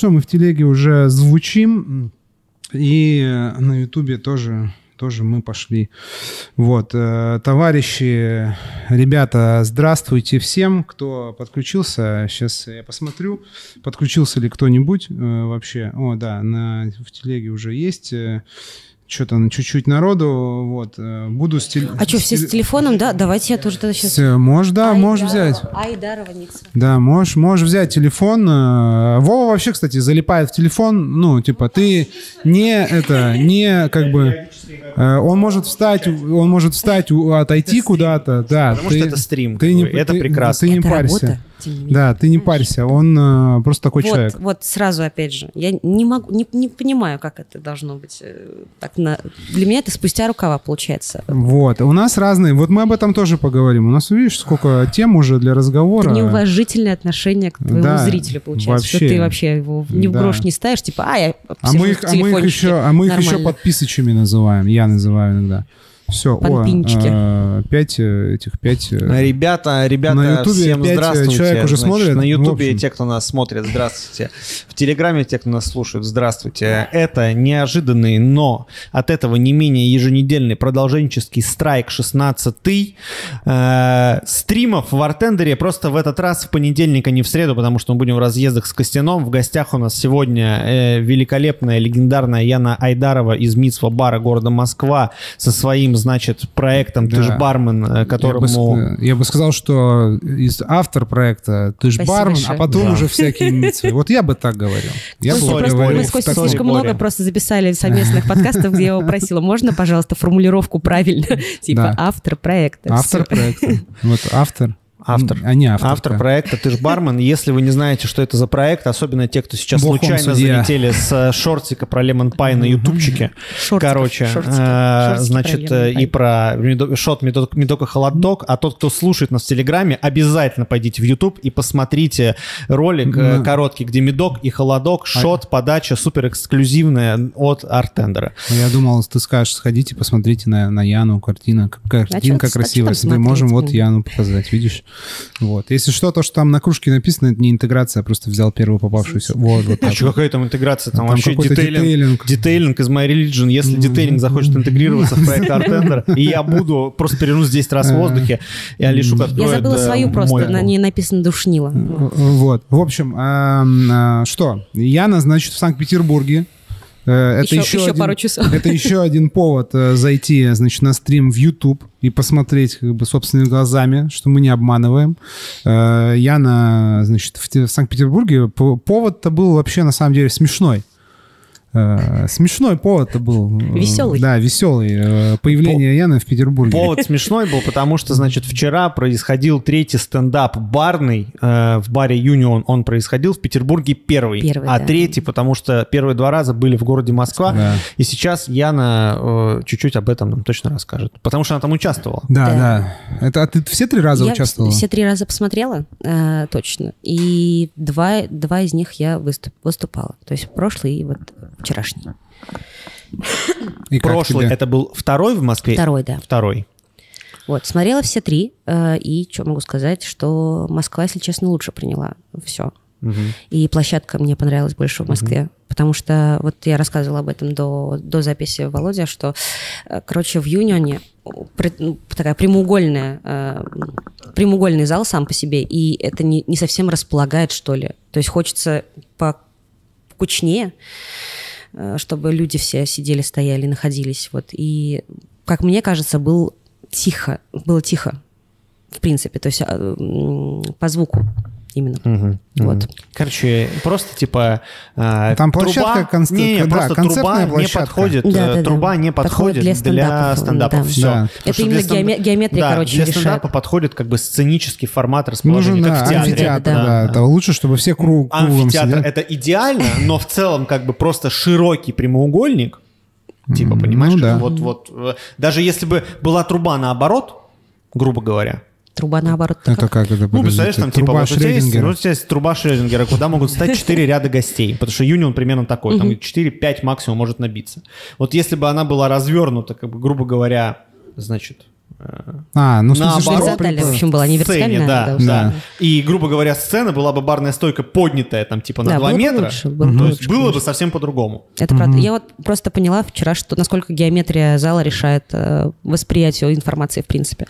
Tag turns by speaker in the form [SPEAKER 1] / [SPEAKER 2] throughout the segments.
[SPEAKER 1] Что мы в телеге уже звучим, и на Ютубе тоже тоже мы пошли. Вот, э, товарищи, ребята, здравствуйте всем, кто подключился. Сейчас я посмотрю, подключился ли кто-нибудь э, вообще. О, да, на, в телеге уже есть. Э, что-то чуть-чуть народу, вот, э, буду с телефоном.
[SPEAKER 2] А что, все с телефоном, да? Давайте я тоже тогда сейчас...
[SPEAKER 1] Все, можешь, да, Айдарова, можешь взять.
[SPEAKER 2] Айдарова Ницца.
[SPEAKER 1] Да, можешь, можешь взять телефон. Э, Вова вообще, кстати, залипает в телефон, ну, типа, ты не это, не как бы... Э, он может встать, он может встать, отойти куда-то, да.
[SPEAKER 3] Потому ты, что это стрим, ты не, это ты, прекрасно.
[SPEAKER 1] Ты не это парься. Работа да, ты не парься, он э, просто такой
[SPEAKER 2] вот,
[SPEAKER 1] человек.
[SPEAKER 2] Вот сразу опять же, я не могу, не, не понимаю, как это должно быть. Э, так на, для меня это спустя рукава получается.
[SPEAKER 1] Вот, у нас разные, вот мы об этом тоже поговорим. У нас, видишь, сколько тем уже для разговора.
[SPEAKER 2] Это неуважительное отношение к твоему да, зрителю получается, вообще, что ты вообще его ни в грош не ставишь, типа, а я
[SPEAKER 1] а мы их, а мы их еще, а мы их еще подписочами называем, я называю иногда. Все,
[SPEAKER 2] Панпинчики.
[SPEAKER 1] о, пять э, этих пять...
[SPEAKER 3] Э, ребята, ребята, на YouTube всем
[SPEAKER 1] э,
[SPEAKER 3] здравствуйте.
[SPEAKER 1] Человек уже Значит, смотрит.
[SPEAKER 3] На Ютубе те, кто нас смотрит, здравствуйте. В Телеграме те, кто нас слушает, здравствуйте. Это неожиданный, но от этого не менее еженедельный продолженческий страйк 16 э, стримов в Артендере просто в этот раз в понедельник, а не в среду, потому что мы будем в разъездах с Костяном. В гостях у нас сегодня э, великолепная, легендарная Яна Айдарова из Мицва бара города Москва со своим значит, проектом да. «Ты ж бармен», которому...
[SPEAKER 1] Я бы, я бы сказал, что из автор проекта «Ты ж бармен», а большое. а потом да. уже всякие митцвы. Вот я бы так говорил. Я
[SPEAKER 2] бы просто, говорил. Мы с Костей слишком много просто записали совместных подкастов, где я его просила, можно, пожалуйста, формулировку правильно? Типа автор проекта.
[SPEAKER 1] Автор проекта. Вот автор.
[SPEAKER 3] Автор.
[SPEAKER 1] А не автор.
[SPEAKER 3] Автор проекта «Ты ж бармен». Если вы не знаете, что это за проект, особенно те, кто сейчас
[SPEAKER 1] Бог
[SPEAKER 3] случайно залетели с э, шортика про Лемон Пай на ютубчике. Короче, э, значит, э, и про шот Медока Холодок. А тот, кто слушает нас в Телеграме, обязательно пойдите в Ютуб и посмотрите ролик короткий, где Медок и Холодок, а шот, подача супер эксклюзивная от Артендера.
[SPEAKER 1] Ну, я думал, ты скажешь, сходите, посмотрите на, на Яну, картина, картинка а красивая. Мы можем вот Яну показать, видишь? Вот. Если что, то, что там на кружке написано, это не интеграция, я просто взял первую попавшуюся. Вот, вот
[SPEAKER 3] а что, какая там интеграция? Там, там вообще детейлинг, детейлинг. Детейлинг из My Religion. Если детейлинг захочет интегрироваться в проект Артендер, и я буду, просто перенусь 10 раз в воздухе, и Алишук
[SPEAKER 2] откроет Я забыла свою просто, на ней написано «душнила».
[SPEAKER 1] Вот. В общем, а, что? Яна, значит, в Санкт-Петербурге
[SPEAKER 2] Э, это еще, еще, еще один, пару часов.
[SPEAKER 1] Это еще один повод э, зайти, значит, на стрим в YouTube и посмотреть как бы собственными глазами, что мы не обманываем. Э, Яна, значит, в Санкт-Петербурге повод-то был вообще на самом деле смешной. Э, смешной повод это был.
[SPEAKER 2] Веселый.
[SPEAKER 1] Да, веселый. Э, появление По- Яны в Петербурге.
[SPEAKER 3] Повод смешной был, потому что, значит, вчера происходил третий стендап барный э, в баре Юнион. Он происходил в Петербурге первый. первый а да. третий, потому что первые два раза были в городе Москва. Да. И сейчас Яна э, чуть-чуть об этом нам точно расскажет. Потому что она там участвовала.
[SPEAKER 1] Да, да. да. Это, а ты все три раза
[SPEAKER 2] я
[SPEAKER 1] участвовала?
[SPEAKER 2] все три раза посмотрела, э, точно. И два, два из них я выступ, выступала. То есть прошлый и вот вчерашний.
[SPEAKER 3] И Прошлый это был второй в Москве?
[SPEAKER 2] Второй, да.
[SPEAKER 3] Второй.
[SPEAKER 2] Вот, смотрела все три, э, и что могу сказать, что Москва, если честно, лучше приняла все. Угу. И площадка мне понравилась больше в Москве, угу. потому что вот я рассказывала об этом до, до записи Володя, что, э, короче, в Юнионе ну, такая прямоугольная, э, прямоугольный зал сам по себе, и это не, не совсем располагает, что ли. То есть хочется покучнее, Э, чтобы люди все сидели, стояли, находились. Вот. И, как мне кажется, был тихо, было тихо, в принципе, то есть а, по звуку именно. Угу, вот.
[SPEAKER 3] Угу. Короче, просто типа
[SPEAKER 1] э, Там площадка
[SPEAKER 3] труба, конст... не, не, да, просто труба площадка. не подходит, да, да, труба да. не подходит, для стендапов. Для стендапов. Да. Все. Да.
[SPEAKER 2] Это именно для стенд... геометрия, да, короче,
[SPEAKER 3] для
[SPEAKER 2] решает.
[SPEAKER 3] стендапа подходит как бы сценический формат расположения,
[SPEAKER 1] Нужен, как да, в театре. Амфитеатр, да. Да. Это лучше, чтобы все круг,
[SPEAKER 3] Амфитеатр сидят. это идеально, но в целом как бы просто широкий прямоугольник, типа, понимаешь, ну, да. вот, вот, э, даже если бы была труба наоборот, грубо говоря,
[SPEAKER 2] Труба наоборот.
[SPEAKER 1] Это как это?
[SPEAKER 3] Ну, представляешь, там типа, вот у, тебя есть, ну, у тебя есть труба Шрёдингера, куда могут стать 4 ряда гостей, потому что Юнион примерно такой, там 4-5 максимум может набиться. Вот если бы она была развернута, как бы, грубо говоря, значит,
[SPEAKER 1] А, ну, в смысле, что
[SPEAKER 2] Горизонтальная, в общем, была, не вертикальная.
[SPEAKER 3] да,
[SPEAKER 2] да.
[SPEAKER 3] И, грубо говоря, сцена была бы барная стойка поднятая там типа на
[SPEAKER 2] Да,
[SPEAKER 3] 2
[SPEAKER 2] было бы
[SPEAKER 3] метра.
[SPEAKER 2] лучше, было бы
[SPEAKER 3] То есть
[SPEAKER 2] лучше,
[SPEAKER 3] было бы
[SPEAKER 2] конечно.
[SPEAKER 3] совсем по-другому.
[SPEAKER 2] Это правда. Я вот просто поняла вчера, что насколько геометрия зала решает э, восприятие информации в принципе,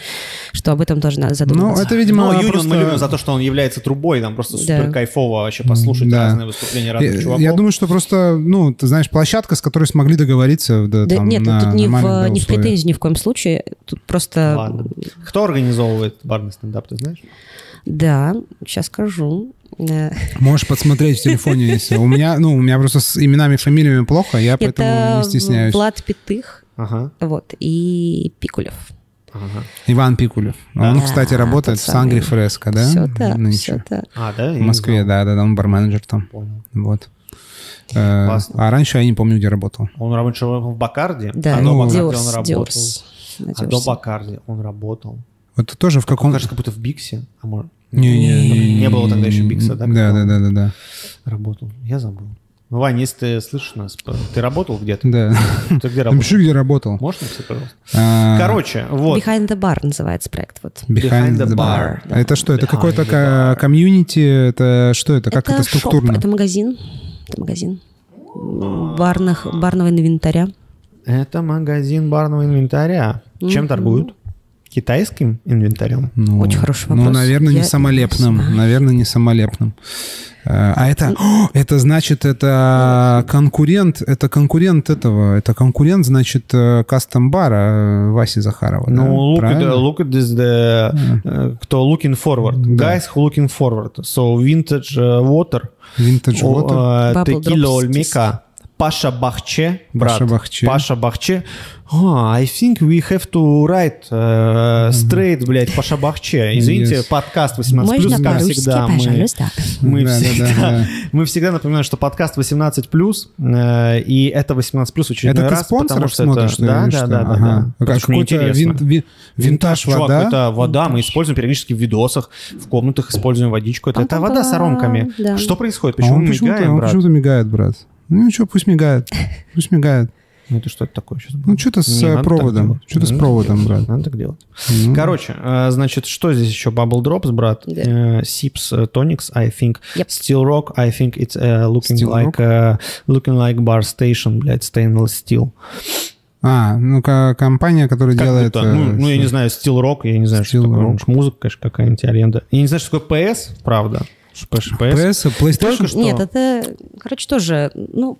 [SPEAKER 2] что об этом тоже надо
[SPEAKER 1] Ну,
[SPEAKER 2] задуматься.
[SPEAKER 1] это, видимо,
[SPEAKER 3] Но Юнион
[SPEAKER 1] просто-
[SPEAKER 3] мы любим за то, что он является трубой, там просто
[SPEAKER 2] Да.
[SPEAKER 3] супер кайфово вообще послушать
[SPEAKER 1] Да.
[SPEAKER 3] разные выступления разных
[SPEAKER 1] Я,
[SPEAKER 3] чуваков.
[SPEAKER 1] я думаю, что просто, ну, ты знаешь, площадка, с которой смогли договориться, да,
[SPEAKER 2] Да
[SPEAKER 1] там,
[SPEAKER 2] нет, ну,
[SPEAKER 1] на
[SPEAKER 2] тут не в, не в
[SPEAKER 1] условиях.
[SPEAKER 2] претензии ни в коем случае. Тут просто...
[SPEAKER 3] Ладно. Кто организовывает барный стендап, ты знаешь?
[SPEAKER 2] Да, сейчас скажу.
[SPEAKER 1] Можешь подсмотреть в телефоне, если... У меня, ну, у меня просто с именами, фамилиями плохо, я поэтому
[SPEAKER 2] Это
[SPEAKER 1] не стесняюсь.
[SPEAKER 2] Влад Пятых,
[SPEAKER 3] Ага.
[SPEAKER 2] вот, и Пикулев.
[SPEAKER 3] ага.
[SPEAKER 1] Иван Пикулев. Он,
[SPEAKER 2] Да,
[SPEAKER 1] кстати, работает
[SPEAKER 2] тот
[SPEAKER 1] в Сангри. Фреско, да?
[SPEAKER 2] Все так,
[SPEAKER 1] Нынче.
[SPEAKER 2] все так.
[SPEAKER 3] А, да?
[SPEAKER 1] В Москве, да, да, да, он барменеджер там.
[SPEAKER 3] Понял.
[SPEAKER 1] Вот. Э,
[SPEAKER 3] Классно.
[SPEAKER 1] А раньше я не помню, где работал.
[SPEAKER 3] Он раньше в Бакарде,
[SPEAKER 2] Да,
[SPEAKER 3] а
[SPEAKER 1] ну,
[SPEAKER 2] Диорс,
[SPEAKER 3] он работал.
[SPEAKER 2] Диорс. На
[SPEAKER 3] А до. Бакарде он работал.
[SPEAKER 1] Вот тоже в каком...
[SPEAKER 3] Он, кажется, как будто в Биксе. А может...
[SPEAKER 1] Не,
[SPEAKER 3] Не было тогда еще Бикса, да?
[SPEAKER 1] Да, да, да, да, да.
[SPEAKER 3] Работал. Я забыл. Ну, Вань, если ты слышишь нас, ты работал где-то?
[SPEAKER 1] Да.
[SPEAKER 3] Ты где работал?
[SPEAKER 1] Напиши, где работал.
[SPEAKER 3] Можешь написать, пожалуйста?
[SPEAKER 1] А,
[SPEAKER 3] Короче, вот.
[SPEAKER 2] Behind the Bar называется проект. Вот.
[SPEAKER 1] Behind,
[SPEAKER 3] Behind the bar.
[SPEAKER 1] bar.
[SPEAKER 2] Да.
[SPEAKER 1] Это что? Это какой-то комьюнити? Это что это? Как это,
[SPEAKER 2] шоп,
[SPEAKER 1] структурно?
[SPEAKER 2] это магазин. Это магазин барных, барного инвентаря.
[SPEAKER 3] Это магазин барного инвентаря. Чем
[SPEAKER 2] Мгм.
[SPEAKER 3] торгуют? Китайским инвентарем?
[SPEAKER 1] Ну,
[SPEAKER 2] Очень хороший
[SPEAKER 1] Ну,
[SPEAKER 2] вопрос.
[SPEAKER 1] наверное, не
[SPEAKER 2] Я
[SPEAKER 1] самолепным.
[SPEAKER 2] не.
[SPEAKER 1] Наверное, не самолепным. Э, А это, О, это значит, это конкурент, это конкурент этого, это конкурент, значит, э, кастом-бара э, Васи Захарова. да?
[SPEAKER 3] Ну, look at, look at this, the, э, кто looking forward.
[SPEAKER 1] Да.
[SPEAKER 3] Guys who looking forward. So, vintage water.
[SPEAKER 1] Vintage Water.
[SPEAKER 2] Drops.
[SPEAKER 3] Ольмика. Паша Бахче, брат.
[SPEAKER 1] Паша Бахче.
[SPEAKER 3] Паша Бахче. Oh, I think we have to write э, straight, блядь, Паша Бахче. Извините,
[SPEAKER 1] Yes.
[SPEAKER 3] подкаст 18+,
[SPEAKER 2] Можно
[SPEAKER 3] как всегда. Мы,
[SPEAKER 2] пожалуйста?
[SPEAKER 3] мы,
[SPEAKER 1] Да, да,
[SPEAKER 3] всегда,
[SPEAKER 1] да, да.
[SPEAKER 3] мы всегда напоминаем, что подкаст 18+, э, и это 18+, очередной
[SPEAKER 1] Это ты
[SPEAKER 3] раз, потому
[SPEAKER 1] спонсоров
[SPEAKER 3] что
[SPEAKER 1] смотришь,
[SPEAKER 3] это... да,
[SPEAKER 1] или
[SPEAKER 3] да,
[SPEAKER 1] что?
[SPEAKER 3] да, да,
[SPEAKER 1] Ага.
[SPEAKER 3] да.
[SPEAKER 1] А
[SPEAKER 3] Потому что мне
[SPEAKER 1] Какой-то вин- ви- винтаж
[SPEAKER 3] чувак,
[SPEAKER 1] вода?
[SPEAKER 3] это вода, мы используем периодически в видосах, в комнатах используем водичку. Это, это вода с аромками.
[SPEAKER 2] да.
[SPEAKER 3] Что происходит?
[SPEAKER 1] А
[SPEAKER 3] Почему
[SPEAKER 1] он
[SPEAKER 3] мы
[SPEAKER 1] почему-то,
[SPEAKER 3] мигаем,
[SPEAKER 1] он
[SPEAKER 3] брат?
[SPEAKER 1] почему-то мигает, брат. Ну ничего, пусть мигает. Пусть мигает.
[SPEAKER 3] Ну это что это такое сейчас?
[SPEAKER 1] Ну что-то с
[SPEAKER 3] Не
[SPEAKER 1] э, проводом. Что-то с
[SPEAKER 3] надо
[SPEAKER 1] проводом, брат.
[SPEAKER 3] Надо так делать.
[SPEAKER 1] Ну.
[SPEAKER 3] Короче, э, значит, что здесь еще? Bubble Drops, брат. Э, Sips Tonics, I think.
[SPEAKER 2] Yep.
[SPEAKER 3] Steel Rock, I think it's looking
[SPEAKER 1] Steel
[SPEAKER 3] like looking like bar station, блядь, stainless steel.
[SPEAKER 1] А, ну компания, которая
[SPEAKER 3] Как
[SPEAKER 1] делает...
[SPEAKER 3] будто,
[SPEAKER 1] э,
[SPEAKER 3] ну, ну, я не знаю, Steel Rock, я не знаю, что
[SPEAKER 1] Steel
[SPEAKER 3] такое.
[SPEAKER 1] Rock.
[SPEAKER 3] Музыка, конечно, какая-нибудь аренда. Я не знаю, что такое PS, правда. PS.
[SPEAKER 1] PS, PlayStation?
[SPEAKER 3] Только что.
[SPEAKER 2] Нет, это, короче, тоже, ну,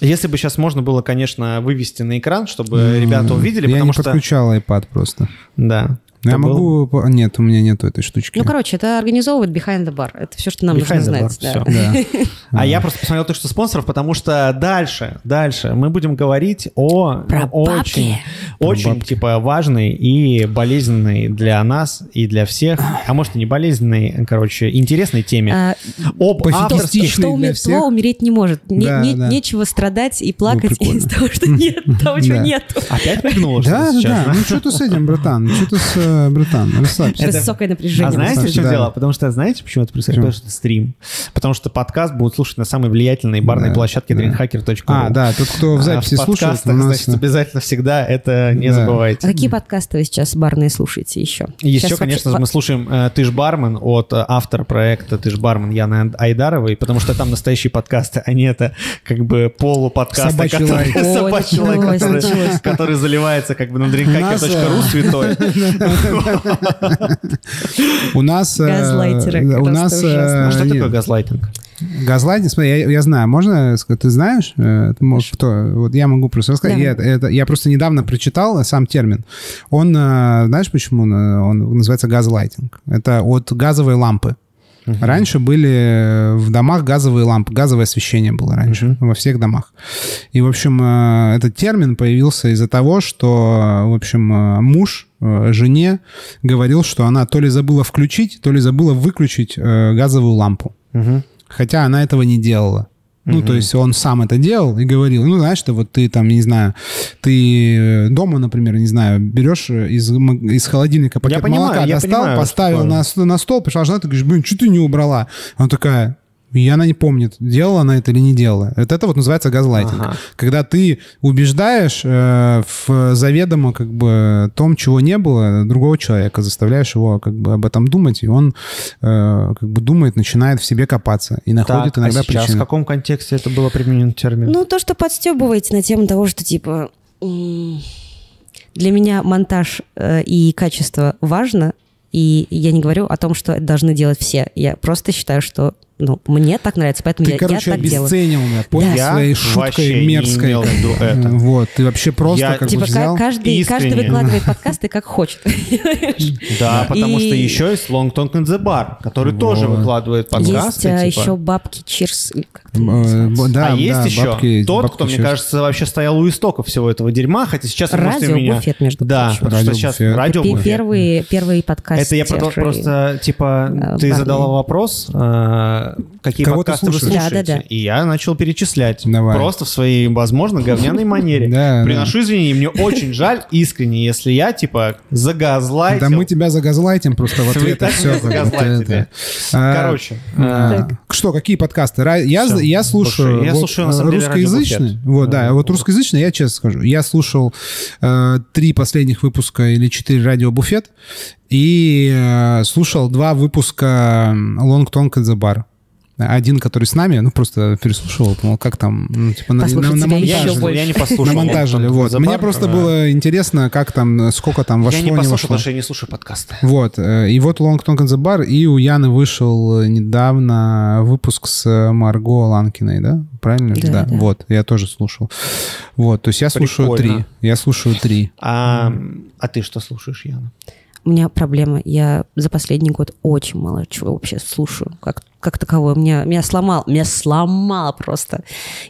[SPEAKER 3] Если бы сейчас можно было, конечно, вывести на экран, чтобы ребята увидели,
[SPEAKER 1] Я
[SPEAKER 3] потому
[SPEAKER 1] не
[SPEAKER 3] что...
[SPEAKER 1] подключал iPad просто.
[SPEAKER 3] Да.
[SPEAKER 1] Я
[SPEAKER 3] был
[SPEAKER 1] могу... Нет, у меня нету этой штучки.
[SPEAKER 2] ну, короче, это организовывает Behind the Bar. Это все, что нам
[SPEAKER 3] Behind
[SPEAKER 2] нужно
[SPEAKER 3] the bar,
[SPEAKER 2] знать. да.
[SPEAKER 3] А я просто посмотрел только что спонсоров, потому что дальше, дальше мы будем говорить о
[SPEAKER 2] Про
[SPEAKER 3] очень,
[SPEAKER 2] бабки.
[SPEAKER 3] очень
[SPEAKER 1] бабки.
[SPEAKER 3] типа важной и болезненной для нас и для всех, а может и не болезненной, короче, интересной теме.
[SPEAKER 2] А,
[SPEAKER 3] Об авторских...
[SPEAKER 1] Для всех.
[SPEAKER 2] зло умереть не может. Не-
[SPEAKER 1] Да,
[SPEAKER 2] не-
[SPEAKER 1] да.
[SPEAKER 2] Нечего страдать и плакать
[SPEAKER 1] прикольно.
[SPEAKER 2] из того, что нет, того, чего нет.
[SPEAKER 3] Опять прыгнула, что
[SPEAKER 1] Да, да. Ну что ты с этим, братан? Что ты с... э, Братан, расслабься.
[SPEAKER 3] Это-
[SPEAKER 2] Высокое
[SPEAKER 3] А
[SPEAKER 2] напряжение.
[SPEAKER 3] знаете, в чем
[SPEAKER 1] Да.
[SPEAKER 3] дело? Потому что, знаете, почему это происходит?
[SPEAKER 1] Почему?
[SPEAKER 3] Потому что это стрим. Потому что подкаст будут слушать на самой влиятельной барной
[SPEAKER 1] Да,
[SPEAKER 3] площадке
[SPEAKER 1] да.
[SPEAKER 3] dreamhacker.ru.
[SPEAKER 1] А, да, тот, кто в
[SPEAKER 3] А
[SPEAKER 1] записи
[SPEAKER 3] в
[SPEAKER 1] слушает, у
[SPEAKER 3] подкастах,
[SPEAKER 1] нас...
[SPEAKER 3] значит, обязательно всегда это не
[SPEAKER 1] Да.
[SPEAKER 2] А
[SPEAKER 3] забывайте.
[SPEAKER 2] какие подкасты вы сейчас барные слушаете еще?
[SPEAKER 3] Еще,
[SPEAKER 2] Сейчас
[SPEAKER 3] конечно,
[SPEAKER 2] вообще-
[SPEAKER 3] мы слушаем э, «Ты ж бармен» от э, автора проекта «Ты ж бармен» Яны Айдаровой, потому что там настоящие подкасты, а не это как бы полуподкасты,
[SPEAKER 1] Собачий
[SPEAKER 3] который,
[SPEAKER 1] лай.
[SPEAKER 2] Ой,
[SPEAKER 3] собачий лай,
[SPEAKER 2] началось,
[SPEAKER 3] который, заливается как бы на drinkhacker.ru святой.
[SPEAKER 1] У нас... э,
[SPEAKER 2] Газлайтеры,
[SPEAKER 1] У нас... э,
[SPEAKER 3] А что такое газлайтинг?
[SPEAKER 1] Газлайтинг, смотри, я, я знаю, можно сказать, ты знаешь? Э, Ты можешь, кто? Вот я могу просто рассказать. Я, это, я просто недавно прочитал сам термин. Он, э, знаешь, почему он, он называется газлайтинг? Это от газовой лампы. Раньше были в домах газовые лампы, газовое освещение было раньше во всех домах. И, в общем, э, этот термин появился из-за того, что, в общем, э, муж жене говорил, что она то ли забыла включить, то ли забыла выключить э, газовую лампу. Хотя она этого не делала. Ну, то есть он сам это делал и говорил, ну, знаешь, ты вот ты там, не знаю, ты э, дома, например, не знаю, берешь э, из, из холодильника пакет
[SPEAKER 3] понимаю,
[SPEAKER 1] молока,
[SPEAKER 3] я
[SPEAKER 1] достал,
[SPEAKER 3] понимаю,
[SPEAKER 1] поставил
[SPEAKER 3] что
[SPEAKER 1] на, на стол, пришла жена, ты говоришь, блин, что ты не убрала? Она такая, и она не помнит, делала она это или не делала. Вот это вот называется газлайтинг.
[SPEAKER 3] Ага.
[SPEAKER 1] Когда ты убеждаешь э, в заведомо как бы том, чего не было, другого человека, заставляешь его как бы об этом думать, и он э, как бы думает, начинает в себе копаться и находит
[SPEAKER 3] Так, а
[SPEAKER 1] иногда
[SPEAKER 3] сейчас в
[SPEAKER 1] причины.
[SPEAKER 3] каком контексте это было применен термин?
[SPEAKER 2] Ну, то, что подстебываете на тему того, что, типа, для меня монтаж э, и качество важно, и я не говорю о том, что это должны делать все. Я просто считаю, что ну, мне так нравится, поэтому
[SPEAKER 1] Ты,
[SPEAKER 2] я,
[SPEAKER 1] короче,
[SPEAKER 2] я так делаю.
[SPEAKER 1] обесценил меня, понял,
[SPEAKER 3] Я
[SPEAKER 1] своей
[SPEAKER 3] вообще
[SPEAKER 1] шуткой
[SPEAKER 3] не
[SPEAKER 1] мерзкой.
[SPEAKER 3] имел в виду это.
[SPEAKER 1] Вот, ты вообще просто
[SPEAKER 3] Я-
[SPEAKER 1] как
[SPEAKER 2] Типа
[SPEAKER 1] бы взял...
[SPEAKER 2] ка- каждый, каждый
[SPEAKER 3] искренне.
[SPEAKER 2] выкладывает подкасты как хочет.
[SPEAKER 3] Да, потому что еще есть Long Talk in the Bar, который тоже выкладывает подкасты.
[SPEAKER 2] Есть а,
[SPEAKER 3] типа.
[SPEAKER 2] еще бабки Чирс.
[SPEAKER 1] Э, Да,
[SPEAKER 3] а есть
[SPEAKER 1] да,
[SPEAKER 3] еще тот, кто, мне кажется, вообще стоял у истоков всего этого дерьма, хотя сейчас
[SPEAKER 2] Радио. Буфет, между
[SPEAKER 3] Да,
[SPEAKER 2] прочим.
[SPEAKER 3] что сейчас радио Буфет.
[SPEAKER 2] Первые, первые подкасты.
[SPEAKER 3] Это я про- просто, типа,
[SPEAKER 2] э,
[SPEAKER 3] ты задала вопрос, э, какие
[SPEAKER 1] Кого ты
[SPEAKER 3] подкасты вы слушаете,
[SPEAKER 2] Да, да, да.
[SPEAKER 3] и я начал перечислять.
[SPEAKER 1] Давай.
[SPEAKER 3] Просто в своей, возможно, говняной манере.
[SPEAKER 1] Да,
[SPEAKER 3] Приношу извинения, мне очень жаль, искренне, если я, типа, загазлайтил.
[SPEAKER 1] Да мы тебя загазлайтим просто в ответ. и
[SPEAKER 3] загазлайтили.
[SPEAKER 1] это. А,
[SPEAKER 3] Короче,
[SPEAKER 1] а, Что, какие подкасты? Я, слушаю,
[SPEAKER 3] я
[SPEAKER 1] вот, да, вот русскоязычный, я честно скажу, я слушал э, три последних выпуска или четыре радио Буфет и э, слушал два выпуска Long Tongue at the Bar. Один, который с нами, ну, просто переслушивал, думал, как там, ну, типа, на, на, на монтаже.
[SPEAKER 3] не, я не послушал. Long Talk
[SPEAKER 1] вот.
[SPEAKER 3] the
[SPEAKER 1] Мне просто было интересно, как там, сколько там вошло,
[SPEAKER 3] Я не
[SPEAKER 1] не
[SPEAKER 3] послушал,
[SPEAKER 1] вошло.
[SPEAKER 3] потому что я не слушаю подкасты.
[SPEAKER 1] Вот, э, и вот Long Talk in the Bar, и у Яны вышел э, недавно выпуск с э, Марго Ланкиной, да? Правильно? же?
[SPEAKER 2] Да, да.
[SPEAKER 1] Вот, я тоже слушал. Вот, то есть я слушаю
[SPEAKER 3] Прикольно.
[SPEAKER 1] три. Я слушаю три.
[SPEAKER 3] А, а ты что слушаешь, Яна?
[SPEAKER 2] У меня проблема. Я за последний год очень мало чего вообще слушаю. Как, как таковое. Меня, меня сломал. Меня сломало просто.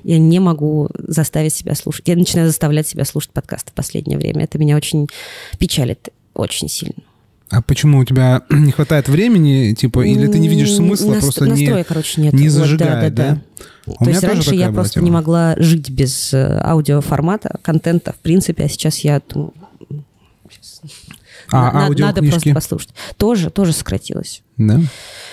[SPEAKER 2] Я не могу заставить себя слушать. Я начинаю заставлять себя слушать подкасты в последнее время. Это меня очень печалит. Очень сильно.
[SPEAKER 1] А почему у тебя не хватает времени, типа, или ты не видишь смысла,
[SPEAKER 2] наст-
[SPEAKER 1] просто не...
[SPEAKER 2] Настроя, короче, нет.
[SPEAKER 1] не
[SPEAKER 2] Вот,
[SPEAKER 1] зажигает, да?
[SPEAKER 2] да?
[SPEAKER 1] У
[SPEAKER 2] То
[SPEAKER 1] меня
[SPEAKER 2] есть раньше я просто
[SPEAKER 1] тема.
[SPEAKER 2] не могла жить без э, аудиоформата, контента, в принципе, а сейчас я думаю,
[SPEAKER 1] А,
[SPEAKER 2] на- надо просто послушать. Тоже, тоже сократилось.
[SPEAKER 1] Да?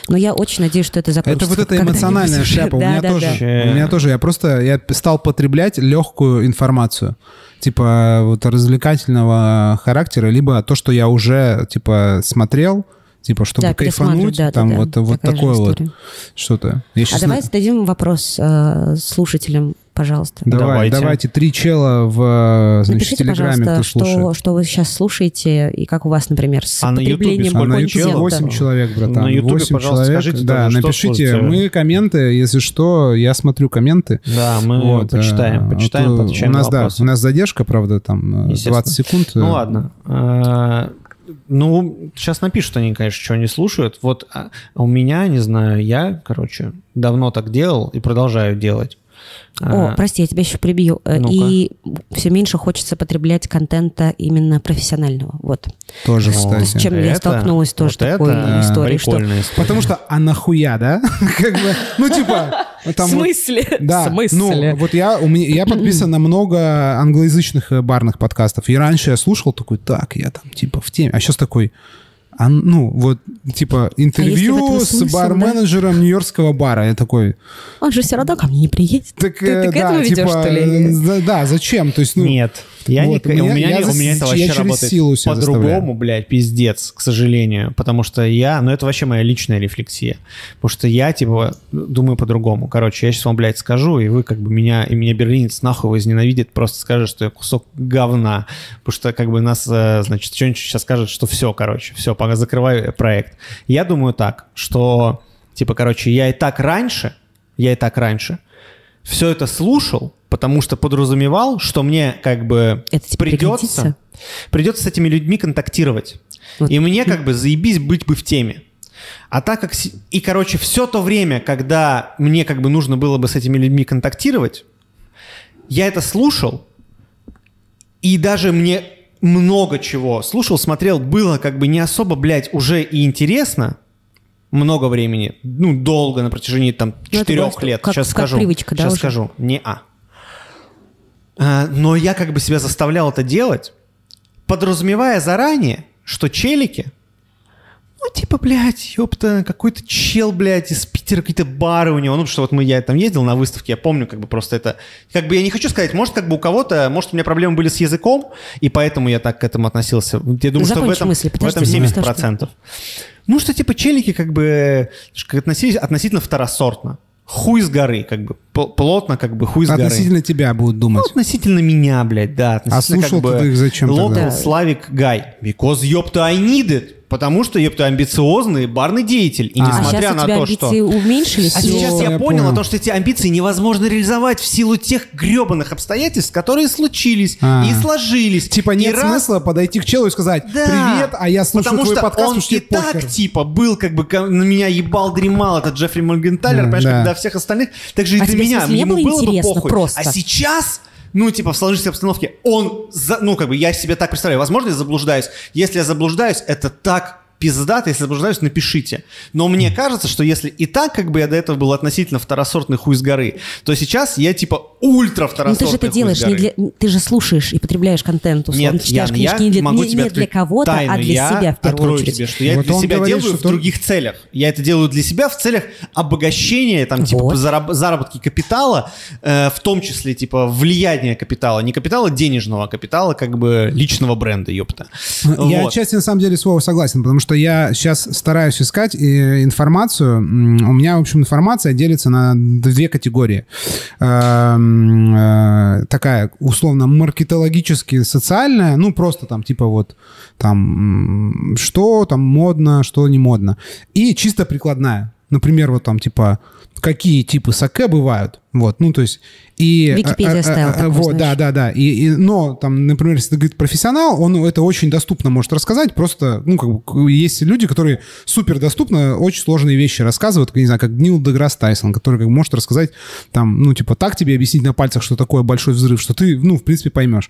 [SPEAKER 2] Но я очень надеюсь, что это закончится.
[SPEAKER 1] Это вот эта эмоциональная шляпа. У
[SPEAKER 2] Да,
[SPEAKER 1] меня
[SPEAKER 2] да,
[SPEAKER 1] тоже.
[SPEAKER 2] да.
[SPEAKER 1] У меня тоже. Я просто я стал потреблять легкую информацию. Типа вот развлекательного характера, либо то, что я уже типа смотрел, типа чтобы
[SPEAKER 2] Да,
[SPEAKER 1] кайфануть,
[SPEAKER 2] да, да,
[SPEAKER 1] там
[SPEAKER 2] да.
[SPEAKER 1] вот, вот
[SPEAKER 2] Такая же
[SPEAKER 1] такое вот
[SPEAKER 2] история.
[SPEAKER 1] что-то. Я
[SPEAKER 2] А
[SPEAKER 1] щас
[SPEAKER 2] давай
[SPEAKER 1] на-
[SPEAKER 2] зададим вопрос э, слушателям, пожалуйста.
[SPEAKER 1] Давай,
[SPEAKER 3] Давайте.
[SPEAKER 1] давайте. три чела в значит,
[SPEAKER 2] Напишите,
[SPEAKER 1] Телеграме, кто
[SPEAKER 2] что,
[SPEAKER 1] слушает.
[SPEAKER 2] что вы сейчас слушаете и как у вас, например, с
[SPEAKER 3] А на Ютубе
[SPEAKER 2] потреблением
[SPEAKER 1] А на
[SPEAKER 3] контента?
[SPEAKER 1] Ютубе
[SPEAKER 2] контента.
[SPEAKER 1] 8 человек, братан.
[SPEAKER 3] На Ютубе,
[SPEAKER 1] 8
[SPEAKER 3] пожалуйста,
[SPEAKER 1] человек.
[SPEAKER 3] скажите
[SPEAKER 1] да,
[SPEAKER 3] тоже, что
[SPEAKER 1] напишите.
[SPEAKER 3] слушаете.
[SPEAKER 1] Мы комменты, если что, я смотрю комменты.
[SPEAKER 3] Да, мы
[SPEAKER 1] Вот,
[SPEAKER 3] почитаем,
[SPEAKER 1] э,
[SPEAKER 3] почитаем,
[SPEAKER 1] а то
[SPEAKER 3] поотвечаем
[SPEAKER 1] у нас,
[SPEAKER 3] на
[SPEAKER 1] да,
[SPEAKER 3] вопросы.
[SPEAKER 1] у нас задержка, правда, там э,
[SPEAKER 3] Естественно.
[SPEAKER 1] 20 секунд.
[SPEAKER 3] Ну
[SPEAKER 1] э,
[SPEAKER 3] ладно. Ну, сейчас напишут они, конечно, что они слушают. Вот а, у меня, не знаю, я, короче, давно так делал и продолжаю делать.
[SPEAKER 2] О,
[SPEAKER 3] А,
[SPEAKER 2] прости, я тебя еще прибью. Э,
[SPEAKER 3] Ну-ка.
[SPEAKER 2] И все меньше хочется потреблять контента именно профессионального. Вот.
[SPEAKER 1] Тоже,
[SPEAKER 3] ну,
[SPEAKER 1] кстати.
[SPEAKER 2] с чем я
[SPEAKER 3] это-
[SPEAKER 2] столкнулась тоже
[SPEAKER 3] вот
[SPEAKER 2] такой
[SPEAKER 3] это
[SPEAKER 2] историей, что-
[SPEAKER 3] история.
[SPEAKER 1] Потому что, а нахуя, да? Как бы, ну, типа... там вот-
[SPEAKER 2] смысле?
[SPEAKER 1] Да,
[SPEAKER 2] В смысле?
[SPEAKER 1] ну, вот я, у меня, я подписан на много англоязычных э, барных подкастов. И раньше я слушал такой, так, я там, типа, в теме. А сейчас такой, а, ну, вот, типа,
[SPEAKER 2] А
[SPEAKER 1] интервью
[SPEAKER 2] этом
[SPEAKER 1] с бар-менеджером нью-йоркского бара. Я такой,
[SPEAKER 2] Он же все равно ко мне не приедет.
[SPEAKER 1] так,
[SPEAKER 2] Ты,
[SPEAKER 1] э,
[SPEAKER 2] ты к
[SPEAKER 1] да,
[SPEAKER 2] этому ведешь,
[SPEAKER 1] типа,
[SPEAKER 2] что ли?
[SPEAKER 1] э, да, да, зачем? То есть, ну,
[SPEAKER 3] Нет, я
[SPEAKER 1] вот,
[SPEAKER 3] не,
[SPEAKER 1] у
[SPEAKER 3] у
[SPEAKER 1] меня- я
[SPEAKER 3] не- у меня это
[SPEAKER 1] я
[SPEAKER 3] вообще
[SPEAKER 1] через
[SPEAKER 3] работает
[SPEAKER 1] силу себя
[SPEAKER 3] по-другому, блядь, пиздец, к сожалению, потому что я, ну это вообще моя личная рефлексия, потому что я, типа, думаю по-другому. Короче, я сейчас вам, блядь, скажу, и вы как бы меня, и меня берлинец нахуй возненавидит, просто скажет, что я кусок говна, потому что как бы нас, э, значит, что-нибудь сейчас скажет, что все, короче, все, пока закрываю проект. Я думаю так, что, типа, короче, я и так раньше, я и так раньше все это слушал, потому что подразумевал, что мне как бы
[SPEAKER 2] Это тебе
[SPEAKER 3] придется,
[SPEAKER 2] пригодится?
[SPEAKER 3] придется с этими людьми контактировать.
[SPEAKER 2] Вот.
[SPEAKER 3] И мне как бы заебись быть бы в теме. А так как... И, короче, все то время, когда мне как бы нужно было бы с этими людьми контактировать, я это слушал, и даже мне много чего слушал, смотрел, было как бы не особо, блядь, уже и интересно, много времени, ну, долго, на протяжении там
[SPEAKER 2] Ну,
[SPEAKER 3] четырех лет.
[SPEAKER 2] как-
[SPEAKER 3] Сейчас
[SPEAKER 2] как
[SPEAKER 3] скажу.
[SPEAKER 2] привычка, да,
[SPEAKER 3] Сейчас
[SPEAKER 2] уже?
[SPEAKER 3] скажу. Не-а. А, Но я как бы себя заставлял это делать, подразумевая заранее, что челики ну, типа, блядь, ёпта, какой-то чел, блядь, из Питера, какие-то бары у него. Ну, что вот мы, я там ездил на выставке, я помню, как бы просто это... Как бы я не хочу сказать, может, как бы у кого-то, может, у меня проблемы были с языком, и поэтому я так к этому относился. Я думаю, что в этом,
[SPEAKER 2] мысли,
[SPEAKER 3] в этом 70%. Ну, что, типа, челики как бы относились относительно второсортно хуй с горы, как бы плотно, как бы хуй с
[SPEAKER 1] горы. Относительно тебя будут думать.
[SPEAKER 3] Ну, относительно меня, блядь, да.
[SPEAKER 1] а слушал как бы, ты их зачем
[SPEAKER 3] Local
[SPEAKER 1] тогда?
[SPEAKER 3] Slavic guy. Because, ёпта, I need it. Потому что, ёпта, амбициозный барный деятель. И
[SPEAKER 2] а,
[SPEAKER 3] несмотря
[SPEAKER 2] а
[SPEAKER 3] на то, что...
[SPEAKER 2] уменьшились?
[SPEAKER 3] А сейчас я, я понял о том, что эти амбиции невозможно реализовать в силу тех гребаных обстоятельств, которые случились а. и сложились.
[SPEAKER 1] Типа нет и смысла раз... подойти к челу и сказать да. «Привет, а я слушаю
[SPEAKER 3] Потому
[SPEAKER 1] твой
[SPEAKER 3] что
[SPEAKER 1] подкаст,
[SPEAKER 3] он и так, типа, был как бы на меня ебал, дремал этот Джеффри Моргенталер, понимаешь, да. когда всех остальных. Так же и а для меня. Ему было бы похуй. Просто. А сейчас ну, типа, в сложившейся обстановке, он, за, ну, как бы, я себе так представляю, возможно, я заблуждаюсь. Если я заблуждаюсь, это так пиздато, если заблуждаюсь, напишите. Но мне кажется, что если и так, как бы я до этого был относительно второсортный хуй с горы, то сейчас я типа ультра второсортный
[SPEAKER 2] Но ты же это делаешь, не для, ты же слушаешь и потребляешь контент, условно.
[SPEAKER 3] Нет, читаешь я, книжки я не для,
[SPEAKER 2] могу не, не для кого-то, а для я себя в первую очередь.
[SPEAKER 3] Тебе, что я вот это для себя говорит, делаю в других целях. Я это делаю для себя в целях обогащения, там, типа, вот. зараб- заработки капитала, э, в том числе, типа, влияния капитала. Не капитала денежного, а капитала, как бы, личного бренда, ёпта.
[SPEAKER 1] Я вот. отчасти, на самом деле, слово согласен, потому что что я сейчас стараюсь искать э, информацию. У меня, в общем, информация делится на две категории. Эм, э, такая, условно, маркетологически социальная, ну, просто там, типа вот, там, что там модно, что не модно. И чисто прикладная. Например, вот там, типа, какие типы саке бывают. Вот, ну, то есть... И,
[SPEAKER 2] Википедия стайл. А, а,
[SPEAKER 1] вот, да, да, да. И, и, но, там, например, если ты говорит профессионал, он это очень доступно может рассказать. Просто, ну, как бы, есть люди, которые супер доступно очень сложные вещи рассказывают. Не знаю, как Нил Деграсс Тайсон, который как, может рассказать, там, ну, типа, так тебе объяснить на пальцах, что такое большой взрыв, что ты, ну, в принципе, поймешь.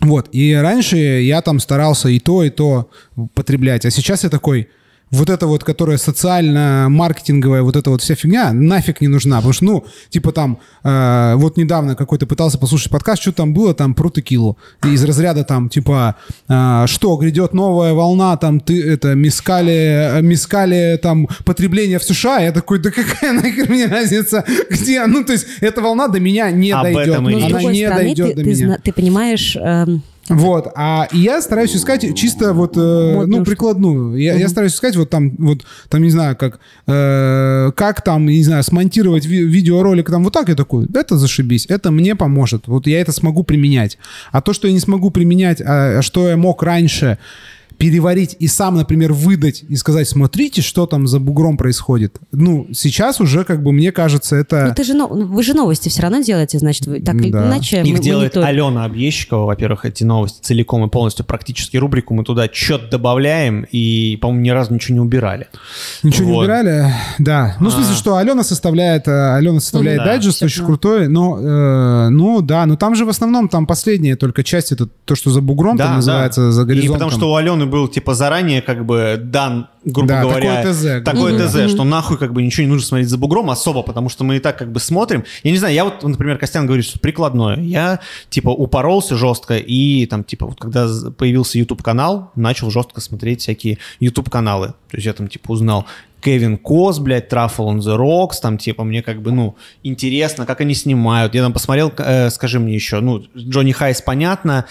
[SPEAKER 1] Вот, и раньше я там старался и то, и то потреблять, а сейчас я такой, вот это вот, которая социально-маркетинговая, вот эта вот вся фигня, нафиг не нужна. Потому что, ну, типа там, э, вот недавно какой-то пытался послушать подкаст, что там было, там про текилу. Из разряда там, типа, э, что, грядет новая волна, там, ты, это, мискали, мискали, там, потребление в США. Я такой, да какая нахер мне разница, где? Ну, то есть, эта волна до меня не Об дойдет. Этом
[SPEAKER 2] и Она не стороны, дойдет ты, до ты, меня. Ты понимаешь... Эм
[SPEAKER 1] вот, а я стараюсь искать чисто вот, э, ну, прикладную. Я, угу. я стараюсь искать вот там, вот, там, не знаю, как, э, как там, не знаю, смонтировать ви- видеоролик там вот так, я такой, это зашибись, это мне поможет, вот я это смогу применять. А то, что я не смогу применять, а, а что я мог раньше, переварить и сам, например, выдать и сказать, смотрите, что там за бугром происходит. Ну, сейчас уже, как бы, мне кажется, это...
[SPEAKER 2] Ну, ты же, вы же новости все равно делаете, значит, вы, так или иначе...
[SPEAKER 3] Их мы, делает мы Алена Объездчикова, во-первых, эти новости целиком и полностью, практически рубрику мы туда что-то добавляем и, по-моему, ни разу ничего не убирали.
[SPEAKER 1] Ничего вот. не убирали? Да. Ну, в смысле, а. что Алена составляет, э, Алена составляет ну, да, дайджест, очень крутой, но, э, ну, да, но там же в основном, там последняя только часть, это то, что за бугром да, там называется, да. за горизонтом. И
[SPEAKER 3] потому что у Алены был типа заранее как бы дан, грубо да, говоря, такое ТЗ, такое mm-hmm. ТЗ, что нахуй как бы ничего не нужно смотреть за бугром особо, потому что мы и так как бы смотрим. Я не знаю, я вот, например, Костян говорит, что прикладное. Я типа упоролся жестко и там типа вот когда появился YouTube канал, начал жестко смотреть всякие YouTube каналы. То есть я там типа узнал Кевин Кос, блядь, Truffle on the Rocks, там, типа, мне как бы, ну, интересно, как они снимают. Я там посмотрел, э, скажи мне еще, ну, Джонни Хайс, понятно,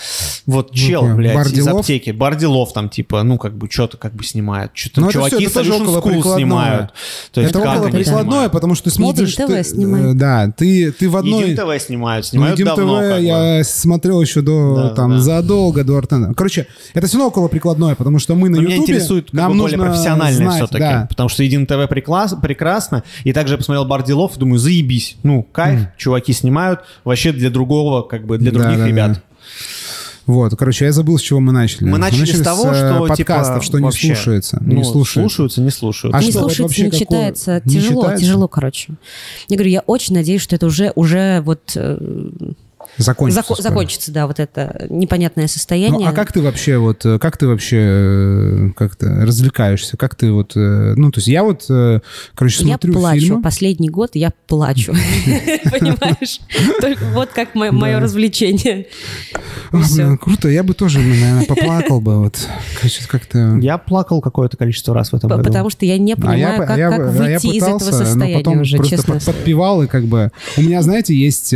[SPEAKER 3] вот чел, блядь, Бардилов? из аптеки, Бардилов там, типа, ну, как бы, что-то как бы снимают. Что-то ну, чуваки из Solution School снимают.
[SPEAKER 1] То есть, это как около прикладное, потому что ты смотришь...
[SPEAKER 2] ТВ ты, снимают.
[SPEAKER 1] Э, да, ты, ты в одной...
[SPEAKER 3] Едим ТВ снимают, снимают ну, давно.
[SPEAKER 1] ТВ я смотрел еще до, да, там, да. задолго до Артена. Короче, это все равно около прикладное, потому что мы на Ютубе... Меня интересует
[SPEAKER 3] как бы более профессиональное все-таки, да. потому что Един ТВ прекрасно. И также я посмотрел Бардилов, думаю, заебись. Ну, кайф, mm. чуваки снимают. Вообще для другого, как бы для других да, ребят. Да.
[SPEAKER 1] Вот, короче, я забыл, с чего мы начали.
[SPEAKER 3] Мы начали, мы начали с того, с, что
[SPEAKER 1] подкастов, типа, что вообще, не слушается.
[SPEAKER 3] Ну, не слушается. слушаются, не слушаются.
[SPEAKER 2] А не что, слушается, вообще не какое? читается. Не тяжело, читается? тяжело, короче. Я говорю, я очень надеюсь, что это уже, уже вот...
[SPEAKER 1] Закончится.
[SPEAKER 2] зако-
[SPEAKER 1] скоро.
[SPEAKER 2] закончится, да, вот это непонятное состояние.
[SPEAKER 1] Ну, а как ты вообще вот, э, как ты вообще э, как-то развлекаешься? Как ты вот, э, ну, то есть я вот, короче,
[SPEAKER 2] Я
[SPEAKER 1] смотрю
[SPEAKER 2] плачу.
[SPEAKER 1] фильмы.
[SPEAKER 2] Последний год я плачу. Понимаешь? Вот как мое развлечение.
[SPEAKER 1] А, круто, я бы тоже, наверное, поплакал бы, вот, короче, как-то...
[SPEAKER 3] Я плакал какое-то количество раз в этом году.
[SPEAKER 2] Потому что я не
[SPEAKER 1] А я,
[SPEAKER 2] понимаю,
[SPEAKER 1] бы-
[SPEAKER 2] как
[SPEAKER 1] я а я
[SPEAKER 2] выйти из этого состояния
[SPEAKER 1] потом
[SPEAKER 2] уже,
[SPEAKER 1] просто
[SPEAKER 2] честно.
[SPEAKER 1] под- подпевал, и как бы... У меня, знаете, есть...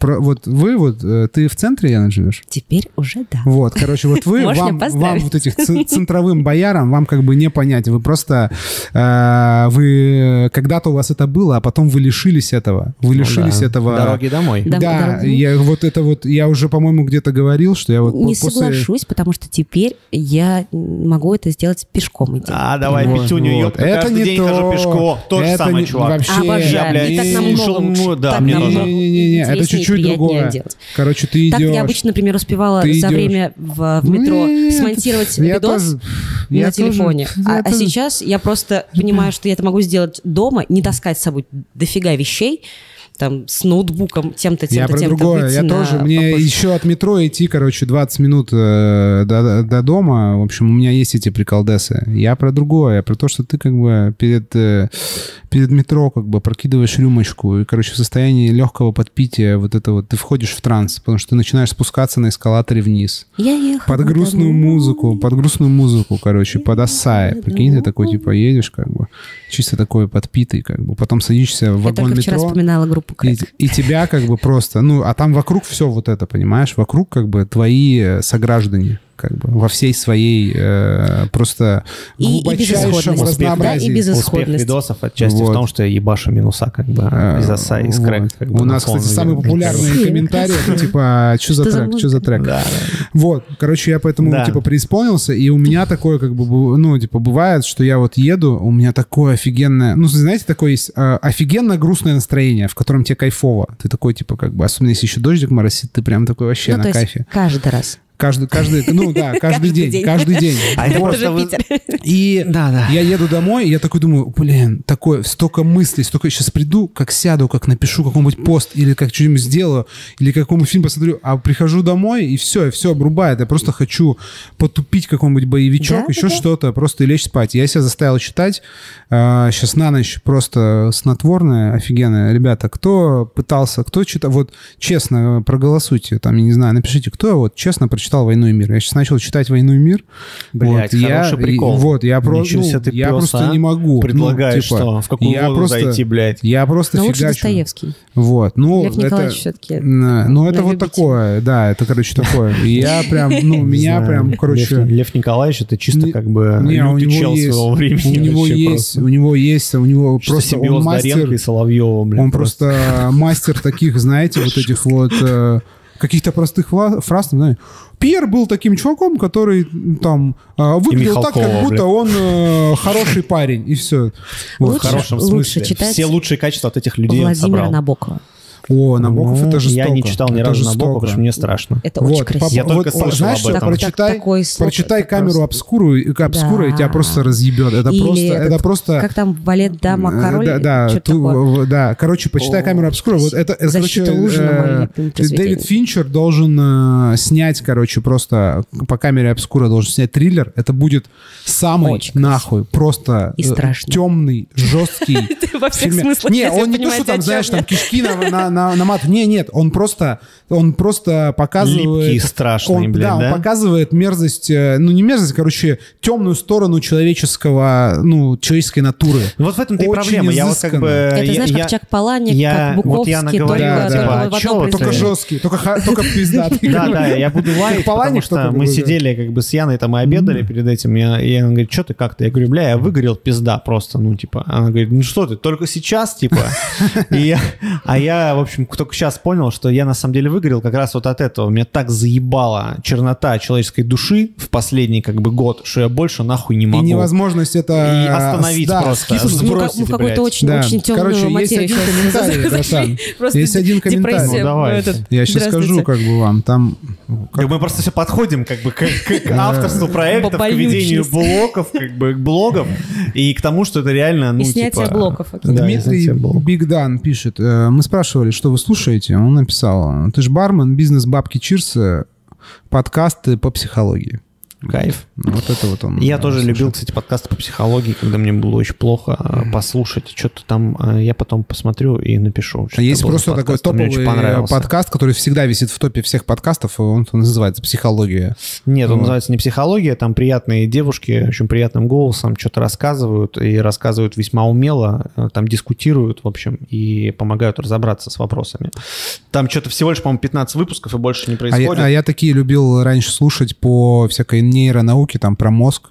[SPEAKER 1] Вот вы, вот, э, ты в центре, Яна, живешь?
[SPEAKER 2] Теперь уже да.
[SPEAKER 1] Вот, короче, вот вы, вам, вам вот этих центровым боярам, вам как бы не понять. Вы просто, э, вы, когда-то у вас это было, а потом вы лишились этого. Вы
[SPEAKER 3] Ну
[SPEAKER 1] лишились
[SPEAKER 3] да.
[SPEAKER 1] этого...
[SPEAKER 3] Дороги домой.
[SPEAKER 2] Да,
[SPEAKER 1] Да,
[SPEAKER 2] дороги.
[SPEAKER 1] я вот это вот, я уже, по-моему, где-то говорил, что я вот
[SPEAKER 2] Не соглашусь, потому что теперь я могу это сделать пешком идти.
[SPEAKER 3] А, давай,
[SPEAKER 1] Вот,
[SPEAKER 3] Петюню,
[SPEAKER 1] вот.
[SPEAKER 3] ёпта,
[SPEAKER 1] Это
[SPEAKER 3] каждый
[SPEAKER 1] не
[SPEAKER 3] день
[SPEAKER 1] то.
[SPEAKER 3] хожу пешком. То же самое,
[SPEAKER 1] не-
[SPEAKER 3] чувак.
[SPEAKER 1] вообще-
[SPEAKER 2] Обожаю.
[SPEAKER 3] Я, блядь,
[SPEAKER 2] и так намного
[SPEAKER 3] ну,
[SPEAKER 2] лучше.
[SPEAKER 3] да,
[SPEAKER 2] так
[SPEAKER 3] мне тоже.
[SPEAKER 1] Не-не-не, это чуть-чуть другое.
[SPEAKER 2] Делать.
[SPEAKER 1] Короче, ты идешь...
[SPEAKER 2] Так я обычно, например, успевала
[SPEAKER 1] Ты
[SPEAKER 2] за
[SPEAKER 1] идешь.
[SPEAKER 2] время в, в метро
[SPEAKER 1] Нет,
[SPEAKER 2] смонтировать
[SPEAKER 1] я
[SPEAKER 2] видос
[SPEAKER 1] тоже- я
[SPEAKER 2] на
[SPEAKER 1] тоже-
[SPEAKER 2] телефоне.
[SPEAKER 1] я
[SPEAKER 2] а, а
[SPEAKER 1] тоже-
[SPEAKER 2] сейчас я просто понимаю, что я это могу сделать дома, не таскать с собой дофига вещей, там, с ноутбуком, тем-то,
[SPEAKER 1] Я
[SPEAKER 2] тем-то,
[SPEAKER 1] про
[SPEAKER 2] тем-то.
[SPEAKER 1] другое. Я тоже. Мне
[SPEAKER 2] попозже.
[SPEAKER 1] еще от метро идти, короче, 20 минут э, до, до дома. В общем, у меня есть эти приколдесы. Я про другое. Я про то, что ты как бы перед, э, перед метро как бы прокидываешь рюмочку. И, короче, в состоянии легкого подпития вот это вот ты входишь в транс, потому что ты начинаешь спускаться на эскалаторе вниз.
[SPEAKER 2] Я ехала
[SPEAKER 1] Под грустную
[SPEAKER 2] домой.
[SPEAKER 1] музыку, под грустную музыку, короче, под Ассай. Прикинь, ты такой, типа, едешь, как бы, чисто такой подпитый, как бы. Потом садишься в
[SPEAKER 2] Я
[SPEAKER 1] вагон
[SPEAKER 2] только вчера
[SPEAKER 1] метро.
[SPEAKER 2] вспоминала группу
[SPEAKER 1] И,
[SPEAKER 2] Крэк.
[SPEAKER 1] и тебя как бы просто, ну, а там вокруг все вот это, понимаешь? Вокруг как бы твои э, сограждане, как бы во всей своей э, просто
[SPEAKER 2] И- и безысходность. Да,
[SPEAKER 1] разнообразии.
[SPEAKER 2] и без-
[SPEAKER 3] Успех
[SPEAKER 2] Безысходность.
[SPEAKER 3] видосов отчасти
[SPEAKER 1] Вот.
[SPEAKER 3] в том, что я ебашу минуса, как бы,
[SPEAKER 1] Э,
[SPEAKER 3] из оса, из
[SPEAKER 1] вот.
[SPEAKER 3] крэк. как бы,
[SPEAKER 1] У
[SPEAKER 3] на
[SPEAKER 1] нас, кстати, самые популярные комментарии, это типа, что за
[SPEAKER 2] Что за
[SPEAKER 1] трек, что за трек?
[SPEAKER 3] Да, да.
[SPEAKER 1] Вот, короче, я поэтому,
[SPEAKER 3] Да.
[SPEAKER 1] типа, преисполнился, и у меня такое, как бы, ну, типа, бывает, что я вот еду, у меня такое офигенное, ну, знаете, такое есть э, офигенно грустное настроение, в котором тебе кайфово. Ты такой, типа, как бы, особенно если еще дождик моросит, ты прям такой вообще
[SPEAKER 2] Ну,
[SPEAKER 1] на кайфе.
[SPEAKER 2] каждый раз.
[SPEAKER 1] Каждый, каждый, ну да, каждый
[SPEAKER 2] Каждый
[SPEAKER 1] день,
[SPEAKER 2] день.
[SPEAKER 1] каждый день.
[SPEAKER 3] А это просто вы-
[SPEAKER 2] Питер.
[SPEAKER 1] И
[SPEAKER 3] Да, да.
[SPEAKER 1] я еду домой, и я такой думаю, блин, такое, столько мыслей, столько сейчас приду, как сяду, как напишу какой-нибудь пост, или как что-нибудь сделаю, или какому фильм посмотрю, а прихожу домой, и все, и все обрубает. Я просто хочу потупить какой-нибудь боевичок,
[SPEAKER 2] Да,
[SPEAKER 1] еще
[SPEAKER 2] да,
[SPEAKER 1] что-то, просто и лечь спать. Я себя заставил читать. сейчас на ночь просто снотворное, офигенное. Ребята, кто пытался, кто читал, вот честно проголосуйте, там, я не знаю, напишите, кто вот честно прочитал «Войну и мир». Я сейчас начал читать «Войну и мир».
[SPEAKER 3] Блядь,
[SPEAKER 1] вот, я,
[SPEAKER 3] прикол.
[SPEAKER 1] и- вот, я, про, ну,
[SPEAKER 3] ты
[SPEAKER 1] я
[SPEAKER 3] пёс,
[SPEAKER 1] просто
[SPEAKER 3] а?
[SPEAKER 1] не могу.
[SPEAKER 3] Предлагаешь,
[SPEAKER 1] ну, типа,
[SPEAKER 3] что? В какую
[SPEAKER 1] я
[SPEAKER 3] воду
[SPEAKER 1] просто,
[SPEAKER 3] зайти, блядь?
[SPEAKER 1] Я просто
[SPEAKER 2] Но лучше
[SPEAKER 1] фигачу.
[SPEAKER 2] Достоевский.
[SPEAKER 1] Вот, ну,
[SPEAKER 2] Лев
[SPEAKER 1] это...
[SPEAKER 2] Николаевич все-таки.
[SPEAKER 1] Ну, это вот такое, да, это, короче, такое. Я прям, ну, меня прям, короче...
[SPEAKER 3] Лев, Николаевич это чисто как бы лютый
[SPEAKER 1] него
[SPEAKER 3] чел
[SPEAKER 1] есть,
[SPEAKER 3] своего времени.
[SPEAKER 1] у него есть, у него есть, у него просто он мастер, он просто мастер таких, знаете, вот этих вот э, каких-то простых фраз, там, знаете. Пьер был таким чуваком, который там э, выглядел так, как будто он э, хороший парень, и все.
[SPEAKER 3] В
[SPEAKER 2] Лучше-
[SPEAKER 3] хорошем
[SPEAKER 2] лучше
[SPEAKER 3] смысле.
[SPEAKER 2] читать
[SPEAKER 3] Все лучшие качества от этих людей он
[SPEAKER 2] Владимира
[SPEAKER 3] собрал.
[SPEAKER 2] Набокова.
[SPEAKER 1] О, Набоков
[SPEAKER 3] Ну,
[SPEAKER 1] это жестоко.
[SPEAKER 3] Я не читал ни
[SPEAKER 1] Это
[SPEAKER 3] разу
[SPEAKER 1] жестоко.
[SPEAKER 3] Набокова, потому что мне страшно.
[SPEAKER 2] Это очень красиво.
[SPEAKER 3] Я только
[SPEAKER 1] вот,
[SPEAKER 3] слышал
[SPEAKER 1] знаешь,
[SPEAKER 3] об этом.
[SPEAKER 1] прочитай,
[SPEAKER 2] Так-
[SPEAKER 1] прочитай
[SPEAKER 2] это
[SPEAKER 1] камеру
[SPEAKER 2] просто-
[SPEAKER 1] обскуру, и- обскура, и
[SPEAKER 2] Да.
[SPEAKER 1] тебя просто разъебет. Это
[SPEAKER 2] Или
[SPEAKER 1] просто, это
[SPEAKER 2] этот,
[SPEAKER 1] просто...
[SPEAKER 2] Как там балет дама король?
[SPEAKER 1] Да, да, ту- да. Короче, почитай
[SPEAKER 2] О,
[SPEAKER 1] камеру обскура. Вот это, это
[SPEAKER 2] Защита
[SPEAKER 1] короче, э. Дэвид Финчер должен э, снять, короче, просто по камере обскура должен снять триллер. Это будет самый
[SPEAKER 2] Очень красиво.
[SPEAKER 1] нахуй просто э, темный, жесткий.
[SPEAKER 2] Во всех смыслах,
[SPEAKER 1] Не, он не то, что там, знаешь, там кишки на, на, на, наматывает. Не, нет, он просто, он просто показывает...
[SPEAKER 3] Липкий и страшный,
[SPEAKER 1] он,
[SPEAKER 3] блядь,
[SPEAKER 1] да?
[SPEAKER 3] да?
[SPEAKER 1] он показывает мерзость, э, ну не мерзость, короче, темную сторону человеческого, ну, человеческой натуры.
[SPEAKER 3] Вот в этом-то и
[SPEAKER 1] Очень
[SPEAKER 3] проблема. Я вот как бы...
[SPEAKER 2] Это
[SPEAKER 3] я-
[SPEAKER 2] знаешь,
[SPEAKER 3] я-
[SPEAKER 2] как Чак Паланик,
[SPEAKER 3] я-
[SPEAKER 2] как
[SPEAKER 3] вот
[SPEAKER 2] Буковский,
[SPEAKER 3] я
[SPEAKER 2] только,
[SPEAKER 1] Да,
[SPEAKER 2] только
[SPEAKER 1] типа,
[SPEAKER 3] а
[SPEAKER 1] Только жесткий, только, только пиздатый.
[SPEAKER 3] Да, да, я буду лаять, потому что мы
[SPEAKER 1] да.
[SPEAKER 3] сидели как бы с Яной там и обедали перед этим, я- и она говорит, что ты как ты? Я говорю, бля, я выгорел пизда просто, ну, типа. Она говорит, ну что ты, только сейчас, типа? И А я, в общем, только сейчас понял, что я на самом деле выгорел как раз вот от этого. Меня так заебала чернота человеческой души в последний как бы год, что я больше нахуй не
[SPEAKER 1] И
[SPEAKER 3] могу.
[SPEAKER 1] невозможность это...
[SPEAKER 3] И остановить
[SPEAKER 1] да,
[SPEAKER 3] просто.
[SPEAKER 1] скиснуть.
[SPEAKER 2] Ну, как- какую-то
[SPEAKER 3] блядь.
[SPEAKER 2] очень,
[SPEAKER 1] Да.
[SPEAKER 2] очень темную
[SPEAKER 1] Короче, есть
[SPEAKER 2] материю
[SPEAKER 1] один
[SPEAKER 2] сейчас
[SPEAKER 1] комментарий, братан. Есть один комментарий.
[SPEAKER 3] Ну, давай.
[SPEAKER 2] этот,
[SPEAKER 1] Я сейчас скажу, как бы вам, там...
[SPEAKER 3] Мы просто все подходим как бы к, к- к авторству проектов, к ведению блоков, как бы к блогов и к тому, что это реально, ну,
[SPEAKER 2] И снятие
[SPEAKER 3] типа...
[SPEAKER 2] блоков,
[SPEAKER 3] и
[SPEAKER 1] Дмитрий. Бигдан пишет, э, мы спрашивали, что вы слушаете. Он написал, ты ж бармен, бизнес, бабки, чирсы, подкасты по психологии.
[SPEAKER 3] Кайф.
[SPEAKER 1] Вот это вот он.
[SPEAKER 3] Я
[SPEAKER 1] да,
[SPEAKER 3] тоже любил, кстати, подкасты по психологии, когда мне было очень плохо а, послушать что-то там. а, Я потом посмотрю и напишу.
[SPEAKER 1] А есть просто такой
[SPEAKER 3] он
[SPEAKER 1] топовый подкаст, который всегда висит в топе всех подкастов, и он называется «Психология».
[SPEAKER 3] Нет, он
[SPEAKER 1] Вот.
[SPEAKER 3] называется не психология, там приятные девушки очень приятным голосом что-то рассказывают, и рассказывают весьма умело, э, там дискутируют, в общем, и помогают разобраться с вопросами. Там что-то всего лишь, по-моему, 15 выпусков, и больше не
[SPEAKER 1] А я,
[SPEAKER 3] происходит.
[SPEAKER 1] а я такие любил раньше слушать по всякой нейронауке, там, про мозг.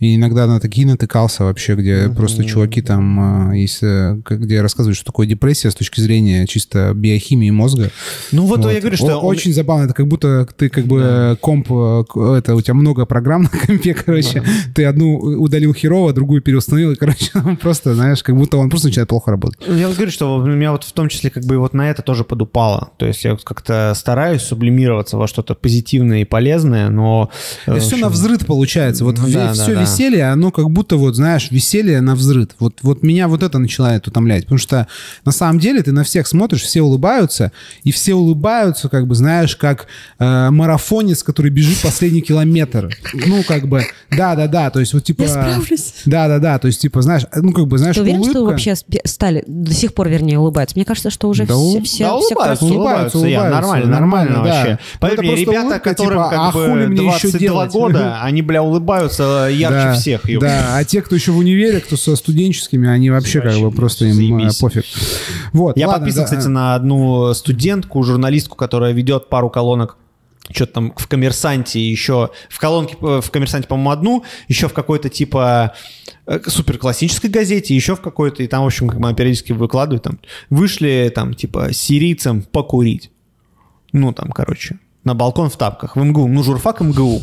[SPEAKER 1] И иногда на такие натыкался вообще, где просто чуваки там, э, есть, э, где рассказывают, что такое депрессия с точки зрения чисто биохимии мозга.
[SPEAKER 3] ну вот,
[SPEAKER 1] Вот.
[SPEAKER 3] я говорю,
[SPEAKER 1] О-
[SPEAKER 3] что... он-
[SPEAKER 1] Очень забавно. Это как будто ты как бы э, комп... э, Это у тебя много программ на компе, короче. Ты одну удалил херово, другую переустановил, и, короче, просто, знаешь, как будто он просто начинает плохо работать.
[SPEAKER 3] Ну, Я вот говорю, что у меня вот в том числе как бы вот на это тоже подупало. То есть я вот как-то стараюсь сублимироваться во что-то позитивное и полезное, но...
[SPEAKER 1] Это все на взрыв получается. Вот
[SPEAKER 3] да,
[SPEAKER 1] все
[SPEAKER 3] да, да.
[SPEAKER 1] Веселье, оно как будто вот, знаешь, веселье на взрыв. Вот, вот меня вот это начинает утомлять. Потому что на самом деле ты на всех смотришь, все улыбаются, и все улыбаются, как бы, знаешь, как э, марафонец, который бежит последний километр. Ну, как бы, да-да-да, то есть вот типа...
[SPEAKER 2] Я справлюсь.
[SPEAKER 1] Да-да-да, то есть типа, знаешь, ну, как бы, знаешь,
[SPEAKER 2] Ты уверен, что
[SPEAKER 1] улыбка-
[SPEAKER 2] вообще спе- стали, до сих пор, вернее, улыбаются? Мне кажется, что уже
[SPEAKER 1] Да
[SPEAKER 2] все,
[SPEAKER 1] у-
[SPEAKER 2] все,
[SPEAKER 3] да,
[SPEAKER 2] все
[SPEAKER 3] улыбаются, улыбаются, я, нормально, нормально
[SPEAKER 1] да.
[SPEAKER 3] вообще.
[SPEAKER 1] Ну,
[SPEAKER 3] Поверь мне, ребята,
[SPEAKER 1] улыбка,
[SPEAKER 3] которым
[SPEAKER 1] типа, а
[SPEAKER 3] как
[SPEAKER 1] хули
[SPEAKER 3] бы
[SPEAKER 1] мне еще
[SPEAKER 3] 22
[SPEAKER 1] делать?
[SPEAKER 3] года, они, бля, улыбаются ярче
[SPEAKER 1] да,
[SPEAKER 3] всех. ёпта.
[SPEAKER 1] Да, а те, кто еще в универе, кто со студенческими, они вообще как бы просто им э,
[SPEAKER 3] заебись.
[SPEAKER 1] пофиг. Вот,
[SPEAKER 3] Я
[SPEAKER 1] ладно,
[SPEAKER 3] подписан,
[SPEAKER 1] да,
[SPEAKER 3] кстати, на одну студентку, журналистку, которая ведет пару колонок что-то там в коммерсанте еще в колонке э, в коммерсанте по-моему одну еще в какой-то типа э, супер классической газете еще в какой-то и там в общем как бы периодически выкладывает там вышли там типа сирийцам покурить ну там короче на балкон в тапках в МГУ ну журфак МГУ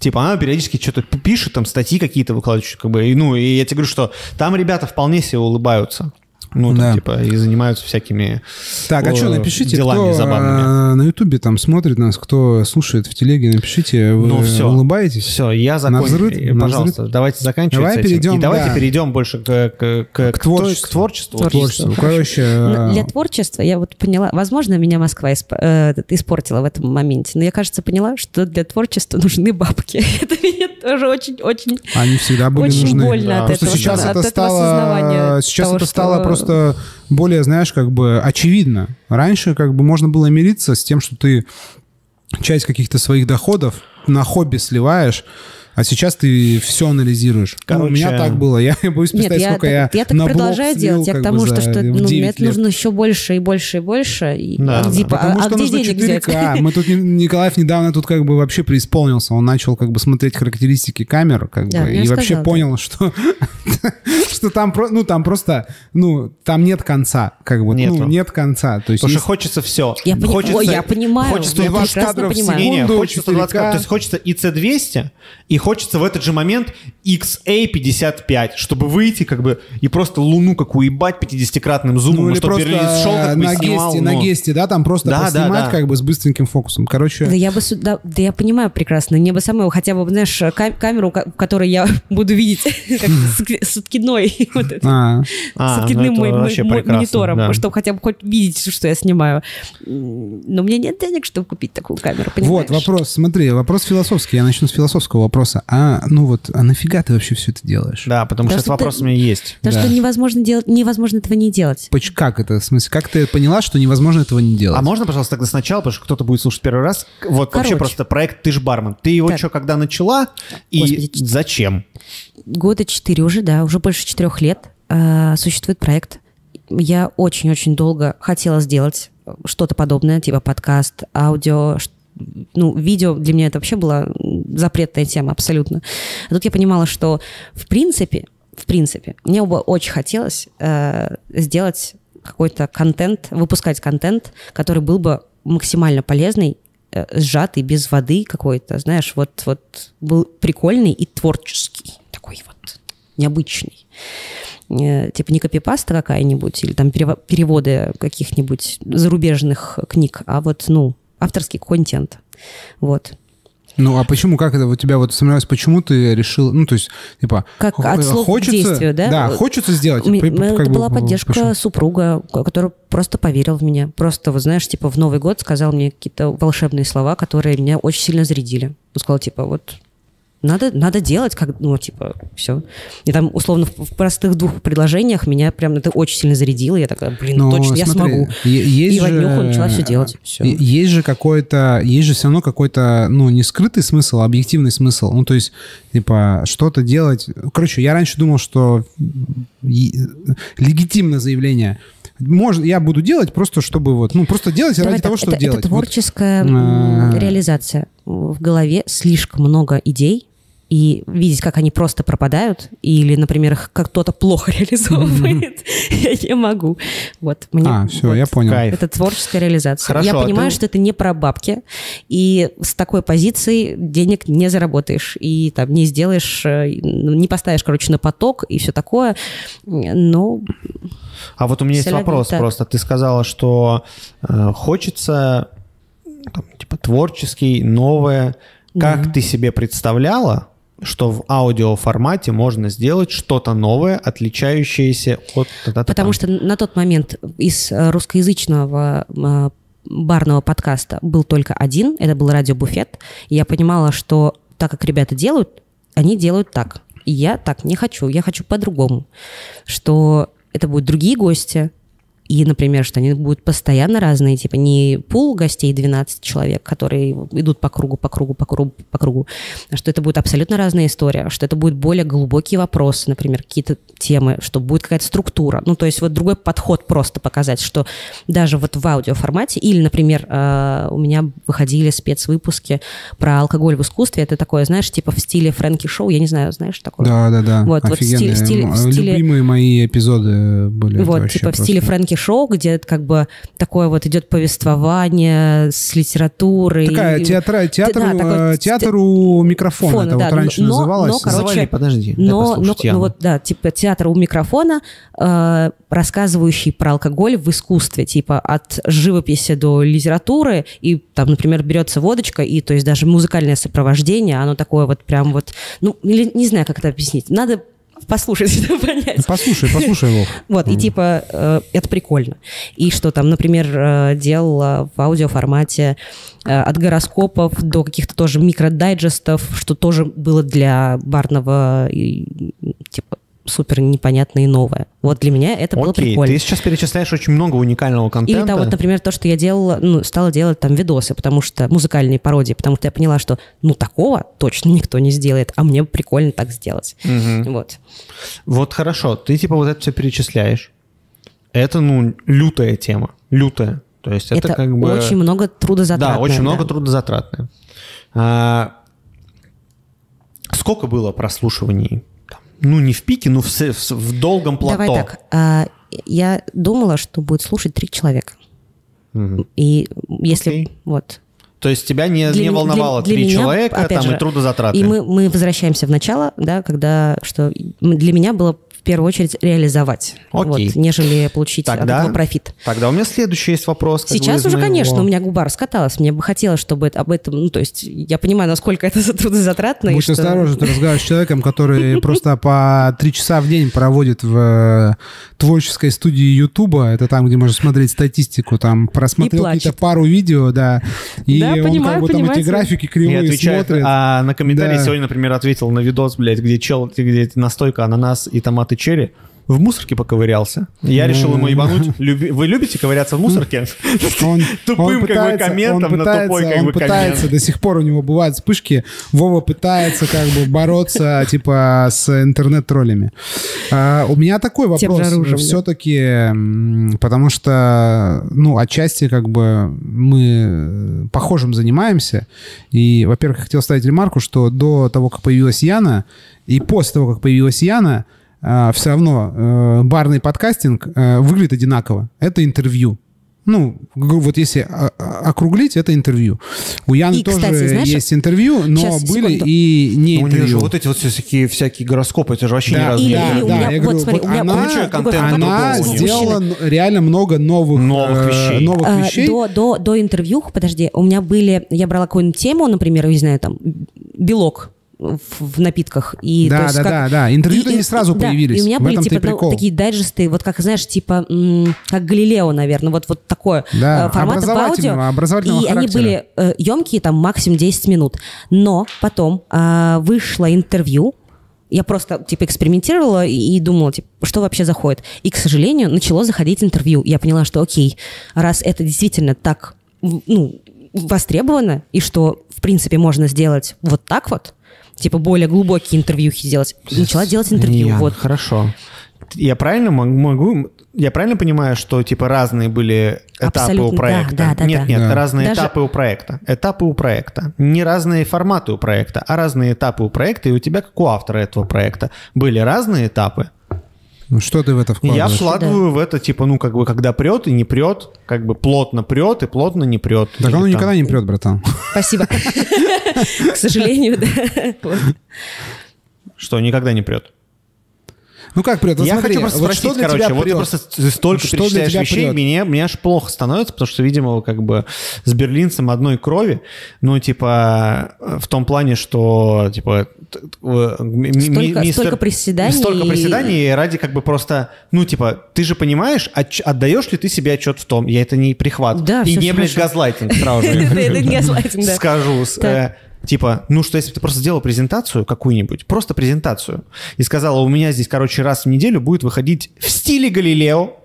[SPEAKER 3] Типа она периодически что-то пишет, там статьи какие-то выкладывает, как бы, и, ну, и я тебе говорю, что там ребята вполне себе улыбаются. Ну, там,
[SPEAKER 1] Да.
[SPEAKER 3] типа, и занимаются всякими
[SPEAKER 1] Так, а что, напишите,
[SPEAKER 3] делами
[SPEAKER 1] кто
[SPEAKER 3] забавными.
[SPEAKER 1] э, на Ютубе там смотрит нас, кто слушает в телеге, напишите, вы
[SPEAKER 3] Ну, всё.
[SPEAKER 1] улыбаетесь?
[SPEAKER 3] Все, я закончил.
[SPEAKER 1] взрыв?
[SPEAKER 3] Пожалуйста, давайте заканчивать
[SPEAKER 1] Давай перейдем,
[SPEAKER 3] И давайте
[SPEAKER 1] да.
[SPEAKER 3] перейдем больше к, к, к,
[SPEAKER 1] К творчеству.
[SPEAKER 3] К творчеству.
[SPEAKER 1] К творчеству. Короче, э,
[SPEAKER 2] Для творчества я вот поняла, возможно, меня Москва исп- э, испортила в этом моменте, но я, кажется, поняла, что для творчества нужны бабки. Это меня тоже очень-очень
[SPEAKER 1] они всегда были
[SPEAKER 2] очень
[SPEAKER 1] нужны.
[SPEAKER 2] больно
[SPEAKER 3] Да.
[SPEAKER 2] от
[SPEAKER 1] Просто
[SPEAKER 2] этого,
[SPEAKER 1] сейчас
[SPEAKER 2] от
[SPEAKER 1] это стало,
[SPEAKER 2] осознавания
[SPEAKER 1] сейчас
[SPEAKER 2] того,
[SPEAKER 1] это стало просто более, знаешь, как бы очевидно. Раньше как бы можно было мириться с тем, что ты часть каких-то своих доходов на хобби сливаешь, а сейчас ты все анализируешь. Ну, у
[SPEAKER 3] Короче,
[SPEAKER 1] меня так было. Я боюсь
[SPEAKER 2] Нет,
[SPEAKER 1] представить,
[SPEAKER 2] я,
[SPEAKER 1] сколько
[SPEAKER 2] так,
[SPEAKER 1] я,
[SPEAKER 2] я так
[SPEAKER 1] на
[SPEAKER 2] продолжаю
[SPEAKER 1] слил,
[SPEAKER 2] делать. Я к тому, что, что
[SPEAKER 1] в
[SPEAKER 2] ну,
[SPEAKER 1] 9
[SPEAKER 2] мне нужно еще больше и больше и больше. И,
[SPEAKER 3] Да,
[SPEAKER 2] а,
[SPEAKER 3] да.
[SPEAKER 2] типа,
[SPEAKER 1] Потому
[SPEAKER 2] а,
[SPEAKER 1] что
[SPEAKER 2] а где
[SPEAKER 1] нужно
[SPEAKER 2] денег взять?
[SPEAKER 1] 4К. Мы тут Николаев недавно тут как бы вообще преисполнился. Он начал как бы смотреть характеристики камер, как
[SPEAKER 2] Да,
[SPEAKER 1] бы, и
[SPEAKER 2] сказала,
[SPEAKER 1] вообще
[SPEAKER 2] да.
[SPEAKER 1] понял, что что там ну там просто ну там нет конца, как бы
[SPEAKER 3] Нету.
[SPEAKER 1] ну нет конца. То есть
[SPEAKER 3] Потому что
[SPEAKER 1] есть-
[SPEAKER 3] хочется все.
[SPEAKER 2] Я пони-
[SPEAKER 3] хочется,
[SPEAKER 2] Ой, я понимаю,
[SPEAKER 3] Хочется
[SPEAKER 2] я
[SPEAKER 3] 120
[SPEAKER 2] прекрасно
[SPEAKER 3] кадров в
[SPEAKER 2] понимаю.
[SPEAKER 3] секунду,
[SPEAKER 1] Секунду,
[SPEAKER 3] хочется 120 кадров.
[SPEAKER 1] 4К.
[SPEAKER 3] То есть хочется IC200, и хочется в этот же момент XA55, чтобы выйти как бы и просто луну как уебать 50-кратным зумом,
[SPEAKER 1] ну, или
[SPEAKER 3] чтобы
[SPEAKER 1] просто
[SPEAKER 3] Берлин шел, как бы
[SPEAKER 1] на
[SPEAKER 3] снимал,
[SPEAKER 1] гесте, на
[SPEAKER 3] ну.
[SPEAKER 1] гесте, да, там просто
[SPEAKER 3] Да, да,
[SPEAKER 1] поснимать
[SPEAKER 3] да.
[SPEAKER 1] как бы с быстреньким фокусом. Короче,
[SPEAKER 2] Да я бы сюда, да я понимаю прекрасно. Мне бы самой хотя бы, знаешь, ка- камеру, ка- в которой я буду видеть как с- откидной, вот
[SPEAKER 1] а,
[SPEAKER 3] А,
[SPEAKER 2] с
[SPEAKER 3] ну
[SPEAKER 2] откидным монитором,
[SPEAKER 3] да.
[SPEAKER 2] чтобы хотя бы хоть видеть, что я снимаю. Но у меня нет денег, чтобы купить такую камеру,
[SPEAKER 1] вот вопрос, смотри, вопрос философский. Я начну с философского вопроса. А ну вот, а нафига ты вообще все это делаешь?
[SPEAKER 3] Да, потому
[SPEAKER 2] Да
[SPEAKER 3] что
[SPEAKER 2] что
[SPEAKER 3] этот
[SPEAKER 2] ты-
[SPEAKER 3] вопрос у меня есть.
[SPEAKER 2] Потому
[SPEAKER 1] Да.
[SPEAKER 2] что невозможно делать, невозможно этого не делать.
[SPEAKER 1] Поч- Как это? В смысле, как ты поняла, что невозможно этого не делать?
[SPEAKER 3] А можно, пожалуйста, тогда сначала, потому что кто-то будет слушать первый раз. Вот вообще
[SPEAKER 2] Короче.
[SPEAKER 3] просто проект «Ты ж бармен». Ты его
[SPEAKER 2] Так.
[SPEAKER 3] что, когда начала? И
[SPEAKER 2] Господи,
[SPEAKER 3] зачем?
[SPEAKER 2] Года четыре уже, да, уже больше четырех лет э, существует проект. Я очень-очень долго хотела сделать что-то подобное, типа подкаст, аудио, ну, видео для меня это вообще была запретная тема абсолютно. А тут я понимала, что в принципе, в принципе, мне бы очень хотелось э, сделать какой-то контент, выпускать контент, который был бы максимально полезный, э, сжатый, без воды какой-то, знаешь, вот, вот был прикольный и творческий, такой вот необычный. Э, Типа не копипаста какая-нибудь или там перево- переводы каких-нибудь зарубежных книг, а вот, ну, авторский контент. Вот.
[SPEAKER 1] Ну, а почему, как это у тебя вот сомневалось, почему ты решил, ну, то есть, типа...
[SPEAKER 2] Как от слов
[SPEAKER 1] хочется,
[SPEAKER 2] к действию, да?
[SPEAKER 1] Да, хочется сделать. При- как
[SPEAKER 2] это
[SPEAKER 1] бы,
[SPEAKER 2] была поддержка
[SPEAKER 1] почему?
[SPEAKER 2] супруга, ко- который просто поверил в меня. Просто, вот знаешь, типа в Новый год сказал мне какие-то волшебные слова, которые меня очень сильно зарядили. Он сказал, типа, вот надо, надо делать, как, ну, типа, все. И там, условно, в, в простых двух предложениях меня прям это очень сильно зарядило. Я такая, блин,
[SPEAKER 1] Ну,
[SPEAKER 2] точно, я
[SPEAKER 1] смотри,
[SPEAKER 2] смогу.
[SPEAKER 1] е- Есть
[SPEAKER 2] И в
[SPEAKER 1] же,
[SPEAKER 2] однюху начала всё делать, всё.
[SPEAKER 1] е- Есть же какой-то, есть же все равно какой-то, ну, не скрытый смысл, а объективный смысл. Ну, то есть, типа, что-то делать. Короче, я раньше думал, что легитимное заявление. Можно, я буду делать просто, чтобы вот, ну, просто делать
[SPEAKER 2] Давай
[SPEAKER 1] ради
[SPEAKER 2] так,
[SPEAKER 1] того, чтобы
[SPEAKER 2] это,
[SPEAKER 1] делать.
[SPEAKER 2] Это
[SPEAKER 1] Вот.
[SPEAKER 2] творческая м,
[SPEAKER 1] А.
[SPEAKER 2] реализация. В голове слишком много идей, и видеть, как они просто пропадают, или, например, их как кто-то плохо реализовывает, я не могу. Вот, мне
[SPEAKER 1] А, все,
[SPEAKER 2] вот
[SPEAKER 1] я понял.
[SPEAKER 3] Кайф.
[SPEAKER 2] Это творческая реализация.
[SPEAKER 3] Хорошо,
[SPEAKER 2] я
[SPEAKER 3] а
[SPEAKER 2] понимаю,
[SPEAKER 3] ты-
[SPEAKER 2] что это не про бабки, и с такой позиции денег не заработаешь, и там не сделаешь, э, ну, не поставишь, короче, на поток и все такое. Но
[SPEAKER 3] А вот у меня есть вопрос
[SPEAKER 2] так.
[SPEAKER 3] просто. Ты сказала, что э, хочется там, типа творческий, новое. Как
[SPEAKER 2] Да.
[SPEAKER 3] ты себе представляла, что в аудиоформате можно сделать что-то новое, отличающееся от...
[SPEAKER 2] Потому что на тот момент из э, русскоязычного э, барного подкаста был только один, это был радиобуфет. И я понимала, что так как ребята делают, они делают так. И я так не хочу, я хочу по-другому. Что это будут другие гости, и, например, что они будут постоянно разные, типа не пул гостей 12 человек, которые идут по кругу, по кругу, по кругу, по кругу, а что это будет абсолютно разная история, что это будут более глубокие вопросы, например, какие-то темы, что будет какая-то структура. Ну, то есть вот другой подход просто показать, что даже вот в аудиоформате, или, например, э, у меня выходили спецвыпуски про алкоголь в искусстве, это такое, знаешь, типа в стиле Фрэнки Шоу, я не знаю, знаешь такое?
[SPEAKER 1] Да, да, да.
[SPEAKER 2] Вот, вот в стиле-
[SPEAKER 1] Офигенные.
[SPEAKER 2] в стиле- в стиле-
[SPEAKER 1] Любимые мои эпизоды были.
[SPEAKER 2] Вот, типа в стиле Фрэнки Шоу, где это как бы такое вот идет повествование с литературой.
[SPEAKER 1] Такая театра, театр,
[SPEAKER 2] Да, такой
[SPEAKER 1] э, театр у микрофона.
[SPEAKER 2] Фона,
[SPEAKER 1] это
[SPEAKER 2] да,
[SPEAKER 1] вот раньше
[SPEAKER 2] но-
[SPEAKER 1] называлось.
[SPEAKER 2] но, короче,
[SPEAKER 3] Завали, подожди, дай
[SPEAKER 2] Но, но, ну вот, да, типа театр у микрофона, э, рассказывающий про алкоголь в искусстве, типа от живописи до литературы, и там, например, берется водочка, и то есть даже музыкальное сопровождение, оно такое вот прям вот, ну, или не знаю, как это объяснить. Надо послушать, чтобы понять.
[SPEAKER 1] Послушай, послушай, Вов.
[SPEAKER 2] Вот, и типа э, это прикольно. И что там, например, э, делала в аудиоформате э, от гороскопов до каких-то тоже микродайджестов, что тоже было для барного и, типа супер непонятное и новое. Вот для меня это было
[SPEAKER 3] Окей,
[SPEAKER 2] прикольно.
[SPEAKER 3] ты сейчас перечисляешь очень много уникального контента.
[SPEAKER 2] Или там вот, например, то, что я делала, ну, стала делать там видосы, потому что музыкальные пародии, потому что я поняла, что ну такого точно никто не сделает, а мне прикольно так сделать.
[SPEAKER 3] Мгм.
[SPEAKER 2] Вот.
[SPEAKER 3] Вот хорошо, ты типа вот это все перечисляешь. Это, ну, лютая тема. Лютая. То есть это,
[SPEAKER 2] Это,
[SPEAKER 3] как бы...
[SPEAKER 2] очень много трудозатратное.
[SPEAKER 3] Да, очень много
[SPEAKER 2] да.
[SPEAKER 3] трудозатратное. А, сколько было прослушиваний? Ну, не в пике, но в, в- в долгом плато.
[SPEAKER 2] Давай так. а, я думала, что будет слушать три человека.
[SPEAKER 3] Мгм.
[SPEAKER 2] И если
[SPEAKER 3] Окей.
[SPEAKER 2] вот.
[SPEAKER 3] То есть тебя не,
[SPEAKER 2] Для
[SPEAKER 3] не волновало
[SPEAKER 2] для- для
[SPEAKER 3] три
[SPEAKER 2] меня,
[SPEAKER 3] человека, там
[SPEAKER 2] же,
[SPEAKER 3] и трудозатраты.
[SPEAKER 2] И мы, мы возвращаемся в начало, да, когда что для меня было в первую очередь реализовать,
[SPEAKER 3] Окей.
[SPEAKER 2] вот, нежели получить от
[SPEAKER 3] Тогда-
[SPEAKER 2] этого профит.
[SPEAKER 3] Тогда у меня следующий есть вопрос.
[SPEAKER 2] Сейчас уже,
[SPEAKER 3] моего-
[SPEAKER 2] конечно, у меня губа раскаталась. Мне бы хотелось, чтобы это- об этом, ну, то есть я понимаю, насколько это трудозатратно. и
[SPEAKER 1] Будь
[SPEAKER 2] что-
[SPEAKER 1] осторожен, ты разговариваешь с человеком, который просто по три часа в день проводит в э, творческой студии Ютуба. Это там, где можно смотреть статистику, там просмотрел какие-то пару видео, да. И
[SPEAKER 2] Да,
[SPEAKER 1] он
[SPEAKER 2] понимаю,
[SPEAKER 1] как бы там эти графики кривые
[SPEAKER 3] отвечает,
[SPEAKER 1] смотрит.
[SPEAKER 3] а на комментарий
[SPEAKER 1] Да.
[SPEAKER 3] сегодня, например, ответил на видос, блядь, где чел, где настойка ананас и томаты черри в мусорке поковырялся. Я решил ему ебануть. Люби- Вы любите ковыряться в мусорке?
[SPEAKER 1] Он,
[SPEAKER 3] Тупым
[SPEAKER 1] он
[SPEAKER 3] как бы
[SPEAKER 1] пытается-
[SPEAKER 3] комментом
[SPEAKER 1] он
[SPEAKER 3] на
[SPEAKER 1] пытается,
[SPEAKER 3] тупой как
[SPEAKER 1] он
[SPEAKER 3] бы
[SPEAKER 1] пытается,
[SPEAKER 3] коммент.
[SPEAKER 1] до сих пор у него бывают вспышки. Вова пытается как бы бороться типа с интернет-троллями. А, у меня такой вопрос. Все-таки, потому что, ну, отчасти как бы мы похожим занимаемся. И, во-первых, хотел ставить ремарку, что до того, как появилась Яна, и после того, как появилась Яна, все равно э, барный подкастинг э, выглядит одинаково. Это интервью. Ну, вот если а- а- округлить, это интервью. У Яны
[SPEAKER 2] И,
[SPEAKER 1] тоже
[SPEAKER 2] кстати, знаешь,
[SPEAKER 1] есть интервью, но
[SPEAKER 2] щас,
[SPEAKER 1] были
[SPEAKER 2] секунду.
[SPEAKER 1] и не
[SPEAKER 3] Ну, у нее же
[SPEAKER 1] интервью.
[SPEAKER 3] вот эти вот всякие, всякие гороскопы, это же вообще ни
[SPEAKER 1] Да,
[SPEAKER 3] не
[SPEAKER 1] да,
[SPEAKER 2] или у
[SPEAKER 1] да,
[SPEAKER 2] меня-
[SPEAKER 1] я
[SPEAKER 2] вот смотри,
[SPEAKER 1] вот она, она
[SPEAKER 3] нее.
[SPEAKER 1] сделала реально много новых,
[SPEAKER 3] Новых
[SPEAKER 1] э,
[SPEAKER 3] вещей.
[SPEAKER 1] новых
[SPEAKER 2] А,
[SPEAKER 1] вещей.
[SPEAKER 2] До, до, до интервью, подожди, у меня были, я брала какую-нибудь тему, например, я не знаю, там, белок в, напитках. И,
[SPEAKER 1] Да,
[SPEAKER 2] есть
[SPEAKER 1] да,
[SPEAKER 2] как-
[SPEAKER 1] да, да. Интервью-то
[SPEAKER 2] и-
[SPEAKER 1] не сразу
[SPEAKER 2] да,
[SPEAKER 1] появились.
[SPEAKER 2] И у меня
[SPEAKER 1] В
[SPEAKER 2] были
[SPEAKER 1] и
[SPEAKER 2] типа ну,
[SPEAKER 1] прикол.
[SPEAKER 2] такие дайджесты, вот как, знаешь, типа, как Галилео, наверное, вот, вот такое
[SPEAKER 1] Да,
[SPEAKER 2] э, формата по аудио.
[SPEAKER 1] образовательного-
[SPEAKER 2] И они
[SPEAKER 1] характера.
[SPEAKER 2] были э, емкие, там, максимум 10 минут. Но потом э, вышло интервью, я просто, типа, экспериментировала и, и думала, типа, что вообще заходит. И, к сожалению, начало заходить интервью. Я поняла, что, окей, раз это действительно так, ну, востребовано, и что, в принципе, можно сделать вот так вот, типа, более глубокие интервьюхи сделать, начала делать интервью.
[SPEAKER 3] Ян,
[SPEAKER 2] вот.
[SPEAKER 3] Хорошо. Я правильно мог- могу... Я правильно понимаю, что типа разные были этапы
[SPEAKER 2] Абсолютно,
[SPEAKER 3] у проекта?
[SPEAKER 2] да, да,
[SPEAKER 3] нет,
[SPEAKER 2] да.
[SPEAKER 3] нет,
[SPEAKER 1] Да.
[SPEAKER 3] разные
[SPEAKER 2] Даже-
[SPEAKER 3] этапы у проекта. Этапы у проекта. Не разные форматы у проекта, а разные этапы у проекта. И у тебя, как у автора этого проекта, были разные этапы.
[SPEAKER 1] Ну, что ты в это
[SPEAKER 3] И я
[SPEAKER 1] вкладываешь?
[SPEAKER 3] вкладываю в это, типа, ну, как бы, когда прет и не прет, как бы плотно прет и плотно не прет.
[SPEAKER 1] Так
[SPEAKER 3] Или
[SPEAKER 1] оно
[SPEAKER 3] там-
[SPEAKER 1] никогда не прет, братан.
[SPEAKER 2] Спасибо. К сожалению, да.
[SPEAKER 3] Что, никогда не прет.
[SPEAKER 1] Ну как прет? Вот
[SPEAKER 3] я
[SPEAKER 1] смотри,
[SPEAKER 3] хочу просто
[SPEAKER 1] вот
[SPEAKER 3] спросить, короче,
[SPEAKER 1] тебя
[SPEAKER 3] вот ты
[SPEAKER 1] прет?
[SPEAKER 3] просто ты столько
[SPEAKER 1] Что
[SPEAKER 3] перечисляешь вещей,
[SPEAKER 1] прет?
[SPEAKER 3] мне, мне аж плохо становится, потому что, видимо, как бы с берлинцем одной крови, ну, типа, в том плане, что, типа, э, ми- ми-
[SPEAKER 2] Столько- столько приседаний
[SPEAKER 3] Столько
[SPEAKER 2] и-
[SPEAKER 3] приседаний ради как бы просто, ну, типа, ты же понимаешь, отч- отдаешь ли ты себе отчет в том, я это не прихват,
[SPEAKER 2] Да,
[SPEAKER 3] и не, блядь, газлайтинг сразу же.
[SPEAKER 2] Это это не газлайтинг, да.
[SPEAKER 3] Скажу, э, Типа, ну что, если бы ты просто сделал презентацию какую-нибудь, просто презентацию, и сказала, у меня здесь, короче, раз в неделю будет выходить в стиле Галилео,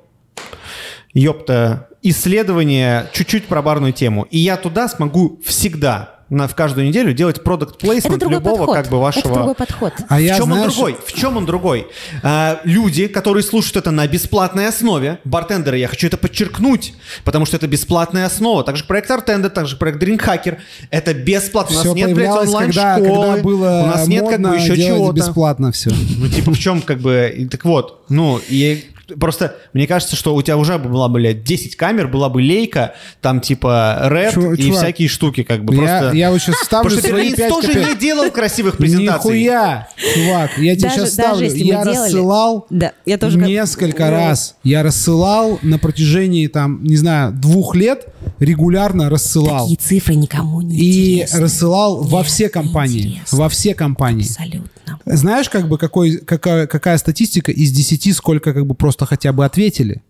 [SPEAKER 3] ёпта, исследование чуть-чуть про барную тему. И я туда смогу всегда, на, в каждую неделю делать продукт плейсмент любого
[SPEAKER 2] подход.
[SPEAKER 3] как бы вашего...
[SPEAKER 2] Это другой подход.
[SPEAKER 1] А
[SPEAKER 3] в
[SPEAKER 1] я,
[SPEAKER 3] чем он
[SPEAKER 1] знаешь,
[SPEAKER 3] другой? В чем он другой? А, люди, которые слушают это на бесплатной основе, бартендеры, я хочу это подчеркнуть, потому что это бесплатная основа. Также проект Артендер, также проект Dreamhacker. Это бесплатно. У
[SPEAKER 1] Все
[SPEAKER 3] нас нет, блядь,
[SPEAKER 1] когда,
[SPEAKER 3] онлайн-школы.
[SPEAKER 1] когда было
[SPEAKER 3] У нас нет как бы еще чего-то.
[SPEAKER 1] бесплатно все.
[SPEAKER 3] Ну, типа, в чем как бы... Так вот, ну, и просто мне кажется, что у тебя уже была, блядь, 10 камер, была бы лейка, там, типа, рэп
[SPEAKER 1] Чу-
[SPEAKER 3] и
[SPEAKER 1] чувак,
[SPEAKER 3] всякие штуки, как бы,
[SPEAKER 1] Я,
[SPEAKER 3] просто...
[SPEAKER 1] я вот сейчас ставлю
[SPEAKER 3] Потому что
[SPEAKER 1] свои
[SPEAKER 3] Берлинец
[SPEAKER 1] 5
[SPEAKER 3] тоже
[SPEAKER 1] копеек.
[SPEAKER 3] не делал красивых презентаций.
[SPEAKER 1] Нихуя, чувак, я тебе
[SPEAKER 2] Даже-
[SPEAKER 1] сейчас ставлю. Я
[SPEAKER 2] делали-
[SPEAKER 1] рассылал
[SPEAKER 2] Да, я тоже как-
[SPEAKER 1] несколько раз. Я рассылал на протяжении, там, не знаю, двух лет, регулярно рассылал.
[SPEAKER 2] Такие цифры никому не
[SPEAKER 1] И
[SPEAKER 2] интересны.
[SPEAKER 1] рассылал во
[SPEAKER 2] Нет,
[SPEAKER 1] все компании. Во все компании.
[SPEAKER 2] Абсолютно.
[SPEAKER 1] Знаешь, как бы какой, какая, какая статистика из 10, сколько как бы просто хотя бы ответили?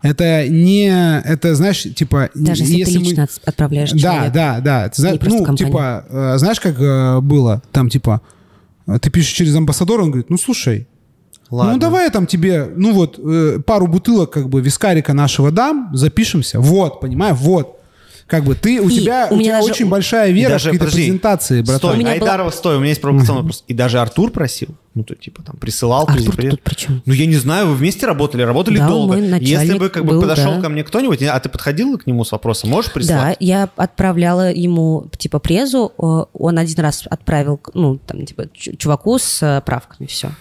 [SPEAKER 1] Это не, это знаешь, типа,
[SPEAKER 2] Даже если, ты
[SPEAKER 1] мы-
[SPEAKER 2] лично от- отправляешь
[SPEAKER 1] Да,
[SPEAKER 2] человека.
[SPEAKER 1] да, да. Ты
[SPEAKER 2] просто
[SPEAKER 1] ну,
[SPEAKER 2] компания.
[SPEAKER 1] типа, э, знаешь, как э, было? Там, типа, ты пишешь через амбассадора, он говорит, ну, слушай,
[SPEAKER 3] Ладно.
[SPEAKER 1] ну, давай я там тебе, ну, вот, э, пару бутылок, как бы, вискарика нашего дам, запишемся. Вот, понимаешь, вот. Как бы ты, у
[SPEAKER 2] И
[SPEAKER 1] тебя,
[SPEAKER 2] у
[SPEAKER 1] у
[SPEAKER 2] меня
[SPEAKER 1] тебя
[SPEAKER 2] даже-
[SPEAKER 1] очень большая вера
[SPEAKER 3] даже,
[SPEAKER 1] в какие-то
[SPEAKER 3] подожди,
[SPEAKER 1] презентации, братан.
[SPEAKER 3] Стой,
[SPEAKER 2] У меня была-
[SPEAKER 3] Айдарова, стой, у меня есть провокационный вопрос. И даже Артур просил? Ну, то, типа, там, присылал.
[SPEAKER 2] Артур
[SPEAKER 3] при-
[SPEAKER 2] тут при чем?
[SPEAKER 3] Ну, я не знаю, вы вместе работали, работали
[SPEAKER 2] Да,
[SPEAKER 3] долго. Если бы, как бы,
[SPEAKER 2] был,
[SPEAKER 3] подошел
[SPEAKER 2] да.
[SPEAKER 3] ко мне кто-нибудь, а ты подходила к нему с вопросом, можешь
[SPEAKER 2] Да,
[SPEAKER 3] прислать?
[SPEAKER 2] я отправляла ему, типа, презу. Он один раз отправил, ну, там, типа, чу- чуваку с э, правками, все.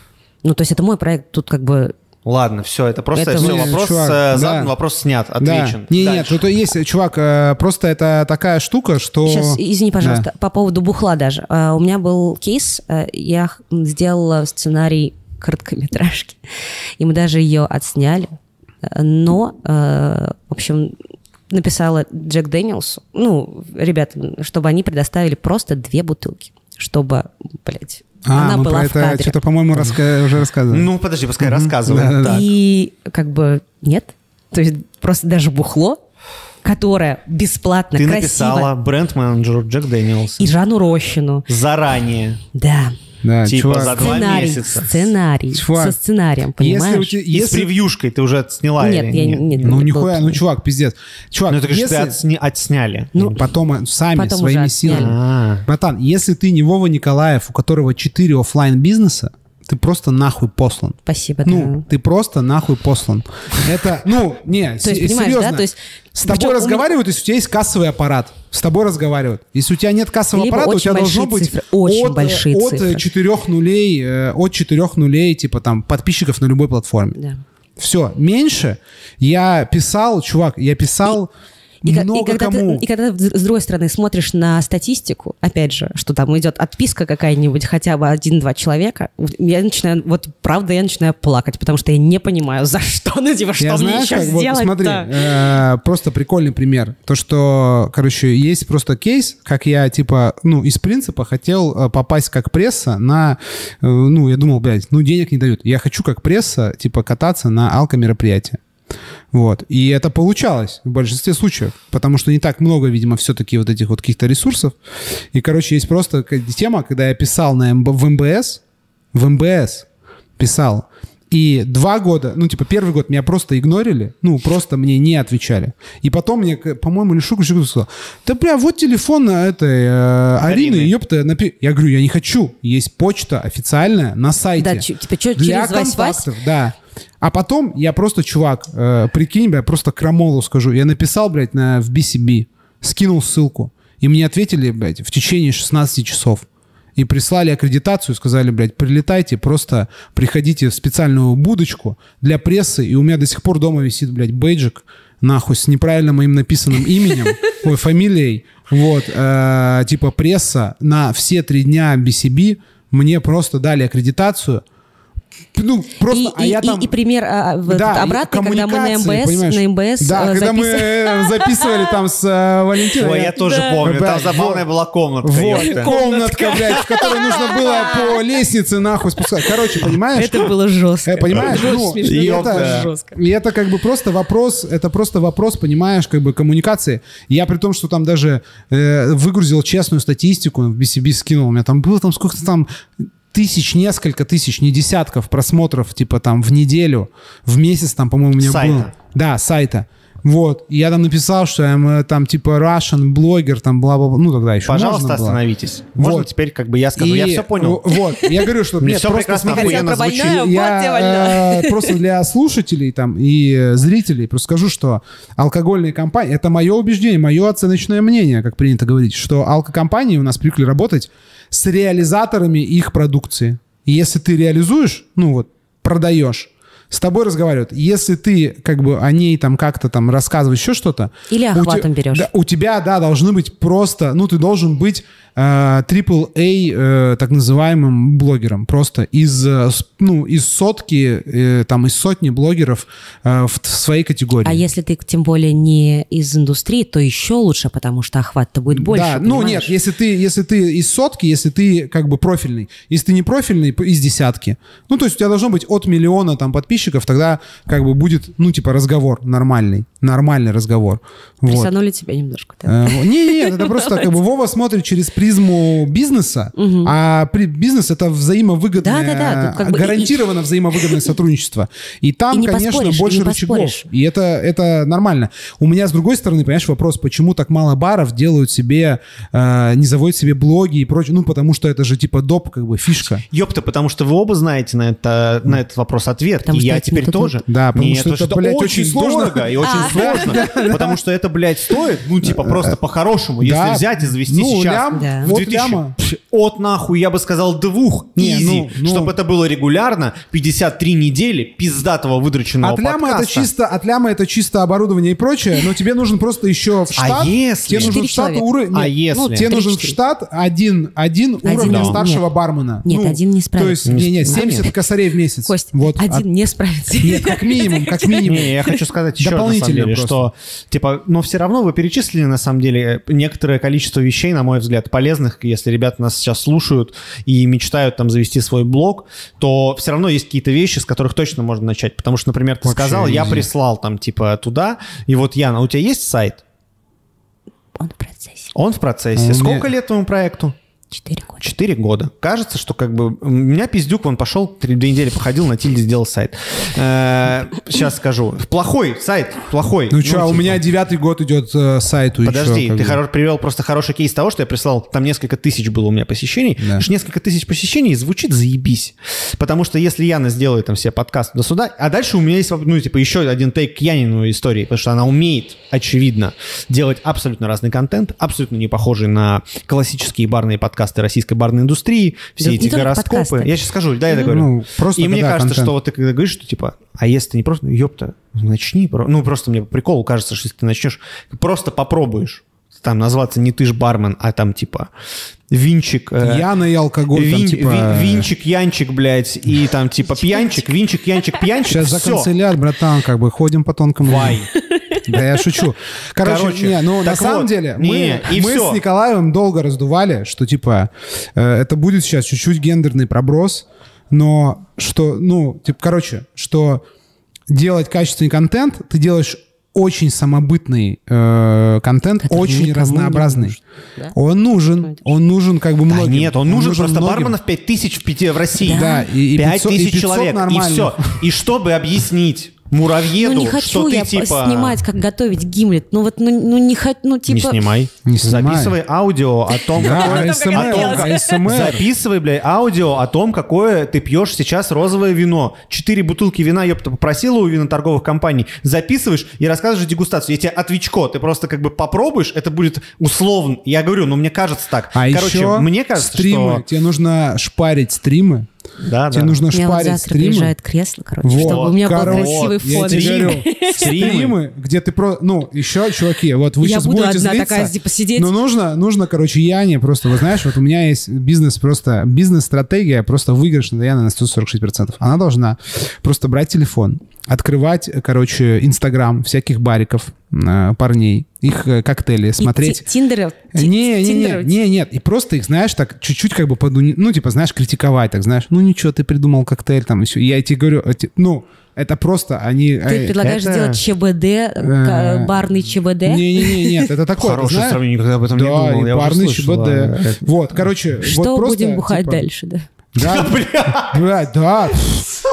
[SPEAKER 2] Ну, то есть это мой проект, тут как бы...
[SPEAKER 3] Ладно, все, это просто
[SPEAKER 2] Это
[SPEAKER 3] все,
[SPEAKER 2] вы-
[SPEAKER 3] вопрос
[SPEAKER 1] Чувак,
[SPEAKER 3] э, задан,
[SPEAKER 1] да.
[SPEAKER 3] вопрос снят,
[SPEAKER 1] Да.
[SPEAKER 3] отвечен.
[SPEAKER 1] Не, нет,
[SPEAKER 3] Дальше.
[SPEAKER 1] тут есть, чувак, э, просто это такая штука, что...
[SPEAKER 2] Сейчас, извини,
[SPEAKER 1] Да.
[SPEAKER 2] пожалуйста, по поводу бухла даже. Э, У меня был кейс, э, я сделала сценарий короткометражки, и мы даже ее отсняли, Э, но, э, в общем, написала Джек Дэниелсу, ну, ребятам, чтобы они предоставили просто две бутылки, чтобы, блядь,
[SPEAKER 1] А,
[SPEAKER 2] она
[SPEAKER 1] мы
[SPEAKER 2] была
[SPEAKER 1] про
[SPEAKER 2] в
[SPEAKER 1] это
[SPEAKER 2] кадре.
[SPEAKER 1] что-то, по-моему, раска- уже рассказывали.
[SPEAKER 3] Ну, подожди, пускай рассказывает.
[SPEAKER 1] Да-да-да.
[SPEAKER 3] Так.
[SPEAKER 2] И как бы нет. То есть просто даже бухло, которое бесплатно,
[SPEAKER 3] Ты
[SPEAKER 2] красиво,
[SPEAKER 3] написала бренд-менеджеру Джек Дэниелс
[SPEAKER 2] и Жану Рощину.
[SPEAKER 3] заранее.
[SPEAKER 2] Да.
[SPEAKER 1] Да,
[SPEAKER 3] типа
[SPEAKER 1] чувак.
[SPEAKER 3] за два
[SPEAKER 2] Сценарий,
[SPEAKER 3] месяца.
[SPEAKER 2] сценарий,
[SPEAKER 1] Чувак,
[SPEAKER 2] со сценарием,
[SPEAKER 1] Если
[SPEAKER 2] понимаешь?
[SPEAKER 1] у тебя...
[SPEAKER 3] И с
[SPEAKER 1] Если...
[SPEAKER 3] превьюшкой ты уже отсняла
[SPEAKER 2] Нет,
[SPEAKER 3] или
[SPEAKER 2] я
[SPEAKER 3] нет?
[SPEAKER 2] нет.
[SPEAKER 1] Ну,
[SPEAKER 2] был-
[SPEAKER 1] нихуя, ну, чувак, пиздец. Чувак,
[SPEAKER 3] Ну, ты говоришь,
[SPEAKER 1] если...
[SPEAKER 3] ты отсня- отсняли.
[SPEAKER 2] Ну,
[SPEAKER 1] Потом сами,
[SPEAKER 2] потом
[SPEAKER 1] своими силами.
[SPEAKER 2] отсняли.
[SPEAKER 3] А.
[SPEAKER 1] Братан, если ты не Вова Николаев, у которого 4 оффлайн бизнеса, ты просто нахуй послан.
[SPEAKER 2] Спасибо,
[SPEAKER 1] Ну,
[SPEAKER 2] да.
[SPEAKER 1] ты просто нахуй послан. Это, ну, не,
[SPEAKER 2] То есть,
[SPEAKER 1] серьезно.
[SPEAKER 2] да? То есть,
[SPEAKER 1] С тобой разговаривают, если у тебя есть кассовый аппарат. С тобой разговаривают. Если у тебя нет кассового
[SPEAKER 2] Либо
[SPEAKER 1] аппарата, у тебя должно быть
[SPEAKER 2] цифры, очень
[SPEAKER 1] от,
[SPEAKER 2] большие
[SPEAKER 1] от
[SPEAKER 2] цифры.
[SPEAKER 1] четырех нулей, э, от четырех нулей, типа там подписчиков на любой платформе.
[SPEAKER 2] Да.
[SPEAKER 1] Все, меньше я писал, чувак, я писал...
[SPEAKER 2] И, и
[SPEAKER 1] много
[SPEAKER 2] когда
[SPEAKER 1] кому.
[SPEAKER 2] Ты, и когда с другой стороны смотришь на статистику, опять же, что там идет отписка какая-нибудь, хотя бы один-два человека, я начинаю, вот правда, я начинаю плакать, потому что я не понимаю, за что, ну типа, что
[SPEAKER 1] Я
[SPEAKER 2] мне
[SPEAKER 1] знаешь,
[SPEAKER 2] еще
[SPEAKER 1] как, вот
[SPEAKER 2] сделать
[SPEAKER 1] смотри, э, просто прикольный пример. То, что, короче, есть просто кейс, как я, типа, ну, из принципа хотел э, попасть как пресса на, э, ну, я думал, блядь, ну, денег не дают. Я хочу как пресса, типа, кататься на алко-мероприятия. Вот. И это получалось в большинстве случаев, потому что не так много, видимо, все-таки вот этих вот каких-то ресурсов. И, короче, есть просто тема, когда я писал на МБ, в МБС, в МБС писал, и два года, ну, типа, первый год меня просто игнорили, ну, просто мне не отвечали. И потом мне, по-моему, Шука сказал, да, бля, вот телефон этой э, Арины,
[SPEAKER 3] Арины.
[SPEAKER 1] ёпта, напи-». Я говорю, я не хочу. Есть почта официальная на сайте.
[SPEAKER 2] Да, типа, чё,
[SPEAKER 1] Для
[SPEAKER 2] через Вась-Вась?
[SPEAKER 1] контактов, да. А потом я просто, чувак, э, прикинь, бля, просто крамолу скажу. Я написал, блядь, на, в BCB, скинул ссылку. И мне ответили, блядь, в течение 16 часов. И прислали аккредитацию, сказали, блядь, прилетайте, просто приходите в специальную будочку для прессы. И у меня до сих пор дома висит, блядь, бейджик, нахуй, с неправильно моим написанным именем, ой, фамилией. Вот, э, типа пресса на все три дня BCB мне просто дали аккредитацию. Ну, просто,
[SPEAKER 2] И,
[SPEAKER 1] а
[SPEAKER 2] и-
[SPEAKER 1] я там...
[SPEAKER 2] и пример а, вот
[SPEAKER 1] Да,
[SPEAKER 2] обратный, когда мы на МБС,
[SPEAKER 1] понимаешь?
[SPEAKER 2] на МБС
[SPEAKER 1] Да,
[SPEAKER 2] э,
[SPEAKER 1] когда мы
[SPEAKER 2] записывали-
[SPEAKER 1] э, записывали там с э, Валентиной.
[SPEAKER 3] Ой, я тоже
[SPEAKER 2] Да.
[SPEAKER 3] помню. Там забавная была комнатка.
[SPEAKER 1] Вот,
[SPEAKER 3] ёпта.
[SPEAKER 1] комнатка, блядь, в которой нужно было по лестнице нахуй спускать. Короче, понимаешь?
[SPEAKER 2] Это было жестко.
[SPEAKER 1] Э, понимаешь?
[SPEAKER 2] Это
[SPEAKER 1] Ну, и это,
[SPEAKER 2] жестко.
[SPEAKER 1] и это как бы просто вопрос, это просто вопрос, понимаешь, как бы коммуникации. Я при том, что там даже э, выгрузил честную статистику, в BCB скинул, у меня там было там сколько-то там тысяч, несколько тысяч, не десятков просмотров, типа там в неделю, в месяц там, по-моему, у меня
[SPEAKER 3] Сайта.
[SPEAKER 1] было. Да, сайта. Вот. И я там написал, что я там типа Russian блогер, там бла-бла-бла. Ну, тогда еще
[SPEAKER 3] Пожалуйста,
[SPEAKER 1] можно было.
[SPEAKER 3] остановитесь. Можно
[SPEAKER 1] Вот.
[SPEAKER 3] теперь, как бы я скажу,
[SPEAKER 1] И,
[SPEAKER 3] я все понял.
[SPEAKER 1] Вот, я говорю, что
[SPEAKER 3] Мне
[SPEAKER 1] просто
[SPEAKER 3] прекрасно, охуенно звучит.
[SPEAKER 2] я
[SPEAKER 1] э, просто для слушателей там и зрителей просто скажу, что алкогольные компании, это мое убеждение, мое оценочное мнение, как принято говорить, что алкокомпании у нас привыкли работать с реализаторами их продукции. И если ты реализуешь, ну вот, продаешь, с тобой разговаривают. Если ты как бы о ней там как-то там рассказываешь еще что-то...
[SPEAKER 2] Или
[SPEAKER 1] у те-
[SPEAKER 2] охватом берешь.
[SPEAKER 1] да, у тебя, да, должны быть просто, ну, ты должен быть э, AAA, э, так называемым блогером. Просто из, э, ну, из сотки, э, там, из сотни блогеров э, в, в своей категории.
[SPEAKER 2] А если ты тем более не из индустрии, то еще лучше, потому что охват-то будет больше.
[SPEAKER 1] да, ну
[SPEAKER 2] понимаешь?
[SPEAKER 1] нет, если ты, если ты из сотки, если ты как бы профильный, если ты не профильный, из десятки. Ну, то есть у тебя должно быть от миллиона там подписчиков, тогда как бы будет, ну, типа разговор нормальный, нормальный разговор. Вот.
[SPEAKER 2] Присанули тебя немножко. да.
[SPEAKER 1] Э, Не, не, это просто как бы Вова смотрит через призму бизнеса, а при- бизнес это взаимовыгодное,
[SPEAKER 2] как бы и-
[SPEAKER 1] гарантированно взаимовыгодное сотрудничество. И там,
[SPEAKER 2] И не
[SPEAKER 1] конечно,
[SPEAKER 2] и
[SPEAKER 1] больше
[SPEAKER 2] не
[SPEAKER 1] рычагов.
[SPEAKER 2] поспоришь.
[SPEAKER 1] И это, это нормально. У меня, с другой стороны, понимаешь, вопрос, почему так мало баров делают себе, э, не заводят себе блоги и прочее. Ну, потому что это же типа доп, как бы фишка.
[SPEAKER 3] Ёпта, потому что вы оба знаете на, это, на этот вопрос ответ.
[SPEAKER 2] Потому
[SPEAKER 3] и я теперь тоже.
[SPEAKER 1] Да, потому
[SPEAKER 3] Нет,
[SPEAKER 1] что это, блядь, очень сложно.
[SPEAKER 3] дорого и очень
[SPEAKER 2] А.
[SPEAKER 3] сложно. Потому что это, блядь, стоит, ну, типа, просто по-хорошему. Если взять и завести
[SPEAKER 1] Ну,
[SPEAKER 3] сейчас. в
[SPEAKER 1] вот
[SPEAKER 3] 2000
[SPEAKER 1] ляма.
[SPEAKER 3] пш, От нахуй, я бы сказал, двух. Изи.
[SPEAKER 1] ну, ну.
[SPEAKER 3] Чтобы это было регулярно, 53 недели пиздатого выдрученного
[SPEAKER 1] От ляма, это чисто, от ляма это чисто оборудование и прочее, но тебе нужен просто еще в штат.
[SPEAKER 3] если-
[SPEAKER 1] Тебе нужен штат уровень.
[SPEAKER 3] А если?
[SPEAKER 1] ну, тебе нужен штат один, один уровня старшего бармена.
[SPEAKER 2] Нет, один не
[SPEAKER 1] То есть,
[SPEAKER 2] справится.
[SPEAKER 1] не, не,
[SPEAKER 2] Нет.
[SPEAKER 1] 70 косарей в месяц.
[SPEAKER 2] Кость,
[SPEAKER 1] Вот.
[SPEAKER 2] один не справится.
[SPEAKER 1] А- нет, как минимум, как минимум.
[SPEAKER 3] Не, я хочу сказать еще
[SPEAKER 1] Дополнительно
[SPEAKER 3] деле,
[SPEAKER 1] просто.
[SPEAKER 3] что, типа, но все равно вы перечислили, на самом деле, некоторое количество вещей, на мой взгляд, полезных, если ребята нас сейчас слушают и мечтают там завести свой блог, то все равно есть какие-то вещи, с которых точно можно начать. Потому что, например, ты
[SPEAKER 1] Вообще
[SPEAKER 3] сказал, я прислал там, типа, туда, и вот, Яна, у тебя есть сайт?
[SPEAKER 2] Он в процессе.
[SPEAKER 3] Он в процессе. Сколько лет твоему проекту?
[SPEAKER 2] Четыре года.
[SPEAKER 3] Четыре года. Кажется, что как бы... У меня пиздюк, он пошел, три, две недели походил, на тильде сделал сайт. Сейчас скажу. Плохой сайт, плохой.
[SPEAKER 1] Ну что, у
[SPEAKER 3] типа.
[SPEAKER 1] меня девятый год идет э, сайту.
[SPEAKER 3] Подожди, ты привел просто хороший кейс того, что я прислал, там несколько тысяч было у меня посещений. Несколько тысяч посещений звучит заебись. Потому что если Яна сделает там себе подкаст до суда, а дальше у меня есть, ну, типа, еще один тейк к Янину истории, потому что она умеет, очевидно, делать абсолютно разный контент, абсолютно не похожий на классические барные подкасты российской барной индустрии, все
[SPEAKER 2] Да
[SPEAKER 3] эти гороскопы.
[SPEAKER 2] подкасты.
[SPEAKER 3] Я сейчас скажу, да, я говорю.
[SPEAKER 1] Ну, просто
[SPEAKER 3] И мне
[SPEAKER 1] да,
[SPEAKER 3] кажется,
[SPEAKER 1] контент.
[SPEAKER 3] что вот ты когда говоришь, что типа, а если ты не просто, ёпта, начни, ну просто мне по приколу кажется, что если ты начнешь, просто попробуешь, там назваться не ты ж бармен, а там типа винчик, э,
[SPEAKER 1] Яна и алкоголь, там,
[SPEAKER 3] Вин-
[SPEAKER 1] типа...
[SPEAKER 3] ви- Винчик, Янчик, блядь, и там типа пьянчик, Винчик, Янчик, пьянчик,
[SPEAKER 1] Сейчас за
[SPEAKER 3] всё.
[SPEAKER 1] канцелярь, братан, как бы ходим по тонкому.
[SPEAKER 3] Вай.
[SPEAKER 1] Да я шучу. Короче,
[SPEAKER 3] Короче,
[SPEAKER 1] не, ну на самом
[SPEAKER 3] вот,
[SPEAKER 1] деле
[SPEAKER 3] не,
[SPEAKER 1] мы,
[SPEAKER 3] и
[SPEAKER 1] мы с Николаевым долго раздували, что типа э, это будет сейчас чуть-чуть гендерный проброс, но что, ну, типа, короче, что делать качественный контент, ты делаешь очень самобытный э, контент,
[SPEAKER 2] Который
[SPEAKER 1] очень разнообразный.
[SPEAKER 2] нужен, да?
[SPEAKER 1] Он нужен, он нужен как бы
[SPEAKER 3] Да
[SPEAKER 1] многим.
[SPEAKER 3] нет, он нужен, просто
[SPEAKER 1] многим.
[SPEAKER 3] барменов 5 тысяч в Пяти- в России.
[SPEAKER 1] Да, и- и
[SPEAKER 3] 5
[SPEAKER 1] 500 и
[SPEAKER 3] тысяч
[SPEAKER 1] 500
[SPEAKER 3] человек, и
[SPEAKER 1] нормально.
[SPEAKER 3] все. И чтобы объяснить муравьеду,
[SPEAKER 2] Ну не хочу
[SPEAKER 3] что ты
[SPEAKER 2] я
[SPEAKER 3] типа...
[SPEAKER 2] снимать, как готовить гимлет. Ну вот, ну, ну не хочу, ну
[SPEAKER 3] Не
[SPEAKER 2] типа...
[SPEAKER 3] снимай.
[SPEAKER 1] Не снимай.
[SPEAKER 3] Записывай аудио о том, какое... Записывай, блядь, аудио о том, какое ты пьешь сейчас розовое вино. Четыре бутылки вина, ёпта, попросила у виноторговых компаний. Записываешь и рассказываешь дегустацию. Я тебе отвечко, ты просто как бы попробуешь, это будет условно. Я говорю, ну мне кажется так.
[SPEAKER 1] А
[SPEAKER 3] Короче, мне кажется,
[SPEAKER 1] стримы.
[SPEAKER 3] что...
[SPEAKER 1] Тебе нужно шпарить стримы.
[SPEAKER 3] Да,
[SPEAKER 1] Тебе
[SPEAKER 3] да.
[SPEAKER 1] нужно
[SPEAKER 2] меня вот
[SPEAKER 1] шпарить
[SPEAKER 2] завтра
[SPEAKER 1] стримы.
[SPEAKER 2] приезжает кресло, короче,
[SPEAKER 1] Вот,
[SPEAKER 2] чтобы у меня был
[SPEAKER 1] короче,
[SPEAKER 2] красивый
[SPEAKER 1] я
[SPEAKER 2] фон.
[SPEAKER 1] тебе говорю,
[SPEAKER 3] Стримы.
[SPEAKER 1] где ты про... Ну, еще, чуваки, вот вы
[SPEAKER 2] Я
[SPEAKER 1] сейчас
[SPEAKER 2] буду
[SPEAKER 1] будете
[SPEAKER 2] одна
[SPEAKER 1] злиться,
[SPEAKER 2] такая, типа, сидеть.
[SPEAKER 1] Но нужно, нужно, короче, Яне просто, вы знаешь, вот у меня есть бизнес просто, бизнес-стратегия просто выигрышная для Яны на 146%. Она должна просто брать телефон, открывать, короче, Инстаграм всяких бариков, э, парней, их э, коктейли,
[SPEAKER 2] И
[SPEAKER 1] смотреть.
[SPEAKER 2] ти- Тиндеры. ти-
[SPEAKER 1] Не, не, не, не, нет. И просто их, знаешь, так чуть-чуть как бы подуни... ну, типа, знаешь, критиковать, так, знаешь, ну, ничего, ты придумал коктейль там, и все. Я тебе говорю, ну, это просто они...
[SPEAKER 2] Ты
[SPEAKER 1] э,
[SPEAKER 2] предлагаешь
[SPEAKER 3] это-
[SPEAKER 2] сделать ЧБД, барный ЧБД?
[SPEAKER 1] Не-не-не, нет, это такое,
[SPEAKER 3] Хорошее сравнение, никогда об этом не
[SPEAKER 1] Да,
[SPEAKER 3] думал.
[SPEAKER 1] и парный
[SPEAKER 3] слышал,
[SPEAKER 1] ЧБД.
[SPEAKER 3] а,
[SPEAKER 1] Вот, короче,
[SPEAKER 2] Что будем бухать
[SPEAKER 1] типа,
[SPEAKER 2] дальше, да?
[SPEAKER 1] Да, блядь, да.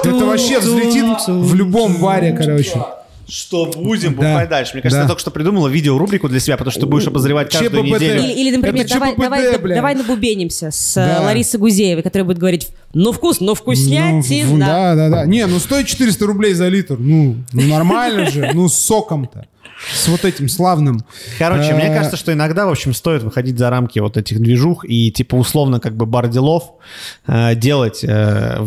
[SPEAKER 1] Это вообще взлетит в любом баре, короче.
[SPEAKER 3] Что будем
[SPEAKER 1] Да.
[SPEAKER 3] бухать дальше? Мне кажется,
[SPEAKER 1] Да.
[SPEAKER 3] я только что придумала видеорубрику для себя, потому что ты будешь обозревать каждую
[SPEAKER 1] ЧПБД.
[SPEAKER 3] неделю.
[SPEAKER 2] Или, или, например,
[SPEAKER 1] Это
[SPEAKER 2] давай, давай, набубенимся с
[SPEAKER 1] Да.
[SPEAKER 2] э, Ларисой Гузеевой, которая будет говорить, ну вкус, ну
[SPEAKER 1] Ну,
[SPEAKER 2] вкуснятина.
[SPEAKER 1] да, да, да. Не, ну стоит 400 рублей за литр. Ну, ну нормально же. Ну, с соком-то. С вот этим славным.
[SPEAKER 3] Короче,
[SPEAKER 1] Э,
[SPEAKER 3] мне кажется, что иногда, в общем, стоит выходить за рамки вот этих движух и, типа, условно, как бы, бар делов э, делать, э,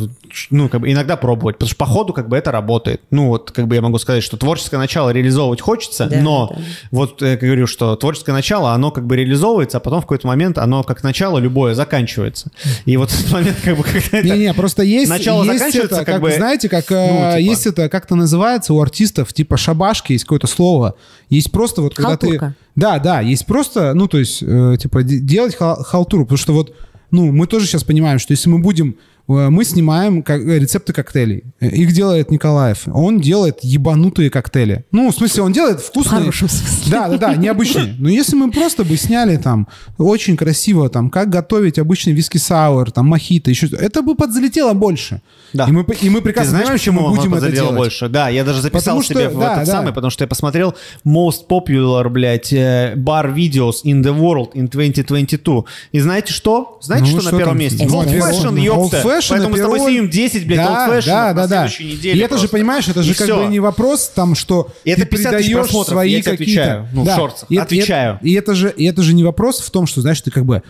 [SPEAKER 3] ну, как бы, иногда пробовать, потому что по ходу, как бы, это работает. Ну, вот, как бы, я могу сказать, что творческое начало реализовывать хочется,
[SPEAKER 2] Да,
[SPEAKER 3] но
[SPEAKER 2] да.
[SPEAKER 3] вот, э, я говорю, что творческое начало, оно, как бы, реализовывается, а потом в какой-то момент оно, как начало любое, заканчивается. И вот этот момент, как бы, когда это...
[SPEAKER 1] Не-не, просто есть,
[SPEAKER 3] Начало
[SPEAKER 1] есть
[SPEAKER 3] заканчивается,
[SPEAKER 1] это,
[SPEAKER 3] как
[SPEAKER 1] как,
[SPEAKER 3] бы,
[SPEAKER 1] знаете, как
[SPEAKER 3] ну, типа-
[SPEAKER 1] есть это, как-то называется у артистов, типа шабашки, есть какое-то слово. Есть просто вот когда
[SPEAKER 2] Халтурка.
[SPEAKER 1] ты... Да, да, есть просто, ну, то есть, э, типа, де- делать хал- халтуру, потому что вот, ну, мы тоже сейчас понимаем, что если мы будем мы снимаем как, э, рецепты коктейлей. Э, Их делает Николаев. Он делает ебанутые коктейли. Ну, в смысле, он делает вкусные...
[SPEAKER 2] В хорошем смысле.
[SPEAKER 1] Да, да, да, необычные. Но если мы просто бы сняли там очень красиво, там, как готовить обычный виски сауэр, там, мохито, еще что-то, это бы подзалетело больше.
[SPEAKER 3] Да.
[SPEAKER 1] И мы, и мы
[SPEAKER 3] Ты
[SPEAKER 1] прекрасно
[SPEAKER 3] знаешь,
[SPEAKER 1] понимаем, что
[SPEAKER 3] почему
[SPEAKER 1] мы будем это делать.
[SPEAKER 3] больше? Да, я даже записал
[SPEAKER 1] Потому
[SPEAKER 3] себе
[SPEAKER 1] что-
[SPEAKER 3] в
[SPEAKER 1] да,
[SPEAKER 3] этот
[SPEAKER 1] да.
[SPEAKER 3] самый, потому что я посмотрел Most Popular, блядь, э, bar videos in the world in 2022. И знаете что? Знаете,
[SPEAKER 1] Ну,
[SPEAKER 3] что,
[SPEAKER 1] что
[SPEAKER 3] на первом
[SPEAKER 1] там?
[SPEAKER 3] месте? Old
[SPEAKER 1] первое-
[SPEAKER 3] Fashion,
[SPEAKER 1] Old
[SPEAKER 3] ёпта.
[SPEAKER 1] Fashion
[SPEAKER 3] Поэтому мы с тобой снимем 10, блядь,
[SPEAKER 1] да,
[SPEAKER 3] Fashion
[SPEAKER 1] да,
[SPEAKER 3] на
[SPEAKER 1] да, да.
[SPEAKER 3] следующей неделе
[SPEAKER 1] И это же,
[SPEAKER 3] просто.
[SPEAKER 1] понимаешь, это же
[SPEAKER 3] И
[SPEAKER 1] как бы не вопрос там, что
[SPEAKER 3] И это
[SPEAKER 1] ты
[SPEAKER 3] 50 тысяч
[SPEAKER 1] передаешь свои какие-то...
[SPEAKER 3] отвечаю. Ну, в шортах.
[SPEAKER 1] И,
[SPEAKER 3] Отвечаю.
[SPEAKER 1] И, и это же, и это же не вопрос в том, что, знаешь, ты как бы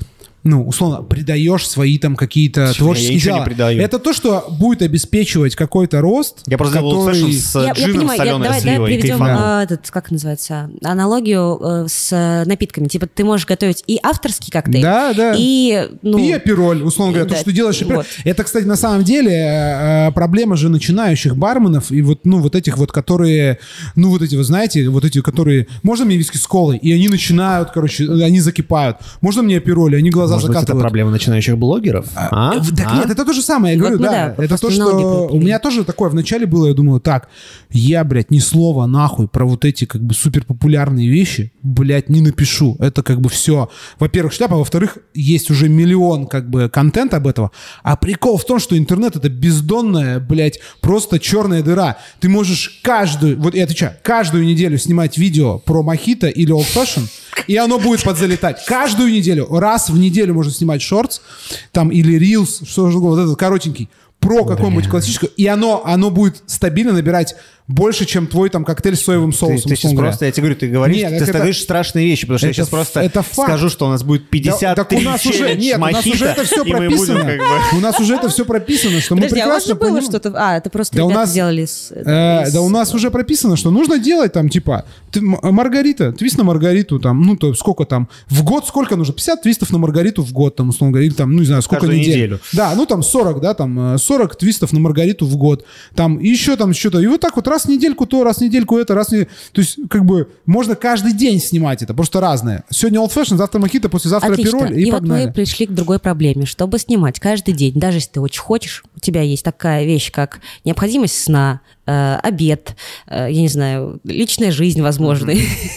[SPEAKER 1] ну, условно, придаешь свои там какие-то
[SPEAKER 3] Чего? Я
[SPEAKER 1] творческие
[SPEAKER 3] не
[SPEAKER 1] дела.
[SPEAKER 3] придаю.
[SPEAKER 1] Это то, что будет обеспечивать какой-то рост,
[SPEAKER 3] Я просто делал
[SPEAKER 1] который...
[SPEAKER 3] Fashion с
[SPEAKER 2] Я, я
[SPEAKER 3] джином
[SPEAKER 2] понимаю, я-
[SPEAKER 3] соленой
[SPEAKER 2] давай, давай
[SPEAKER 3] сливой. и
[SPEAKER 2] приведем
[SPEAKER 3] кайфанул.
[SPEAKER 2] а, этот, как называется, аналогию э, с э, напитками. Типа ты можешь готовить и авторский коктейль,
[SPEAKER 1] Да, да.
[SPEAKER 2] и, ну,
[SPEAKER 1] и апероль, условно говоря,
[SPEAKER 2] да,
[SPEAKER 1] то, что ты делаешь апероль.
[SPEAKER 2] вот.
[SPEAKER 1] Это, кстати, на самом деле э, проблема же начинающих барменов и вот, ну, вот этих вот, которые, ну, вот эти, вы знаете, вот эти, которые, можно мне виски с колой? И они начинают, короче, они закипают. Можно мне апероль? И они глаза
[SPEAKER 3] Может быть, это проблема начинающих блогеров? А?
[SPEAKER 1] Э, Так
[SPEAKER 3] А?
[SPEAKER 1] нет, это то же самое, я
[SPEAKER 2] Вот
[SPEAKER 1] говорю,
[SPEAKER 2] мы,
[SPEAKER 1] да.
[SPEAKER 2] да,
[SPEAKER 1] это то, что у меня тоже такое вначале было, я думаю, так, я, блядь, ни слова нахуй про вот эти как бы супер популярные вещи, блядь, не напишу. Это как бы все. Во-первых, шляпа, а во-вторых, есть уже миллион как бы контент об этого. А прикол в том, что интернет это бездонная, блядь, просто черная дыра. Ты можешь каждую, вот я отвечаю, каждую неделю снимать видео про мохито или old fashion, и оно будет подзалетать. Каждую неделю. Раз в неделю можно снимать шортс, там, или рилс, что же вот этот коротенький. Про какое-нибудь классическое, и оно, оно будет стабильно набирать больше, чем твой там коктейль с соевым соусом.
[SPEAKER 3] Ты, ты сейчас
[SPEAKER 1] говоря.
[SPEAKER 3] просто, я тебе говорю, ты говоришь,
[SPEAKER 1] Нет,
[SPEAKER 3] ты
[SPEAKER 1] это-
[SPEAKER 3] говоришь страшные вещи, потому что я
[SPEAKER 1] это
[SPEAKER 3] сейчас
[SPEAKER 1] ф-
[SPEAKER 3] просто
[SPEAKER 1] это факт.
[SPEAKER 3] скажу, что у нас будет 53
[SPEAKER 1] Да- так у нас уже нет, у нас
[SPEAKER 3] мохито,
[SPEAKER 1] уже это все
[SPEAKER 3] мы будем
[SPEAKER 1] прописано.
[SPEAKER 3] как бы...
[SPEAKER 1] У нас уже это все прописано, что мы
[SPEAKER 2] Подожди, а у вас
[SPEAKER 1] прекрасно
[SPEAKER 2] же было что-то... А, это просто
[SPEAKER 1] Да у нас-
[SPEAKER 2] сделали с...
[SPEAKER 1] Э,
[SPEAKER 2] из-
[SPEAKER 1] да у нас уже прописано, что нужно делать там, типа, ты, Маргарита, твист на Маргариту, там, ну, то сколько там, в год сколько нужно? 50 твистов на Маргариту в год, там, условно говоря, или там, ну, не знаю, сколько недель.
[SPEAKER 3] неделю.
[SPEAKER 1] Да, ну, там 40, да, там, э, 40 твистов на Маргариту в год, там, и еще там что-то. И вот так вот раз в недельку то, раз в недельку это, раз в неделю. То есть, как бы, можно каждый день снимать это, просто разное. Сегодня old fashion, завтра мохито, послезавтра
[SPEAKER 2] Отлично.
[SPEAKER 1] пироль, и,
[SPEAKER 2] И, вот мы пришли к другой проблеме. Чтобы снимать каждый день, даже если ты очень хочешь, у тебя есть такая вещь, как необходимость сна, обед, э, я не знаю, личная жизнь, возможно,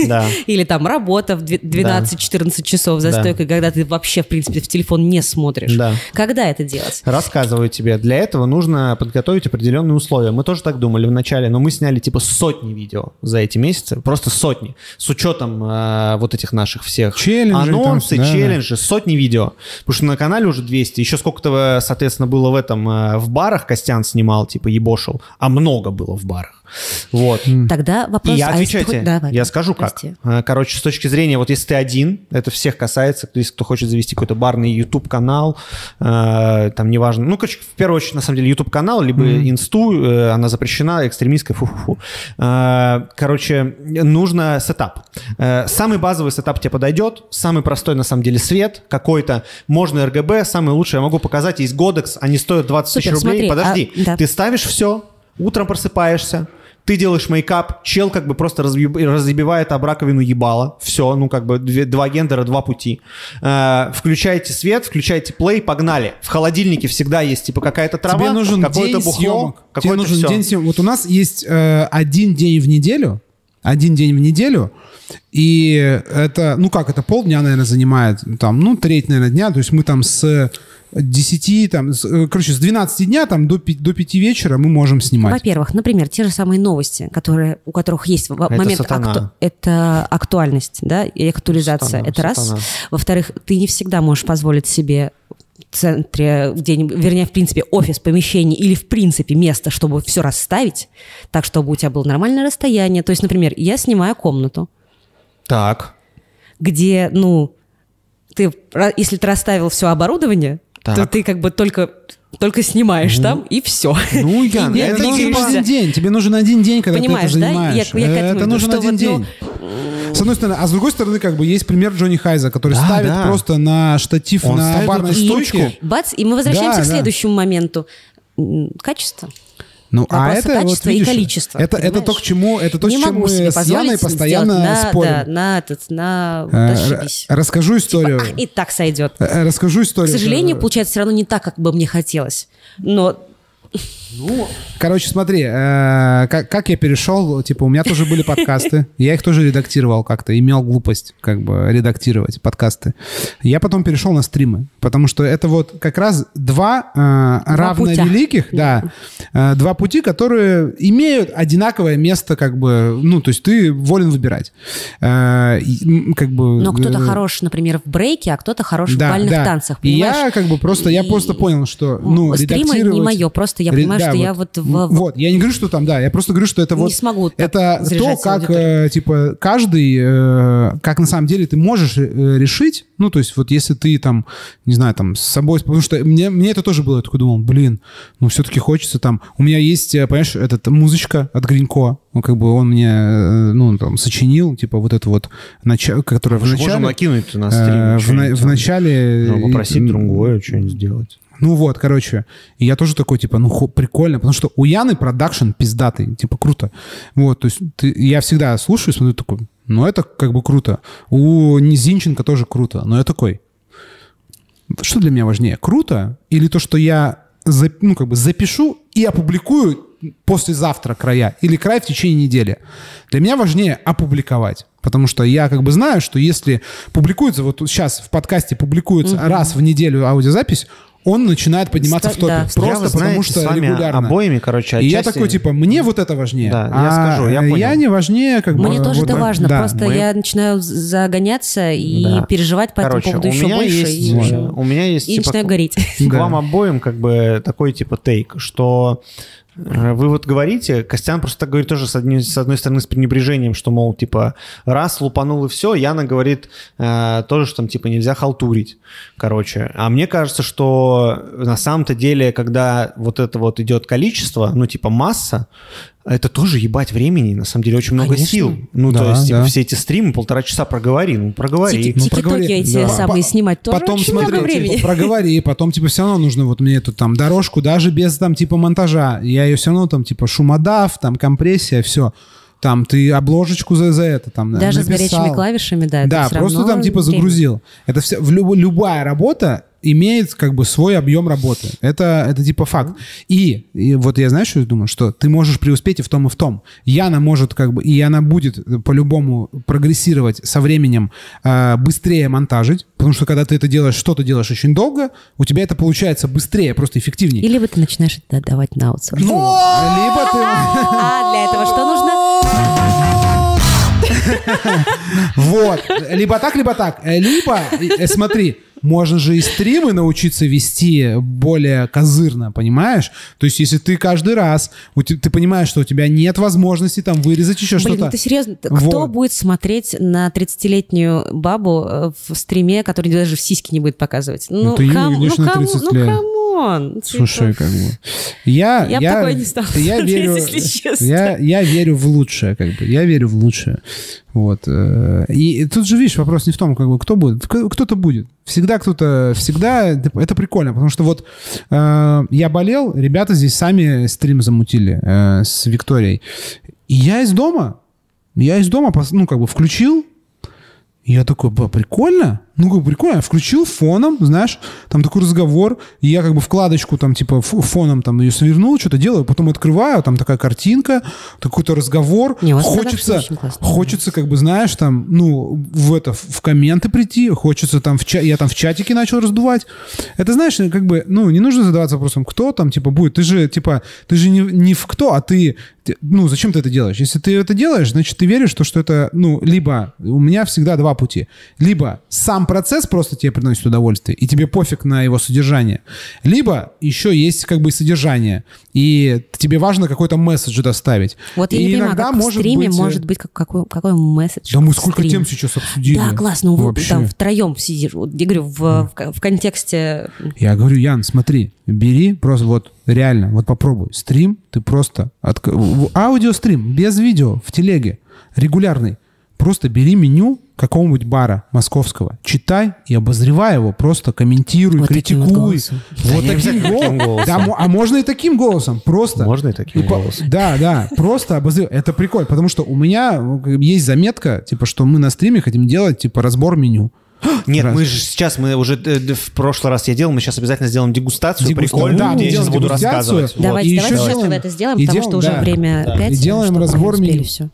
[SPEAKER 3] Да.
[SPEAKER 2] или там работа в две- 12-14 часов за
[SPEAKER 3] Да.
[SPEAKER 2] стойкой, когда ты вообще, в принципе, в телефон не смотришь.
[SPEAKER 3] Да.
[SPEAKER 2] Когда это делать?
[SPEAKER 3] Рассказываю тебе. Для этого нужно подготовить определенные условия. Мы тоже так думали вначале, но мы сняли типа сотни видео за эти месяцы. Просто сотни. С учетом э, вот этих наших всех
[SPEAKER 1] Челленджей там,
[SPEAKER 3] анонсы,
[SPEAKER 1] да, да.
[SPEAKER 3] челленджи, сотни видео. Потому что на канале уже 200. Еще сколько-то, э, соответственно, было в этом, э, в барах Костян снимал, типа ебошил. А много было в барах. Вот.
[SPEAKER 2] Тогда
[SPEAKER 3] И
[SPEAKER 2] вопрос...
[SPEAKER 3] я
[SPEAKER 2] а
[SPEAKER 3] отвечаю
[SPEAKER 2] если ты-
[SPEAKER 3] тебе.
[SPEAKER 2] Давай,
[SPEAKER 3] я скажу
[SPEAKER 2] прости.
[SPEAKER 3] как. Короче, с точки зрения, вот если ты один, это всех касается, то есть кто хочет завести какой-то барный YouTube-канал, э, там неважно. Ну, короче, в первую очередь, на самом деле, YouTube-канал, либо инсту, э, она запрещена, экстремистская, фу-фу-фу. Э, Короче, нужно сетап. Э, Самый базовый сетап тебе подойдет, самый простой, на самом деле, свет какой-то, можно RGB, самый лучший, я могу показать, есть Godox, они стоят 20 тысяч
[SPEAKER 2] Супер,
[SPEAKER 3] рублей.
[SPEAKER 2] смотри,
[SPEAKER 3] Подожди,
[SPEAKER 2] а, да.
[SPEAKER 3] ты ставишь все, утром просыпаешься, ты делаешь мейкап, чел как бы просто разъебивает об раковину ебало. Все, ну как бы две- два гендера, два пути. Э, включаете свет, включаете плей, погнали. В холодильнике всегда есть типа какая-то трава,
[SPEAKER 1] Тебе нужен
[SPEAKER 3] какое-то бухло,
[SPEAKER 1] съемок. Тебе нужен
[SPEAKER 3] всё.
[SPEAKER 1] день съемок. Вот у нас есть э, один день в неделю, один день в неделю, и это, ну как, это полдня, наверное, занимает, там, ну, треть, наверное, дня, то есть мы там с 10, там, с, э, короче, с 12 дня там до 5, до 5 вечера мы можем снимать.
[SPEAKER 2] Во-первых, например, те же самые новости, которые, у которых есть в
[SPEAKER 3] Это
[SPEAKER 2] момент акту- это актуальность, да, и актуализация.
[SPEAKER 3] Сатана,
[SPEAKER 2] это раз.
[SPEAKER 3] сатана.
[SPEAKER 2] Во-вторых, ты не всегда можешь позволить себе в центре где-нибудь, вернее, в принципе, офис, помещение или, в принципе, место, чтобы все расставить, так, чтобы у тебя было нормальное расстояние. То есть, например, я снимаю комнату,
[SPEAKER 3] Так.
[SPEAKER 2] где, ну, ты, если ты расставил все оборудование, то
[SPEAKER 3] Так.
[SPEAKER 2] ты как бы только, только снимаешь там, и все.
[SPEAKER 3] Ну, Ян,
[SPEAKER 2] И
[SPEAKER 1] Это нужен один день. Тебе нужен один день, когда
[SPEAKER 2] Понимаешь,
[SPEAKER 1] ты это
[SPEAKER 2] да?
[SPEAKER 1] занимаешь.
[SPEAKER 2] Я- я этому
[SPEAKER 1] это
[SPEAKER 2] иду,
[SPEAKER 1] нужен один
[SPEAKER 2] вот, ну,
[SPEAKER 1] день. С одной стороны, а с другой стороны, как бы есть пример Джонни Хайза, который
[SPEAKER 3] Да,
[SPEAKER 1] ставит
[SPEAKER 3] да.
[SPEAKER 1] просто на штатив
[SPEAKER 3] Он
[SPEAKER 1] на стойке.
[SPEAKER 3] штучку.
[SPEAKER 2] Бац, и мы возвращаемся
[SPEAKER 1] Да,
[SPEAKER 2] к
[SPEAKER 1] да.
[SPEAKER 2] следующему моменту. М, Качество.
[SPEAKER 1] Ну, а это вот
[SPEAKER 2] качества и
[SPEAKER 1] видишь,
[SPEAKER 2] количества,
[SPEAKER 1] Это, это то, к чему, это то,
[SPEAKER 2] не
[SPEAKER 1] с чем мы с Яной постоянно
[SPEAKER 2] сделать на,
[SPEAKER 1] спорим.
[SPEAKER 2] Да, на этот, на...
[SPEAKER 1] Э, Расскажу историю.
[SPEAKER 2] Ах, и так сойдет.
[SPEAKER 1] Э, Расскажу
[SPEAKER 2] К
[SPEAKER 1] историю.
[SPEAKER 2] сожалению, получается все равно не так, как бы мне хотелось. Но
[SPEAKER 1] Короче, смотри, э, как, как я перешел, типа, у меня тоже были подкасты, я их тоже редактировал как-то, имел глупость как бы редактировать подкасты. Я потом перешел на стримы, потому что это вот как раз два, э, равновеликих, да, э, два пути, которые имеют одинаковое место, как бы, ну, то есть ты волен выбирать. Э, и, как бы...
[SPEAKER 2] но кто-то
[SPEAKER 1] э,
[SPEAKER 2] хорош, например, в брейке, а кто-то хорош в бальных
[SPEAKER 1] да.
[SPEAKER 2] танцах,
[SPEAKER 1] И я
[SPEAKER 2] понимаешь?
[SPEAKER 1] как бы просто, я
[SPEAKER 2] И-
[SPEAKER 1] просто понял, что, ну,
[SPEAKER 2] Стримы не мое, просто я понимаю,
[SPEAKER 1] да,
[SPEAKER 2] что я вот. в-
[SPEAKER 1] Вот, я не говорю, что там, да, я просто говорю, что это
[SPEAKER 2] Не
[SPEAKER 1] вот...
[SPEAKER 2] смогу так
[SPEAKER 1] Это то, как, э, типа, каждый, э, как на самом деле ты можешь э, решить, ну, то есть вот если ты там, не знаю, там, с собой... Потому что мне, мне это тоже было, я такой думал, блин, ну, все-таки хочется там... У меня есть, э, понимаешь, этот, музычка от Гринько, ну, как бы он мне, э, ну, там, сочинил, типа, вот это вот, начало, которое в начале...
[SPEAKER 3] Можем накинуть на
[SPEAKER 1] э,
[SPEAKER 3] стрим.
[SPEAKER 1] в, на- в начале...
[SPEAKER 3] Можно попросить
[SPEAKER 1] э,
[SPEAKER 3] другое что-нибудь сделать.
[SPEAKER 1] Ну вот, короче, и я тоже такой, типа, ну, хо- прикольно, потому что у Яны продакшн пиздатый, типа, круто. Вот, то есть ты- я всегда слушаю, смотрю, такой, ну, это как бы круто. У Низинченко тоже круто, но я такой, что для меня важнее, круто или то, что я, за- ну, как бы запишу и опубликую послезавтра края или край в течение недели? Для меня важнее опубликовать. Потому что я как бы знаю, что если публикуется, вот сейчас в подкасте публикуется раз в неделю аудиозапись, он начинает подниматься
[SPEAKER 2] Ста-
[SPEAKER 1] в топе.
[SPEAKER 2] да.
[SPEAKER 1] Просто
[SPEAKER 3] Я, вы
[SPEAKER 1] потому
[SPEAKER 3] знаете,
[SPEAKER 1] что
[SPEAKER 3] с вами
[SPEAKER 1] регулярно.
[SPEAKER 3] обоими, короче,
[SPEAKER 1] И я
[SPEAKER 3] отчасти-
[SPEAKER 1] такой, типа, мне вот это важнее.
[SPEAKER 3] Да, я
[SPEAKER 1] а
[SPEAKER 3] скажу, я понял.
[SPEAKER 1] не важнее, как бы...
[SPEAKER 2] Мне тоже
[SPEAKER 1] вот,
[SPEAKER 2] это важно,
[SPEAKER 1] да.
[SPEAKER 2] просто
[SPEAKER 3] мы-
[SPEAKER 2] я начинаю загоняться и
[SPEAKER 3] Да.
[SPEAKER 2] переживать по
[SPEAKER 3] Короче,
[SPEAKER 2] этому поводу
[SPEAKER 3] у
[SPEAKER 2] еще
[SPEAKER 3] меня
[SPEAKER 2] больше.
[SPEAKER 3] есть,
[SPEAKER 2] и, всё.
[SPEAKER 3] у меня есть
[SPEAKER 2] И
[SPEAKER 3] типа,
[SPEAKER 2] начинаю гореть.
[SPEAKER 3] к вам обоим как бы такой типа тейк, что э, вы вот говорите, Костян просто так говорит тоже с одной, с одной стороны с пренебрежением, что, мол, типа, раз лупанул и все, Яна говорит э, тоже, что там, типа, нельзя халтурить, короче. А мне кажется, что на самом-то деле, когда вот это вот идет количество, ну, типа, масса, это тоже ебать времени, на самом деле, очень много
[SPEAKER 2] Конечно.
[SPEAKER 3] сил. Ну, то
[SPEAKER 1] Да,
[SPEAKER 3] есть, типа,
[SPEAKER 1] да.
[SPEAKER 3] все эти стримы, полтора часа проговори, ну, проговори.
[SPEAKER 2] Тики-
[SPEAKER 1] Ну, проговори.
[SPEAKER 2] эти
[SPEAKER 1] Да.
[SPEAKER 2] самые снимать тоже
[SPEAKER 1] потом
[SPEAKER 2] очень
[SPEAKER 1] смотри,
[SPEAKER 2] много времени.
[SPEAKER 1] типа, проговори, потом типа все равно нужно вот мне эту там дорожку, даже без там типа монтажа, я ее все равно там типа шумодав, там компрессия, все. Там ты обложечку за, за это там
[SPEAKER 2] Даже с
[SPEAKER 1] написал.
[SPEAKER 2] горячими клавишами, да. это
[SPEAKER 1] Да, просто
[SPEAKER 2] равно
[SPEAKER 1] там типа
[SPEAKER 2] время.
[SPEAKER 1] загрузил. Это все, в люб- любая работа имеет как бы свой объем работы. Это, это типа факт. И, и вот я знаю, что я думаю, что ты можешь преуспеть и в том, и в том. Яна может как бы, и она будет по-любому прогрессировать со временем э, быстрее монтажить, потому что когда ты это делаешь, что-то делаешь очень долго, у тебя это получается быстрее, просто эффективнее.
[SPEAKER 2] И либо ты начинаешь это отдавать на аутсорс.
[SPEAKER 1] Ну, либо ты...
[SPEAKER 2] А для этого что нужно?
[SPEAKER 1] Вот. Либо так, либо так. Э, Либо, э, смотри, можно же и стримы научиться вести более козырно, понимаешь? То есть, если ты каждый раз, ты понимаешь, что у тебя нет возможности там вырезать еще
[SPEAKER 2] Блин,
[SPEAKER 1] что-то.
[SPEAKER 2] ну ты серьезно? Кто будет смотреть на 30-летнюю бабу э, в стриме, который даже в сиськи не будет показывать? Ну,
[SPEAKER 1] конечно,
[SPEAKER 2] ну, кому-
[SPEAKER 1] 30
[SPEAKER 2] ну,
[SPEAKER 1] лет.
[SPEAKER 2] Come on.
[SPEAKER 1] Слушай, как бы. Я,
[SPEAKER 2] Я б такое не стала
[SPEAKER 1] я верю,
[SPEAKER 2] если честно.
[SPEAKER 1] Я, я верю в лучшее, как бы. Я верю в лучшее. Вот. э, И тут же, видишь, вопрос не в том, как бы, кто будет. Кто- Кто-то будет. Всегда кто-то, всегда. Это прикольно, потому что вот э, я болел, ребята здесь сами стрим замутили э, с Викторией. И я из дома, я из дома, ну, как бы включил, и я такой, прикольно. Ну, как бы прикольно. Включил фоном, знаешь, там такой разговор, и я как бы вкладочку там, типа, фоном там ее свернул, что-то делаю, потом открываю, там такая картинка, какой-то разговор.
[SPEAKER 2] Не,
[SPEAKER 1] хочется, хочется, как бы, знаешь, там, ну, в это, в комменты прийти, хочется там, в ча- я там в чатике начал раздувать. Это, знаешь, как бы, ну, не нужно задаваться вопросом, кто там, типа, будет. Ты же, типа, ты же не, не в кто, а ты, ты- ну, зачем ты это делаешь? Если ты это делаешь, значит, ты веришь, что, что это, ну, либо, у меня всегда два пути. Либо сам процесс просто тебе приносит удовольствие, и тебе пофиг на его содержание. Либо еще есть как бы и содержание, и тебе важно какой-то месседж доставить.
[SPEAKER 2] Вот я
[SPEAKER 1] и
[SPEAKER 2] не понимаю,
[SPEAKER 1] иногда
[SPEAKER 2] как в
[SPEAKER 1] может
[SPEAKER 2] стриме
[SPEAKER 1] быть, э,
[SPEAKER 2] может быть как- какой, какой месседж?
[SPEAKER 1] Да мы
[SPEAKER 2] в
[SPEAKER 1] сколько
[SPEAKER 2] стриме?
[SPEAKER 1] тем сейчас обсудили.
[SPEAKER 2] Да, классно. Вы
[SPEAKER 1] Вообще.
[SPEAKER 2] там втроем сидишь. Вот Я говорю, в, в, ко- в контексте...
[SPEAKER 1] Я говорю, Ян, смотри, бери просто вот реально, вот попробуй. Стрим, ты просто... в- Аудиострим, без видео, в телеге, регулярный. Просто бери меню какого-нибудь бара московского, читай и обозревай его, просто комментируй,
[SPEAKER 2] Вот таким вот
[SPEAKER 1] критикуй.
[SPEAKER 2] голосом.
[SPEAKER 1] Вот
[SPEAKER 3] Да
[SPEAKER 1] таким,
[SPEAKER 3] голосом.
[SPEAKER 1] Да, а можно и таким голосом, просто.
[SPEAKER 3] Можно и таким
[SPEAKER 1] И по-
[SPEAKER 3] голосом.
[SPEAKER 1] Да, да, просто обозревай. Это прикольно, потому что у меня ну, есть заметка, типа, что мы на стриме хотим делать, типа, разбор меню.
[SPEAKER 3] Нет,
[SPEAKER 1] Раз.
[SPEAKER 3] мы же сейчас, мы уже э, в прошлый раз я делал, мы сейчас обязательно сделаем дегустацию,
[SPEAKER 1] Дегустацию.
[SPEAKER 3] прикольную,
[SPEAKER 1] Да, мы
[SPEAKER 3] где я сейчас буду рассказывать. Вот.
[SPEAKER 2] Давайте,
[SPEAKER 1] И
[SPEAKER 2] давайте
[SPEAKER 1] еще
[SPEAKER 2] сейчас тогда это сделаем,
[SPEAKER 1] и
[SPEAKER 2] потому
[SPEAKER 1] делаем-
[SPEAKER 2] что уже
[SPEAKER 1] да.
[SPEAKER 2] время
[SPEAKER 1] Да.
[SPEAKER 2] 5.
[SPEAKER 1] И делаем разбор меню.
[SPEAKER 2] все.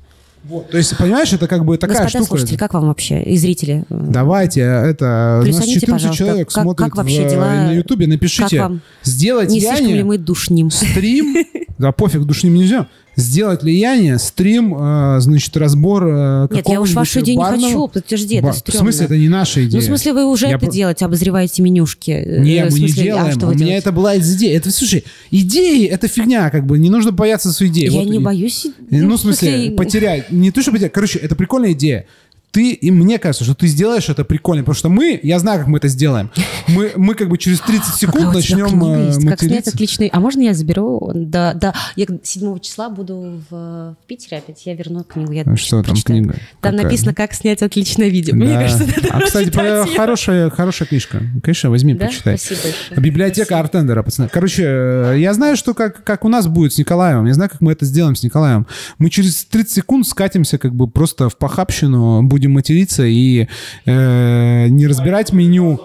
[SPEAKER 1] Вот, то есть, понимаешь, это как бы такая
[SPEAKER 2] Господа
[SPEAKER 1] штука.
[SPEAKER 2] слушатели, как вам вообще? И зрители?
[SPEAKER 1] Давайте, это, у нас
[SPEAKER 2] Плюсаните,
[SPEAKER 1] 14
[SPEAKER 2] пожалуйста,
[SPEAKER 1] человек
[SPEAKER 2] как-
[SPEAKER 1] смотрит
[SPEAKER 2] как вообще
[SPEAKER 1] в-
[SPEAKER 2] дела?
[SPEAKER 1] на Ютубе, напишите,
[SPEAKER 2] Как вам?
[SPEAKER 1] сделать
[SPEAKER 2] Не слишком ли
[SPEAKER 1] Яне
[SPEAKER 2] мы душним?
[SPEAKER 1] стрим, да пофиг, душним нельзя, сделать ли Яне стрим, э, значит, разбор э,
[SPEAKER 2] Нет, я уж вашу идею не
[SPEAKER 1] барного-
[SPEAKER 2] хочу, подожди, это
[SPEAKER 1] Ба- В
[SPEAKER 2] стрёмно.
[SPEAKER 1] смысле, это не наша идея.
[SPEAKER 2] Ну, в смысле, вы уже
[SPEAKER 1] Я
[SPEAKER 2] это
[SPEAKER 1] про-
[SPEAKER 2] делаете, обозреваете менюшки. Э,
[SPEAKER 1] Не,
[SPEAKER 2] в
[SPEAKER 1] мы не
[SPEAKER 2] смысле, а
[SPEAKER 1] делаем.
[SPEAKER 2] что
[SPEAKER 1] У меня
[SPEAKER 2] делаете?
[SPEAKER 1] это была идея. Это, слушай, идеи — это фигня, как бы, не нужно бояться своей идеи.
[SPEAKER 2] Я
[SPEAKER 1] Вот
[SPEAKER 2] не
[SPEAKER 1] и-
[SPEAKER 2] боюсь.
[SPEAKER 1] Ну, в смысле, потерять. Не то, что потерять. Короче, это прикольная идея. Ты, и мне кажется, что ты сделаешь это прикольно, потому что мы, я знаю, как мы это сделаем. Мы, мы как бы через 30 секунд начнем
[SPEAKER 2] книга
[SPEAKER 1] э?
[SPEAKER 2] Как снять
[SPEAKER 1] материться.
[SPEAKER 2] отличный... А можно я заберу? Да, да. Я 7 числа буду в, Питере опять. Я верну книгу. Я
[SPEAKER 1] А Что там
[SPEAKER 2] прочитаю.
[SPEAKER 1] книга?
[SPEAKER 2] Там
[SPEAKER 1] Какая?
[SPEAKER 2] написано, как снять отличное видео. Мне
[SPEAKER 1] Да.
[SPEAKER 2] кажется, надо
[SPEAKER 1] А, кстати, хорошая, хорошая книжка. Конечно, возьми,
[SPEAKER 2] Да?
[SPEAKER 1] почитай.
[SPEAKER 2] Спасибо большое.
[SPEAKER 1] Библиотека
[SPEAKER 2] Спасибо.
[SPEAKER 1] Артендера, пацаны. Короче, э, я знаю, что как, как у нас будет с Николаевым. Я знаю, как мы это сделаем с Николаевым. Мы через 30 секунд скатимся как бы просто в похабщину, будем материться и э, не разбирать меню.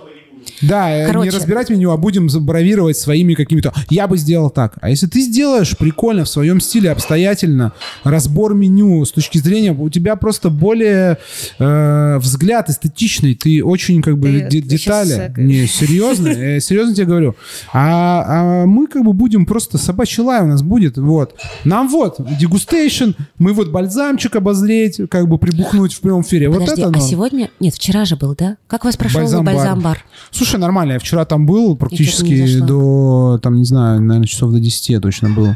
[SPEAKER 1] Да, Короче. не разбирать меню, а будем бравировать своими какими-то... Я бы сделал так. А если ты сделаешь прикольно, в своем стиле, обстоятельно, разбор меню с точки зрения... У тебя просто более э, взгляд эстетичный, ты очень как бы ты, детали... Сейчас... Не, серьезно, я серьезно тебе говорю. А, а мы как бы будем просто собачий лай у нас будет, вот. Нам вот, дегустейшн, мы вот бальзамчик обозреть, как бы прибухнуть в прямом эфире.
[SPEAKER 2] Подожди,
[SPEAKER 1] вот это,
[SPEAKER 2] а сегодня... Нет, вчера же был, да? Как вас прошел
[SPEAKER 1] бальзам-бар?
[SPEAKER 2] бальзам-бар?
[SPEAKER 1] Слушай, нормально, я вчера там был практически до, там, не знаю, наверное, часов до 10 я точно был.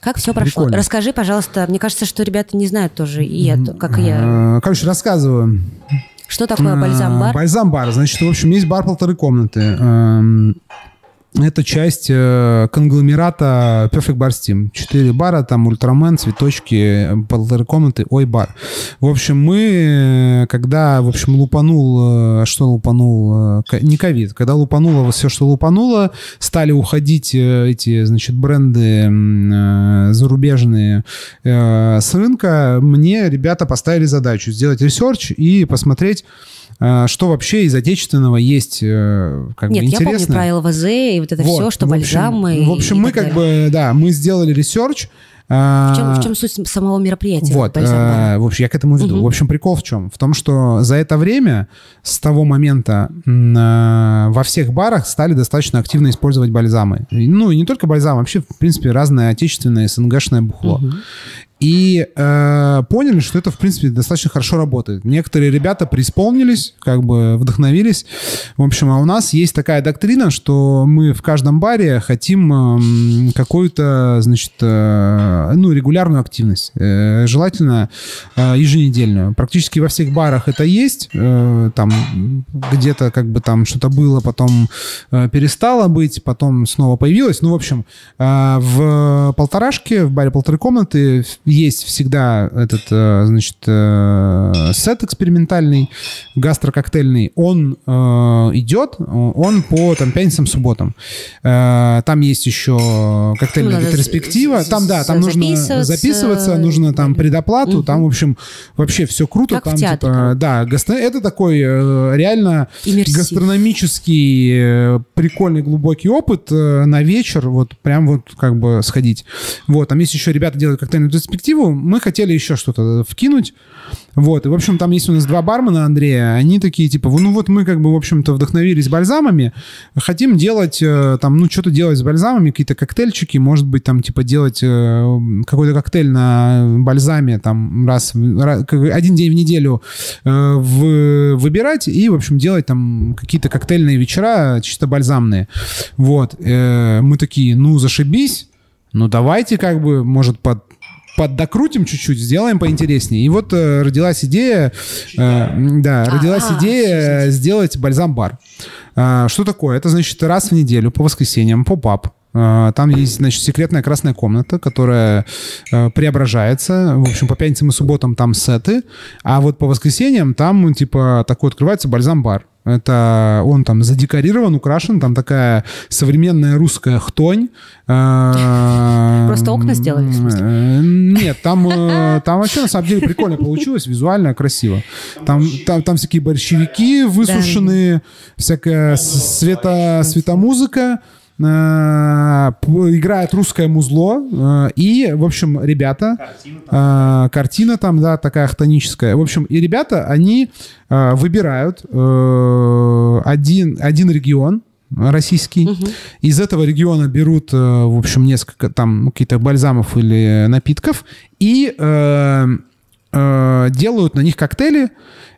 [SPEAKER 2] Как все прошло? Прикольно. Расскажи, пожалуйста. Мне кажется, что ребята не знают тоже, и я, как и я.
[SPEAKER 1] А, короче, рассказываю.
[SPEAKER 2] Что такое бальзам-бар?
[SPEAKER 1] Бальзам-бар. Значит, в общем, есть бар полторы комнаты. Это часть э, конгломерата Perfect Bar Steam. Четыре бара, там Ультрамен, цветочки, полторы комнаты, ой, бар. В общем, мы, когда, в общем, лупанул, э, что лупанул, э, не ковид, когда лупануло все, что лупануло, стали уходить э, эти, значит, бренды э, зарубежные э, с рынка, мне ребята поставили задачу сделать research и посмотреть, что вообще из отечественного есть э, как
[SPEAKER 2] Нет,
[SPEAKER 1] бы интересно.
[SPEAKER 2] я помню про ЛВЗ и вот это вот, все, что
[SPEAKER 1] в
[SPEAKER 2] общем, бальзамы.
[SPEAKER 1] В общем, мы как бы, да, мы сделали research,
[SPEAKER 2] а, в чем, в чем суть самого мероприятия?
[SPEAKER 1] Вот, э, в общем, я к этому веду. Угу. В общем, прикол в чем? В том, что за это время, с того момента, э, во всех барах стали достаточно активно использовать бальзамы. Ну, и не только бальзам, вообще, в принципе, разное отечественное СНГшное бухло. Угу и э, поняли, что это, в принципе, достаточно хорошо работает. Некоторые ребята преисполнились, как бы вдохновились. В общем, а у нас есть такая доктрина, что мы в каждом баре хотим э, какую-то, значит, э, ну, регулярную активность. Э, желательно э, еженедельную. Практически во всех барах это есть. Э, там где-то как бы там что-то было, потом э, перестало быть, потом снова появилось. Ну, в общем, э, в полторашке, в баре полторы комнаты есть всегда этот, э, значит, э, сет экспериментальный, гастрококтейльный. Он э, идет, он по там пятницам, субботам. Там есть еще коктейльная ну, ретроспектива. Там, да, там нужно записываться, нужно там предоплату. Там, в общем, вообще все круто.
[SPEAKER 2] Как
[SPEAKER 1] там,
[SPEAKER 2] в театре. Типа,
[SPEAKER 1] да, гастро... это такой реально Иммерсив. гастрономический прикольный глубокий опыт на вечер. Вот прям вот как бы сходить. Вот, там есть еще ребята делают коктейльную перспективу мы хотели еще что-то вкинуть. Вот, и, в общем, там есть у нас два бармена, Андрея, они такие, типа, ну вот мы, как бы, в общем-то, вдохновились бальзамами, хотим делать, э, там, ну, что-то делать с бальзамами, какие-то коктейльчики, может быть, там, типа, делать э, какой-то коктейль на бальзаме, там, раз, раз один день в неделю э, в, выбирать и, в общем, делать там какие-то коктейльные вечера, чисто бальзамные. Вот, мы такие, ну, зашибись, ну, давайте, как бы, может, под поддокрутим чуть-чуть, сделаем поинтереснее. И вот э, родилась идея, э, да, родилась А-а-а. идея сделать бальзам-бар. Э, что такое? Это значит раз в неделю по воскресеньям поп-ап. Э, там есть, значит, секретная красная комната, которая э, преображается. В общем, по пятницам и субботам там сеты, а вот по воскресеньям там, типа, такой открывается бальзам-бар. Это он там задекорирован, украшен, там такая современная русская хтонь.
[SPEAKER 2] Э, Просто окна сделали, в смысле? Э,
[SPEAKER 1] нет, там, э, там вообще на самом деле прикольно получилось, визуально красиво. Там, там, там всякие борщевики высушенные, всякая света, светомузыка. Э, играет русское музло, э, и, в общем, ребята, картина там, э, картина там да, такая хтоническая. В общем, и ребята, они выбирают один, один регион, российский. Угу. Из этого региона берут, в общем, несколько там каких-то бальзамов или напитков и э, э, делают на них коктейли,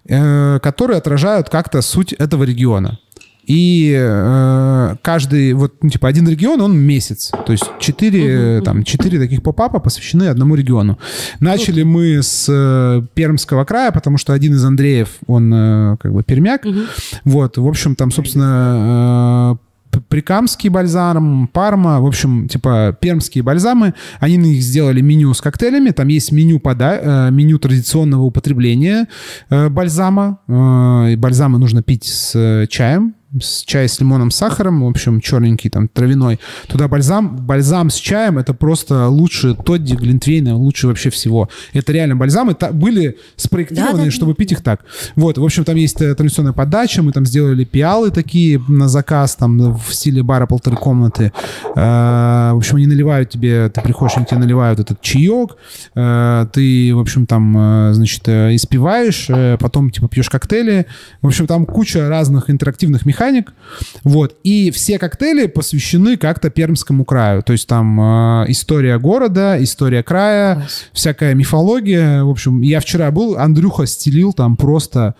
[SPEAKER 1] э, которые отражают как-то суть этого региона. И э, каждый, вот, ну, типа, один регион, он месяц. То есть четыре, uh-huh. там, четыре таких поп-апа посвящены одному региону. Начали uh-huh. мы с э, Пермского края, потому что один из Андреев, он э, как бы пермяк. Uh-huh. Вот, в общем, там, собственно, э, Прикамский бальзам, Парма, в общем, типа пермские бальзамы. Они на них сделали меню с коктейлями. Там есть меню, пода... Э, меню традиционного употребления э, бальзама. Бальзамы нужно пить с чаем с чай с лимоном, с сахаром, в общем, черненький, там, травяной. Туда бальзам, бальзам с чаем, это просто лучше Тодди, Глинтвейна, лучше вообще всего. Это реально бальзамы та, были спроектированы, да, да. чтобы пить их так. Вот, в общем, там есть э, традиционная подача, мы там сделали пиалы такие на заказ, там, в стиле бара полторы комнаты. Э, в общем, они наливают тебе, ты приходишь, они тебе наливают этот чаек, э, ты, в общем, там, значит, испиваешь, потом, типа, пьешь коктейли. В общем, там куча разных интерактивных механик. Вот. И все коктейли посвящены как-то Пермскому краю. То есть там э, история города, история края, Класс. всякая мифология. В общем, я вчера был, Андрюха стелил там просто,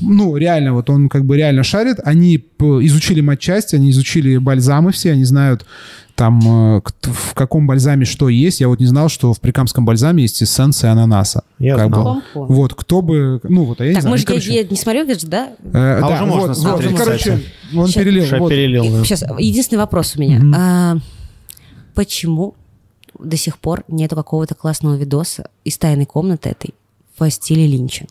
[SPEAKER 1] ну, реально, вот он как бы реально шарит. Они изучили матчасть, они изучили бальзамы все, они знают там э, в каком бальзаме что есть. Я вот не знал, что в прикамском бальзаме есть эссенция ананаса.
[SPEAKER 3] Я как
[SPEAKER 1] знал. Бы, вот, кто бы... Ну, вот, а я
[SPEAKER 2] так,
[SPEAKER 1] не знаю.
[SPEAKER 2] может,
[SPEAKER 1] ну, короче,
[SPEAKER 2] я, я не смотрю, видишь, да?
[SPEAKER 3] Э, а да, уже можно вот, смотреть, вот,
[SPEAKER 1] короче, он сейчас, перелил.
[SPEAKER 3] Вот. перелил да.
[SPEAKER 2] Сейчас, единственный вопрос у меня. Mm-hmm. А, почему до сих пор нету какого-то классного видоса из тайной комнаты этой в стиле Линча?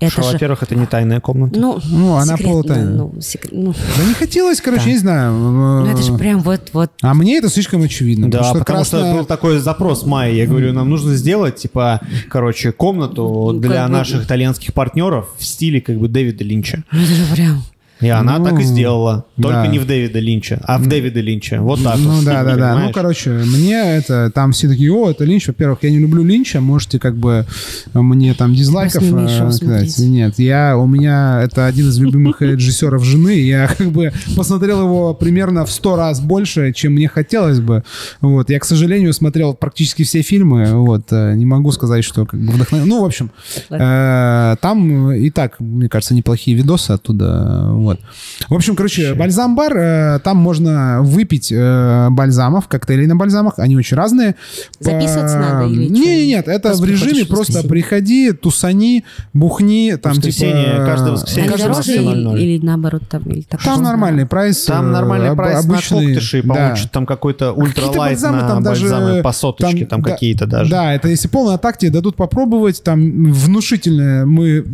[SPEAKER 3] Это что, же... во-первых, это не тайная комната.
[SPEAKER 1] Ну, ну она полутайная. Ну, секрет... ну... Да не хотелось, короче, да. не знаю.
[SPEAKER 2] Ну, это же прям вот-вот...
[SPEAKER 1] А мне это слишком очевидно.
[SPEAKER 3] Да, потому, что, потому красная... что был такой запрос Майи. Я говорю, нам нужно сделать, типа, короче, комнату ну, для наших итальянских партнеров в стиле, как бы, Дэвида Линча.
[SPEAKER 2] Ну, это же прям...
[SPEAKER 3] И она ну, так и сделала. Только да. не в Дэвида Линча, а в Дэвида Линча. Вот так
[SPEAKER 1] Ну
[SPEAKER 3] вот,
[SPEAKER 1] да, да, да. Ну, короче, мне это, там все такие, о, это Линч. Во-первых, я не люблю Линча. Можете как бы мне там дизлайков э, сказать. Нет, я, у меня это один из любимых режиссеров жены. Я как бы посмотрел его примерно в сто раз больше, чем мне хотелось бы. Вот. Я, к сожалению, смотрел практически все фильмы. Вот. Э, не могу сказать, что как бы вдохновен. Ну, в общем, э, там и так, мне кажется, неплохие видосы оттуда. Вот. Вот. В общем, короче, бальзам-бар, э, там можно выпить э, бальзамов, коктейлей на бальзамах, они очень разные.
[SPEAKER 2] Записываться По... надо или
[SPEAKER 1] Не, нет, это в режиме просто приходи, тусани, бухни, там
[SPEAKER 3] воскресенье,
[SPEAKER 1] типа...
[SPEAKER 3] Каждое воскресенье.
[SPEAKER 2] Или, или наоборот там? Или
[SPEAKER 1] так там нормальный прайс.
[SPEAKER 3] Там нормальный прайс обычный, на коктыши, да. там какой-то ультралайт на там бальзамы даже, по соточке, там, там какие-то даже.
[SPEAKER 1] Да, это если полная атак, дадут попробовать, там внушительное, мы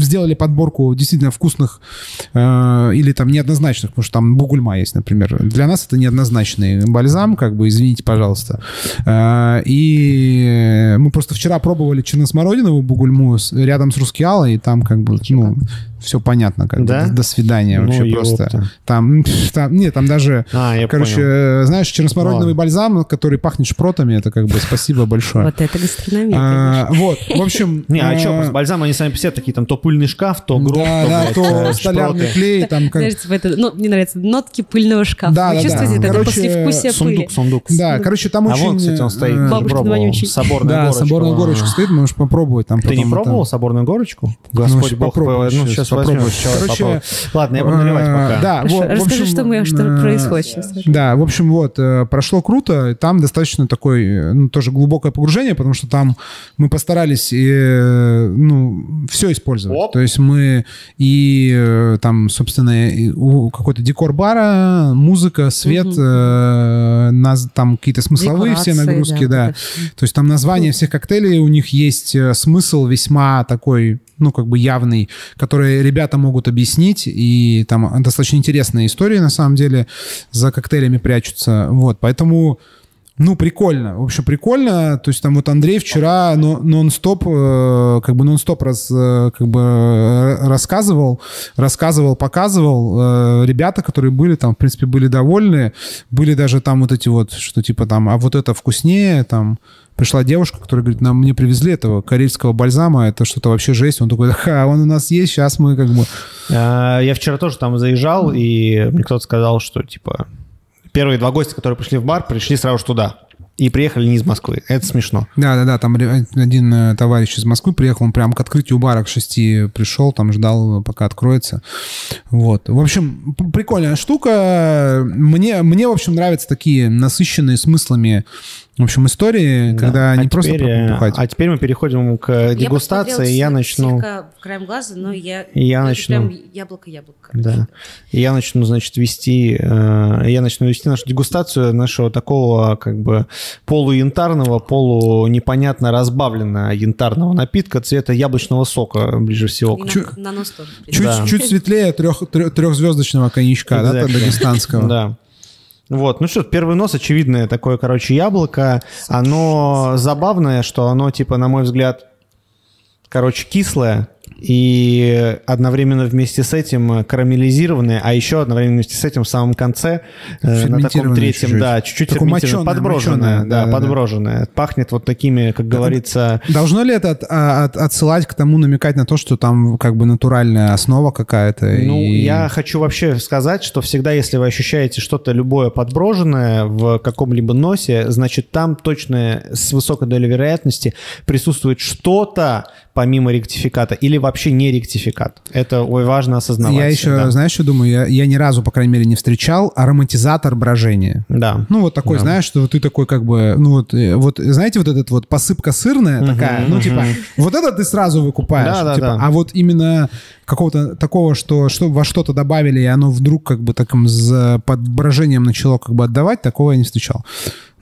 [SPEAKER 1] сделали подборку действительно вкусных э, Э, или там неоднозначных, потому что там бугульма есть, например. Для нас это неоднозначный бальзам, как бы, извините, пожалуйста. Э, и мы просто вчера пробовали черносмородиновую бугульму рядом с рускиалой, и там как бы, ну, все понятно, как да? бы, до, до свидания ну, вообще просто. Там, там, нет, там даже, а, короче, понял. знаешь, черносмородиновый бальзам, который пахнет шпротами, это как бы спасибо большое.
[SPEAKER 2] Вот это гастрономия,
[SPEAKER 1] а, Вот, в общем...
[SPEAKER 3] Не, а что, э, бальзам, они сами по себе такие, там, то пыльный шкаф, то гроб,
[SPEAKER 1] то, то столярный клей, там...
[SPEAKER 2] Ну, мне нравится, нотки пыльного шкафа. Да, Вы чувствуете это послевкусие
[SPEAKER 3] пыли? Сундук, сундук.
[SPEAKER 1] Да, короче, там очень... А
[SPEAKER 3] вон, кстати, он стоит,
[SPEAKER 1] э.
[SPEAKER 3] Соборная горочка.
[SPEAKER 1] Да, соборная горочка стоит, можешь попробовать там.
[SPEAKER 3] Ты не пробовал соборную горочку?
[SPEAKER 1] Ну, Господь Бог, ну, сейчас
[SPEAKER 3] попробуешь. Короче, Ладно, я буду наливать пока.
[SPEAKER 1] Да,
[SPEAKER 2] вот, Расскажи, что, мы, что э, происходит сейчас.
[SPEAKER 1] Да, в общем, вот, э, прошло круто. Там достаточно такое, э, ну, тоже глубокое погружение, потому что там мы постарались, ну, все использовать. Оп. То есть мы и там, собственно, какой-то декор бара, музыка, свет, угу. нас, там какие-то смысловые Декорации, все нагрузки, да. да. То есть там название всех коктейлей, у них есть смысл весьма такой ну, как бы явный, который ребята могут объяснить, и там достаточно интересная история, на самом деле, за коктейлями прячутся, вот, поэтому... Ну, прикольно. В общем, прикольно. То есть там вот Андрей вчера нон-стоп, э, как бы нон-стоп раз, э, как бы э, рассказывал, рассказывал, показывал. Ребята, которые были там, в принципе, были довольны. Были даже там вот эти вот, что типа там, а вот это вкуснее, там, пришла девушка, которая говорит, нам мне привезли этого карельского бальзама, это что-то вообще жесть. Он такой, ха, он у нас есть, сейчас мы как бы...
[SPEAKER 3] А, я вчера тоже там заезжал, и мне кто-то сказал, что, типа, первые два гостя, которые пришли в бар, пришли сразу же туда. И приехали не из Москвы. Это смешно.
[SPEAKER 1] Да-да-да, там один э, товарищ из Москвы приехал, он прямо к открытию бара к шести пришел, там ждал, пока откроется. Вот. В общем, прикольная штука. Мне, мне в общем, нравятся такие насыщенные смыслами в общем, истории,
[SPEAKER 3] Да.
[SPEAKER 1] когда
[SPEAKER 3] А
[SPEAKER 1] не просто
[SPEAKER 3] теперь, э,
[SPEAKER 1] бухать.
[SPEAKER 3] А теперь мы переходим к дегустации, и я начну...
[SPEAKER 2] Краем глаза, но я...
[SPEAKER 3] Я начну.
[SPEAKER 2] Яблоко-яблоко.
[SPEAKER 3] Да. И я начну, значит, вести, э, я начну вести нашу дегустацию нашего такого как бы полуянтарного, полу непонятно разбавленного янтарного напитка цвета яблочного сока ближе всего.
[SPEAKER 2] И
[SPEAKER 1] Чу-
[SPEAKER 2] на, нос тоже.
[SPEAKER 1] Чуть,
[SPEAKER 3] да.
[SPEAKER 1] чуть светлее трех, трехзвездочного коньячка, да,
[SPEAKER 3] Exactly.
[SPEAKER 1] дагестанского.
[SPEAKER 3] Да. Вот, ну что, первый нос очевидное такое, короче, яблоко. Оно забавное, что оно, типа, на мой взгляд, короче, кислое и одновременно вместе с этим карамелизированное, а еще одновременно вместе с этим в самом конце э, на таком третьем,
[SPEAKER 1] чуть-чуть.
[SPEAKER 3] да, чуть-чуть ферментированное, подброженное,
[SPEAKER 1] моченое,
[SPEAKER 3] да,
[SPEAKER 1] да-да-да.
[SPEAKER 3] подброженное. Пахнет вот такими, как говорится,
[SPEAKER 1] Должно ли это от- а, от- отсылать к тому, намекать на то, что там как бы натуральная основа какая-то?
[SPEAKER 3] Ну,
[SPEAKER 1] и-
[SPEAKER 3] я хочу вообще сказать, что всегда, если вы ощущаете что-то любое подброженное в каком-либо носе, значит, там точно с высокой долей вероятности присутствует что-то помимо ректификата или вообще не ректификат. Это ой, важно осознавать.
[SPEAKER 1] Я еще,
[SPEAKER 3] всегда.
[SPEAKER 1] знаешь, что думаю? Я, я ни разу, по крайней мере, не встречал ароматизатор брожения.
[SPEAKER 3] Да.
[SPEAKER 1] Ну, вот такой,
[SPEAKER 3] Да.
[SPEAKER 1] знаешь, что ты такой как бы, ну вот, э, вот, знаете, вот этот вот посыпка сырная такая, ну, типа, вот это ты сразу выкупаешь.
[SPEAKER 3] Да, да,
[SPEAKER 1] типа,
[SPEAKER 3] да.
[SPEAKER 1] А вот именно какого-то такого, что, что во что-то добавили, и оно вдруг как бы таким с под брожением начало как бы отдавать, такого я не встречал.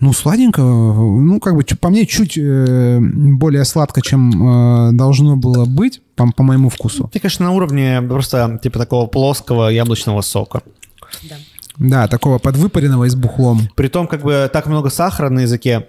[SPEAKER 1] Ну, сладенько, ну, как бы, по мне, чуть э, более сладко, чем э, должно было быть, по, по моему вкусу.
[SPEAKER 3] Ты, конечно, на уровне просто типа такого плоского яблочного сока.
[SPEAKER 2] Да.
[SPEAKER 1] Да, такого подвыпаренного и с бухлом.
[SPEAKER 3] Притом, как бы так много сахара на языке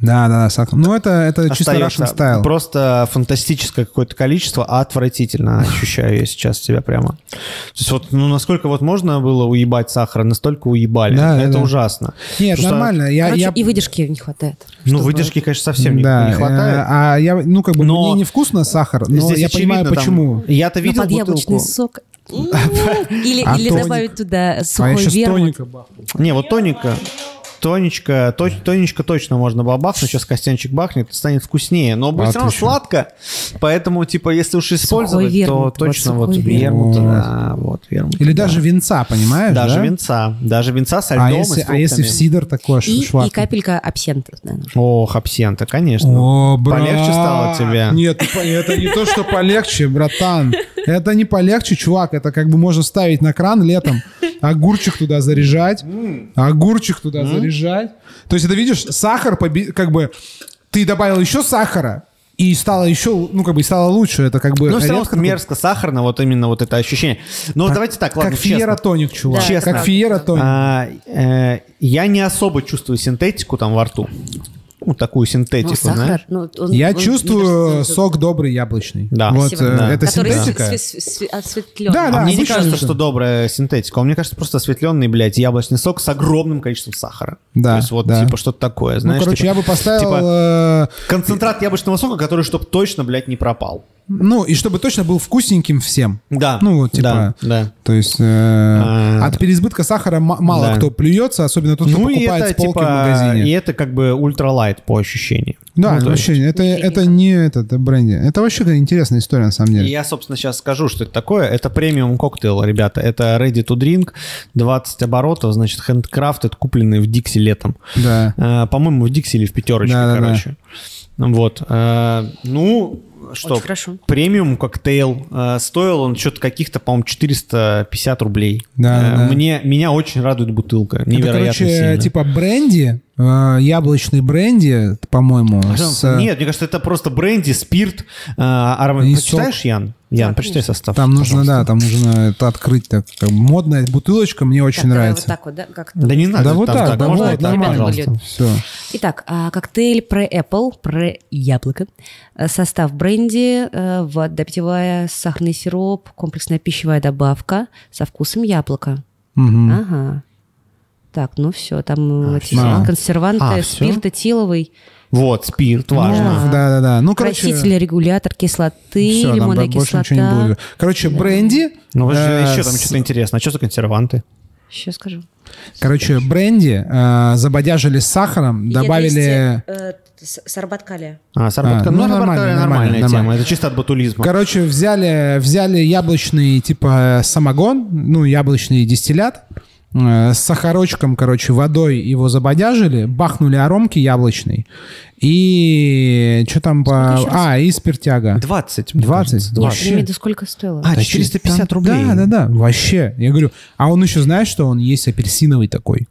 [SPEAKER 1] Да, да, да, сахар. Ну, это, это чисто. Russian style.
[SPEAKER 3] Просто фантастическое какое-то количество, а отвратительно ощущаю я сейчас себя прямо. То есть вот, ну, насколько вот можно было уебать сахара, настолько уебали.
[SPEAKER 1] Да,
[SPEAKER 3] Это
[SPEAKER 1] да.
[SPEAKER 3] ужасно.
[SPEAKER 1] Нет,
[SPEAKER 3] Потому что,
[SPEAKER 1] нормально. Я,
[SPEAKER 2] Короче,
[SPEAKER 1] я...
[SPEAKER 2] и выдержки не хватает.
[SPEAKER 3] Ну,
[SPEAKER 2] чтобы-
[SPEAKER 3] выдержки, конечно, совсем не-
[SPEAKER 1] да,
[SPEAKER 3] не хватает.
[SPEAKER 1] э, А я, ну, как бы,
[SPEAKER 3] Но
[SPEAKER 1] мне невкусно сахар, но
[SPEAKER 3] Здесь
[SPEAKER 1] я
[SPEAKER 3] очевидно,
[SPEAKER 1] понимаю,
[SPEAKER 3] там-
[SPEAKER 1] почему.
[SPEAKER 3] Я-то
[SPEAKER 2] Но
[SPEAKER 3] видел
[SPEAKER 2] под яблочный
[SPEAKER 3] бутылку.
[SPEAKER 2] сок. Или,
[SPEAKER 1] А
[SPEAKER 2] или
[SPEAKER 1] тоник?
[SPEAKER 2] добавить туда
[SPEAKER 1] А
[SPEAKER 2] сухой
[SPEAKER 1] сейчас
[SPEAKER 2] вермут.
[SPEAKER 3] Не, вот тоника. Тонечка, то, тонечка точно можно бабахнуть, сейчас Костянчик бахнет, станет вкуснее, но будет все равно сладко, поэтому, типа, если уж использовать,
[SPEAKER 2] вермут,
[SPEAKER 3] то
[SPEAKER 2] вот
[SPEAKER 3] точно
[SPEAKER 2] сухой
[SPEAKER 3] вот
[SPEAKER 2] вермут.
[SPEAKER 1] Вот.
[SPEAKER 3] да, вот вермут.
[SPEAKER 1] Или
[SPEAKER 3] да.
[SPEAKER 1] даже винца, понимаешь,
[SPEAKER 3] Даже
[SPEAKER 1] да?
[SPEAKER 3] винца, даже винца со льдом
[SPEAKER 1] А
[SPEAKER 3] и
[SPEAKER 1] если,
[SPEAKER 3] с
[SPEAKER 1] а если в сидр такое
[SPEAKER 2] И, и капелька абсента. да, нужно.
[SPEAKER 3] Ох, абсента, конечно.
[SPEAKER 1] О, брат.
[SPEAKER 3] Полегче стало тебе?
[SPEAKER 1] Нет, по- это не то, что полегче, братан. Это не полегче, чувак. Это как бы можно ставить на кран летом, огурчик туда заряжать, огурчик туда заряжать. То есть это, видишь, сахар, как бы, ты добавил еще сахара, и стало еще, ну, как бы, стало лучше. Это как бы...
[SPEAKER 3] Ну, все равно мерзко, сахарно, вот именно вот это ощущение. Но давайте так, ладно,
[SPEAKER 1] Как
[SPEAKER 3] честно.
[SPEAKER 1] фиера-тоник, чувак.
[SPEAKER 2] Да,
[SPEAKER 3] Честно.
[SPEAKER 1] Как фиера-тоник.
[SPEAKER 3] А, э, я не особо чувствую синтетику там во рту. Ну, такую
[SPEAKER 2] Ну,
[SPEAKER 3] синтетику,
[SPEAKER 2] сахар.
[SPEAKER 3] знаешь.
[SPEAKER 2] ну, он-
[SPEAKER 1] Я
[SPEAKER 2] он,
[SPEAKER 1] чувствую
[SPEAKER 2] кажется,
[SPEAKER 1] сок добрый яблочный.
[SPEAKER 3] Да.
[SPEAKER 1] Вот
[SPEAKER 2] Спасибо.
[SPEAKER 1] э,
[SPEAKER 3] Да.
[SPEAKER 1] это
[SPEAKER 2] который
[SPEAKER 1] синтетика.
[SPEAKER 2] све- све- све- осветлен.
[SPEAKER 1] Да,
[SPEAKER 3] А
[SPEAKER 1] да.
[SPEAKER 3] мне не кажется, что добрая синтетика. А Мне кажется, просто осветленный, блядь, яблочный сок с огромным количеством сахара.
[SPEAKER 1] Да,
[SPEAKER 3] То есть вот,
[SPEAKER 1] да.
[SPEAKER 3] типа, что-то такое, знаешь.
[SPEAKER 1] ну, короче,
[SPEAKER 3] типа-
[SPEAKER 1] я бы поставил...
[SPEAKER 3] типа,
[SPEAKER 1] э,
[SPEAKER 3] Концентрат яблочного сока, который, чтобы точно, блядь, не пропал.
[SPEAKER 1] Ну, и чтобы точно был вкусненьким всем.
[SPEAKER 3] Да.
[SPEAKER 1] Ну, вот, типа...
[SPEAKER 3] Да, да.
[SPEAKER 1] То есть э,
[SPEAKER 3] А.
[SPEAKER 1] от переизбытка сахара мало
[SPEAKER 3] Да.
[SPEAKER 1] кто плюется, особенно тот, кто
[SPEAKER 3] Ну и
[SPEAKER 1] покупает
[SPEAKER 3] это,
[SPEAKER 1] с полки в
[SPEAKER 3] типа,
[SPEAKER 1] магазине.
[SPEAKER 3] и это как бы ультралайт по ощущениям.
[SPEAKER 1] Да,
[SPEAKER 3] Ну, то есть-
[SPEAKER 1] вообще, это, это не этот бренди. Это вообще интересная история, на самом
[SPEAKER 3] И
[SPEAKER 1] деле.
[SPEAKER 3] я, собственно, сейчас скажу, что это такое. Это premium cocktail, ребята. Это ready to drink, 20 оборотов, значит, handcrafted, купленный в Дикси летом.
[SPEAKER 1] Да.
[SPEAKER 3] Э, По-моему, в Дикси или в пятерочке,
[SPEAKER 1] Да-да-да.
[SPEAKER 3] короче. Вот. Э, Ну, что,
[SPEAKER 2] Очень хорошо.
[SPEAKER 3] premium cocktail. Э, Стоил он что-то каких-то, по-моему, 450 рублей.
[SPEAKER 1] Да,
[SPEAKER 3] Э,
[SPEAKER 1] да.
[SPEAKER 3] Мне, меня очень радует бутылка.
[SPEAKER 1] Это,
[SPEAKER 3] Невероятно
[SPEAKER 1] короче,
[SPEAKER 3] сильно.
[SPEAKER 1] типа бренди, яблочный бренди, по-моему. с, э,
[SPEAKER 3] Нет, мне кажется, это просто бренди, спирт, э, аромат.
[SPEAKER 1] И
[SPEAKER 3] Почитаешь, Ян? Ян,
[SPEAKER 2] Да,
[SPEAKER 3] почитай состав.
[SPEAKER 1] Там нужно,
[SPEAKER 3] пожалуйста.
[SPEAKER 1] да, там нужно это открыть. Так, как модная бутылочка, мне очень
[SPEAKER 2] Так,
[SPEAKER 1] нравится.
[SPEAKER 2] Вот так вот, да? Как
[SPEAKER 3] Да не надо.
[SPEAKER 1] Да вот так, да
[SPEAKER 3] можно
[SPEAKER 1] вот, нормально.
[SPEAKER 3] пожалуйста.
[SPEAKER 1] Все.
[SPEAKER 2] Итак, а, коктейль про Apple, про яблоко. Э, Состав бренди, э, вода питьевая, сахарный сироп, комплексная пищевая добавка со вкусом яблока. Ага. Так, ну все, там эти
[SPEAKER 1] всё.
[SPEAKER 2] консерванты,
[SPEAKER 3] А,
[SPEAKER 2] спирт этиловый,
[SPEAKER 3] Вот, спирт, важно.
[SPEAKER 1] Да, да, да. Ну, короче,
[SPEAKER 2] краситель, регулятор кислоты,
[SPEAKER 1] там
[SPEAKER 2] лимонная
[SPEAKER 1] больше
[SPEAKER 2] кислота.
[SPEAKER 1] ничего не буду. Короче, бренди.
[SPEAKER 3] Ну, подожди,
[SPEAKER 1] э,
[SPEAKER 3] еще там
[SPEAKER 1] с-
[SPEAKER 3] что-то интересное. А что за консерванты?
[SPEAKER 2] Сейчас скажу.
[SPEAKER 1] Короче, бренди э, забодяжили с сахаром, добавили...
[SPEAKER 2] э, Сорбат калия.
[SPEAKER 3] А, сорбатка.
[SPEAKER 1] А,
[SPEAKER 3] ну,
[SPEAKER 1] ну, нормально,
[SPEAKER 3] нормальная,
[SPEAKER 1] нормально,
[SPEAKER 3] тема.
[SPEAKER 1] нормально.
[SPEAKER 3] Это чисто от ботулизма.
[SPEAKER 1] Короче, взяли, взяли яблочный, типа, самогон, ну, яблочный дистиллят, э, с сахарочком, короче, водой его забодяжили, бахнули аромки яблочной. И что там по... А, и спиртяга.
[SPEAKER 3] 20. мне
[SPEAKER 1] 20,
[SPEAKER 3] кажется,
[SPEAKER 2] Нет,
[SPEAKER 1] вообще.
[SPEAKER 2] я имею в виду, сколько стоило?
[SPEAKER 3] А,
[SPEAKER 1] Да
[SPEAKER 3] 450
[SPEAKER 1] там-
[SPEAKER 3] рублей.
[SPEAKER 1] Да, да, да, вообще. Я говорю, а он еще знает, что он есть апельсиновый такой.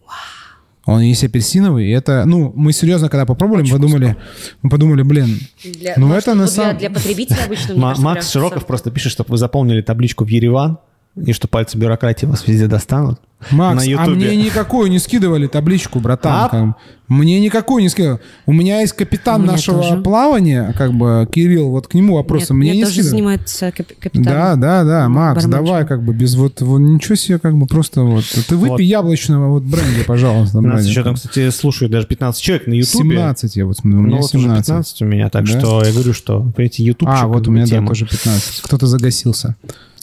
[SPEAKER 1] Он есть апельсиновый, и это, ну, мы серьезно, когда попробовали, мы подумали, мы подумали, блин,
[SPEAKER 2] Для,
[SPEAKER 1] Ну,
[SPEAKER 2] может,
[SPEAKER 1] это на
[SPEAKER 2] для,
[SPEAKER 1] самом-
[SPEAKER 2] для потребителя обычно.
[SPEAKER 3] Макс Широков просто пишет, чтобы вы заполнили табличку в Ереван, и что пальцы бюрократии вас везде достанут.
[SPEAKER 1] Макс,
[SPEAKER 3] на
[SPEAKER 1] а мне никакую не скидывали табличку, братан.
[SPEAKER 3] А?
[SPEAKER 1] Мне никакую не скидывали. У меня есть капитан
[SPEAKER 2] Мне
[SPEAKER 1] нашего
[SPEAKER 2] тоже.
[SPEAKER 1] плавания, как бы, Кирилл, вот к нему вопросы.
[SPEAKER 2] Нет,
[SPEAKER 1] мне не
[SPEAKER 2] тоже
[SPEAKER 1] скидывали.
[SPEAKER 2] занимается кап- капитан.
[SPEAKER 1] Да, да, да, Макс,
[SPEAKER 2] Барменшин.
[SPEAKER 1] давай как бы без вот, вот ничего себе, как бы просто вот. Ты выпей
[SPEAKER 3] Вот.
[SPEAKER 1] яблочного вот бренди, пожалуйста.
[SPEAKER 3] Нас еще там, кстати, слушают даже 15 человек на Ютубе.
[SPEAKER 1] 17 я вот смотрю, у
[SPEAKER 3] Ну,
[SPEAKER 1] меня
[SPEAKER 3] вот уже
[SPEAKER 1] 17.
[SPEAKER 3] 15 у меня, так
[SPEAKER 1] Да?
[SPEAKER 3] что я говорю, что, понимаете, YouTube
[SPEAKER 1] А, вот у меня да, тоже 15. Кто-то загасился.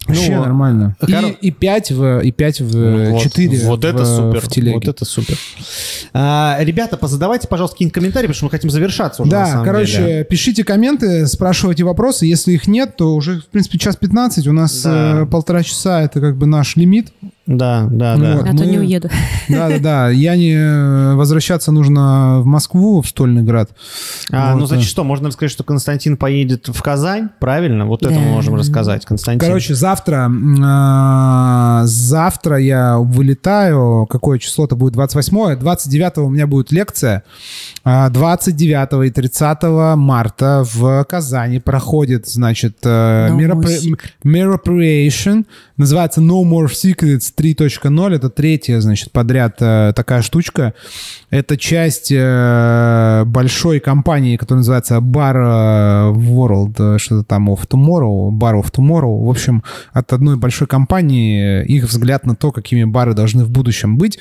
[SPEAKER 1] Вообще
[SPEAKER 3] Ну,
[SPEAKER 1] нормально. И, и 5 в, и 5 в
[SPEAKER 3] Вот,
[SPEAKER 1] 4
[SPEAKER 3] Вот это
[SPEAKER 1] в,
[SPEAKER 3] супер.
[SPEAKER 1] в телеге.
[SPEAKER 3] Вот это супер. А, ребята, позадавайте, пожалуйста, какие-нибудь комментарии, потому что мы хотим завершаться уже, на
[SPEAKER 1] Да,
[SPEAKER 3] самом
[SPEAKER 1] короче,
[SPEAKER 3] деле.
[SPEAKER 1] пишите комменты, спрашивайте вопросы. Если их нет, то уже, в принципе, час 15. У нас
[SPEAKER 3] Да.
[SPEAKER 1] э, полтора часа, это как бы наш лимит.
[SPEAKER 3] Да, да, да.
[SPEAKER 1] Вот.
[SPEAKER 2] А то
[SPEAKER 1] Мы-
[SPEAKER 2] не уеду.
[SPEAKER 1] Да-да-да. Я не... э, Возвращаться нужно в Москву, в Стольный град.
[SPEAKER 3] А, ну,
[SPEAKER 1] Вот,
[SPEAKER 3] значит,
[SPEAKER 1] э.
[SPEAKER 3] что, можно сказать, что Константин поедет в Казань, правильно? Вот это
[SPEAKER 2] Да.
[SPEAKER 3] мы можем рассказать, Константин.
[SPEAKER 1] Короче, завтра, э, завтра я вылетаю. Какое число-то будет? 28 29 у меня будет лекция. А 29 и 30 марта в Казани проходит, значит, э,
[SPEAKER 2] No more
[SPEAKER 1] меропри-
[SPEAKER 2] secrets.
[SPEAKER 1] мероприation. Называется No More Secrets 3.0. Это третья, значит, подряд э, такая штучка. Это часть э, большой компании, которая называется Bar э, World, что-то там of Tomorrow, Bar of Tomorrow. В общем, от одной большой компании их взгляд на то, какими бары должны в будущем быть.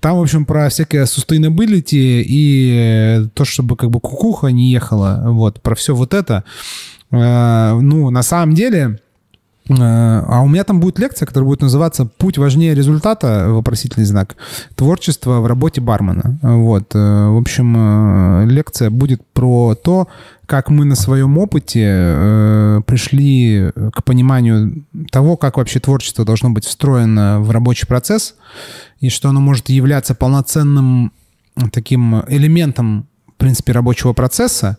[SPEAKER 1] Там, в общем, про всякое sustainability и то, чтобы как бы кукуха не ехала. Вот, про все вот это. Ну, на самом деле... Э, А у меня там будет лекция, которая будет называться «Путь важнее результата?» вопросительный знак. Творчество в работе бармена. Вот. э, В общем, э, лекция будет про то, как мы на своем опыте пришли к пониманию того, как вообще творчество должно быть встроено в рабочий процесс, и что оно может являться полноценным таким элементом, в принципе, рабочего процесса,